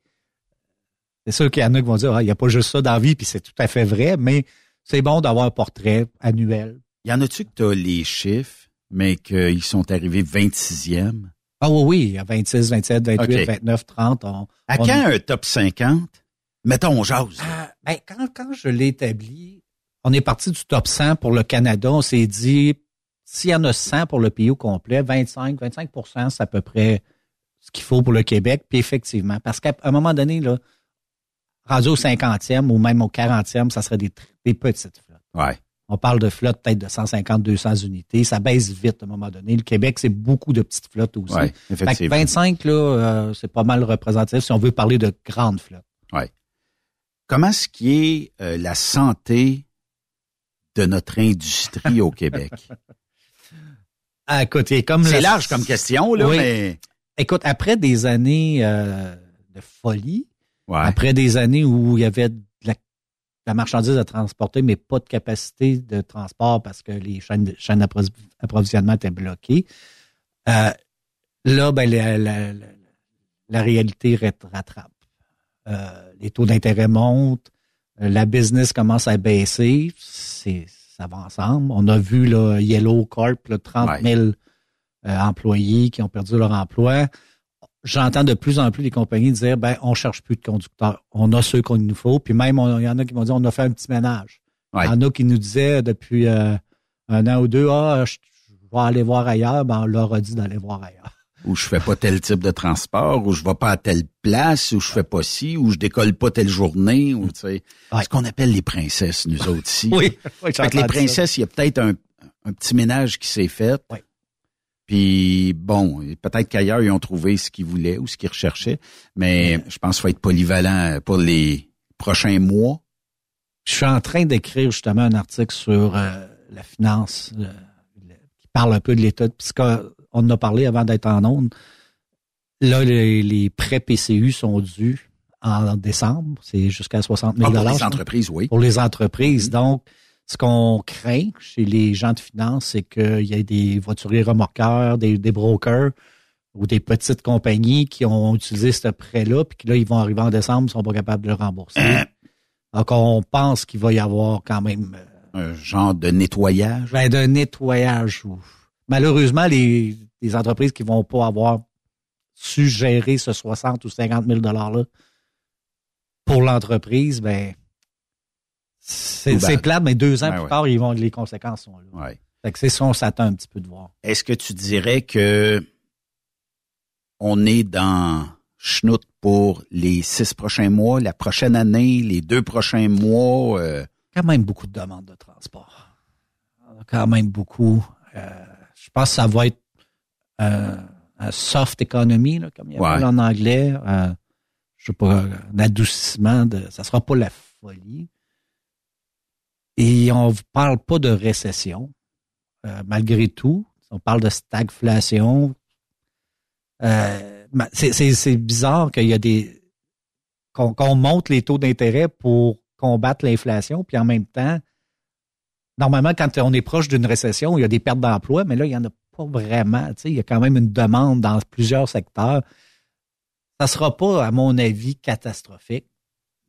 C'est sûr qu'il y en a qui vont dire, ah, il n'y a pas juste ça dans la vie, puis c'est tout à fait vrai, mais c'est bon d'avoir un portrait annuel. Y en a-tu que tu as les chiffres, mais qu'ils sont arrivés 26e? Ah oui, oui, a 26, 27, 28, OK. 29, 30. On, À on- quand un top 50? Mettons, on jase. Ah, ben, quand, quand je l'ai établi, on est parti du top 100 pour le Canada. On s'est dit, s'il y en a 100 pour le pays au complet, 25, 25% c'est à peu près ce qu'il faut pour le Québec. Puis effectivement, parce qu'à un moment donné, là, rendu au 50e ou même au 40e, ça serait des, des petites flottes. Ouais. On parle de flottes peut-être de 150, 200 unités. Ça baisse vite à un moment donné. Le Québec, c'est beaucoup de petites flottes aussi. Ouais, Fait que effectivement. 25, là, euh, c'est pas mal représentatif si on veut parler de grandes flottes. Ouais. Comment est-ce qui est euh, la santé de notre industrie au Québec? Ah, comme C'est la- large comme question, là, Oui. mais... Écoute, après des années euh, de folie, Ouais. après des années où il y avait la, marchandise à transporter, mais pas de capacité de transport parce que les chaînes, d'approvisionnement étaient bloquées, euh, là, ben, la, la- la- la réalité rat- rattrape. Euh, les taux d'intérêt montent, euh, la business commence à baisser, c'est ça va ensemble. On a vu là, Yellow Corp, là, 30 000 euh, employés qui ont perdu leur emploi. J'entends de plus en plus les compagnies dire, ben, on cherche plus de conducteurs. On a ceux qu'il nous faut. Puis même, il y en a qui m'ont dit, on a fait un petit ménage. Il y en a qui nous disaient depuis euh, un an ou deux, ah, je, vais aller voir ailleurs. Ben, on leur a dit d'aller voir ailleurs. Ou je fais pas tel type de transport, ou je vais pas à telle place, ou je fais pas ci, ou je décolle pas telle journée, ou tu sais. Ce qu'on appelle les princesses, nous autres ici. oui. fait que les princesses, il y a peut-être un, un petit ménage qui s'est fait. Oui. Puis bon, peut-être qu'ailleurs, ils ont trouvé ce qu'ils voulaient ou ce qu'ils recherchaient, mais je pense qu'il faut être polyvalent pour les prochains mois. Je suis en train d'écrire justement un article sur euh, la finance euh, qui parle un peu de l'état, puisqu'on en a parlé avant d'être en onde. Là, les, prêts PCU sont dus en décembre. C'est jusqu'à 60 000 ah, Pour les entreprises, oui. Pour les entreprises. Donc, ce qu'on craint chez les gens de finance, c'est qu'il y ait des voituriers remorqueurs, des, brokers ou des petites compagnies qui ont utilisé ce prêt-là, puis que là, ils vont arriver en décembre, ils sont pas capables de le rembourser. Donc, on pense qu'il va y avoir quand même... Euh, un genre de nettoyage? Ben, de nettoyage. Malheureusement, les, les entreprises qui vont pas avoir su gérer ce 60 ou 50 000 $-là pour l'entreprise, ben c'est plate, mais deux ans plus tard, ils vont, les conséquences sont là. Ouais. Fait que c'est ça, on s'attend un petit peu de voir. Est-ce que tu dirais que on est dans schnout pour les six prochains mois, la prochaine année, les deux prochains mois? Euh? Quand même beaucoup de demandes de transport. Quand même beaucoup. Euh, je pense que ça va être euh, un soft economy, là, comme il y a en anglais. je sais pas, un adoucissement de. Ça sera pas la folie. Et on ne parle pas de récession, euh, malgré tout. On parle de stagflation. Euh, c'est bizarre qu'il y a des qu'on monte les taux d'intérêt pour combattre l'inflation, puis en même temps, normalement, quand on est proche d'une récession, il y a des pertes d'emploi, mais là, il n'y en a pas vraiment. il y a quand même une demande dans plusieurs secteurs. Ça ne sera pas, à mon avis, catastrophique,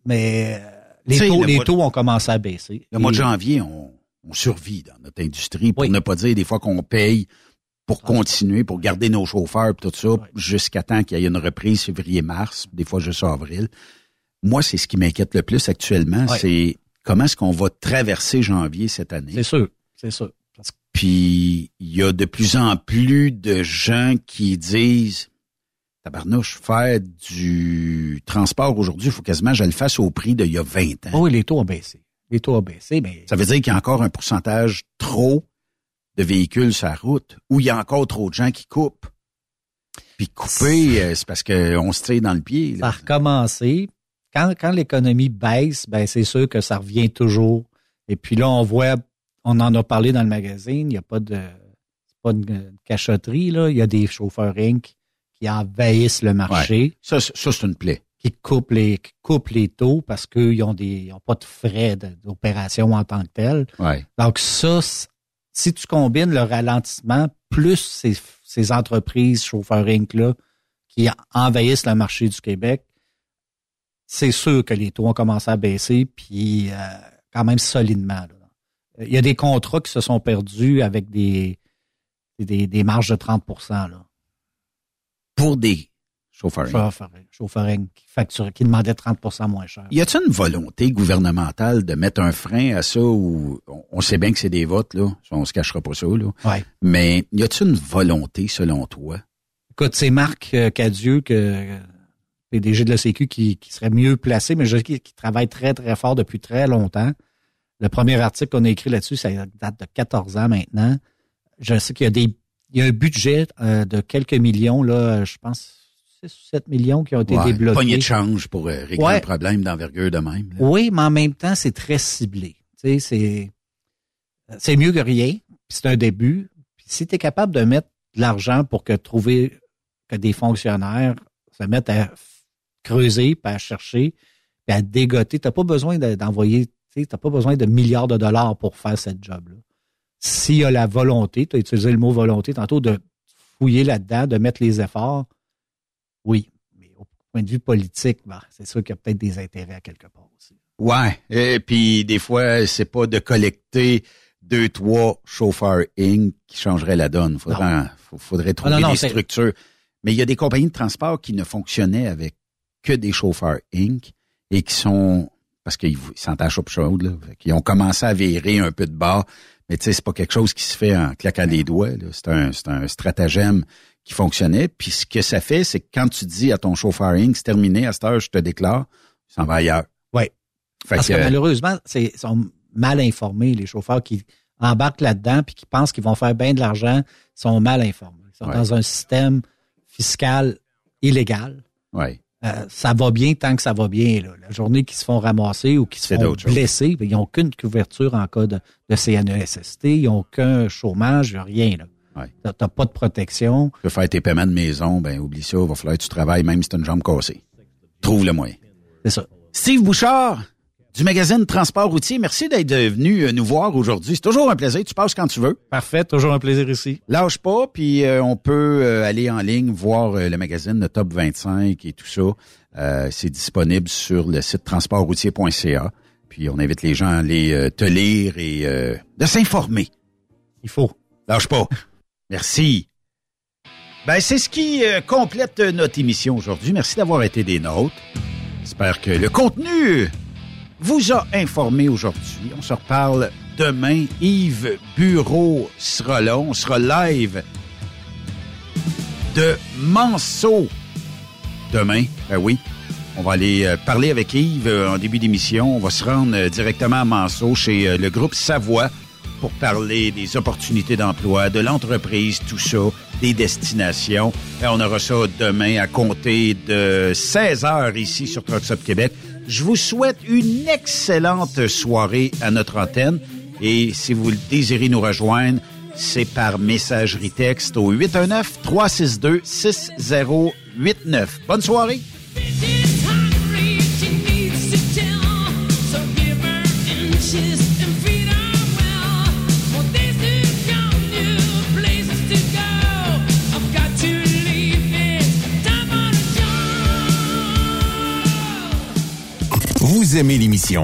mais euh, les, taux, ont commencé à baisser. Le mois de janvier, on, survit dans notre industrie pour ne pas dire des fois qu'on paye pour ah. continuer, pour garder nos chauffeurs et tout ça, jusqu'à temps qu'il y ait une reprise février-mars, des fois juste avril. Moi, c'est ce qui m'inquiète le plus actuellement, c'est comment est-ce qu'on va traverser janvier cette année? C'est sûr, c'est sûr. Puis, il y a de plus en plus de gens qui disent, tabarnouche, faire du transport aujourd'hui, il faut quasiment que je le fasse au prix d'il y a 20 ans. Oh oui, les taux ont baissé. Les taux ont baissé, mais... Ça veut dire qu'il y a encore un pourcentage trop de véhicules sur la route, ou il y a encore trop de gens qui coupent. Puis couper, euh, c'est parce qu'on se tire dans le pied. Ça a recommencé. Quand, quand l'économie baisse, ben c'est sûr que ça revient toujours. Et puis là, on voit, on en a parlé dans le magazine, il n'y a pas de pas de cachotterie, là. Il y a des chauffeurs Inc qui envahissent le marché. Ça, ça c'est une plaie. Qui coupent les, qui coupent les taux parce qu'ils ont des, ont pas de frais d'opération en tant que tel. Donc ça, si tu combines le ralentissement plus ces, ces entreprises chauffeurs Inc. là qui envahissent le marché du Québec, c'est sûr que les taux ont commencé à baisser, puis euh, quand même solidement. Il y a des contrats qui se sont perdus avec des, des, des marges de 30% là pour des chauffeurs. Chauffeurs, qui facturaient, qui demandaient 30% moins cher. Y a-t-il une volonté gouvernementale de mettre un frein à ça ou on sait bien que c'est des votes, là. On se cachera pas ça, là. Ouais. Mais y a-t-il une volonté, selon toi? Écoute, c'est Marc euh, Cadieux, que, PDG de la Sécu, qui, qui serait mieux placé, mais je qui, qui travaille très, très fort depuis très longtemps. Le premier article qu'on a écrit là-dessus, ça date de 14 ans maintenant. Je sais qu'il y a des il y a un budget euh, de quelques millions, là, je pense 6 ou 7 millions qui ont été ouais, débloqués. Poignée de change pour euh, régler un problème d'envergure de même. Oui, mais en même temps, c'est très ciblé. Tu sais, c'est, c'est mieux que rien. C'est un début. Puis si tu es capable de mettre de l'argent pour que trouver que des fonctionnaires se mettent à creuser, puis à chercher, puis à dégoter, tu n'as pas besoin d'envoyer, tu n'as pas besoin de milliards de dollars pour faire cette job-là s'il y a la volonté, tu as utilisé le mot volonté tantôt, de fouiller là-dedans, de mettre les efforts, oui. Mais au point de vue politique, ben, c'est sûr qu'il y a peut-être des intérêts à quelque part aussi. Ouais. Et puis des fois, c'est pas de collecter deux, trois chauffeurs Inc. qui changeraient la donne. Faudrait, faudrait trouver des structures. Mais il y a des compagnies de transport qui ne fonctionnaient avec que des chauffeurs Inc. et qui sont parce qu'ils s'entachent au chaude, là. Ils ont commencé à virer un peu de bas. Mais tu sais, c'est pas quelque chose qui se fait en claquant des doigts. C'est un, c'est un stratagème qui fonctionnait. Puis ce que ça fait, c'est que quand tu dis à ton chauffeur Inc., c'est terminé, à cette heure, je te déclare, ça va ailleurs. Oui. Parce que, que- malheureusement, c'est ils sont mal informés, les chauffeurs qui embarquent là-dedans puis qui pensent qu'ils vont faire bien de l'argent, sont mal informés. Ils sont Ouais. dans un système fiscal illégal. Ouais. Euh, ça va bien tant que ça va bien. Là. La journée qu'ils se font ramasser ou qu'ils se font blesser, ben, ils n'ont aucune couverture en cas de, de CNESST, ils n'ont aucun chômage, rien. Là. Ouais. T'as- T'as pas de protection. Tu veux faire tes paiements de maison, ben oublie ça, il va falloir que tu travailles même si tu as une jambe cassée. Trouve le moyen. C'est ça. Steve Bouchard, du magazine Transport routier, merci d'être venu euh, nous voir aujourd'hui. C'est toujours un plaisir, tu passes quand tu veux. Parfait, toujours un plaisir ici. Lâche pas, puis euh, on peut euh, aller en ligne voir euh, le magazine, le Top 25 et tout ça. Euh, c'est disponible sur le site transportroutier.ca. Puis on invite les gens à aller te lire et euh, de s'informer. Il faut. Lâche pas. Merci. Ben, c'est ce qui complète notre émission aujourd'hui. Merci d'avoir été des nôtres. J'espère que le contenu vous a informé aujourd'hui. On se reparle demain. Yves Bureau sera là. On sera live de Manceau demain. Ben oui. On va aller euh, parler avec Yves euh, en début d'émission. On va se rendre euh, directement à Manceau chez le groupe Savoie pour parler des opportunités d'emploi, de l'entreprise, tout ça, des destinations. Et on aura ça demain à compter de 16 heures ici sur Trucks Québec. Je vous souhaite une excellente soirée à notre antenne. Et si vous désirez nous rejoindre, c'est par messagerie texte au 819-362-6089. Bonne soirée! Aimez l'émission?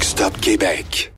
Truck Stop Québec.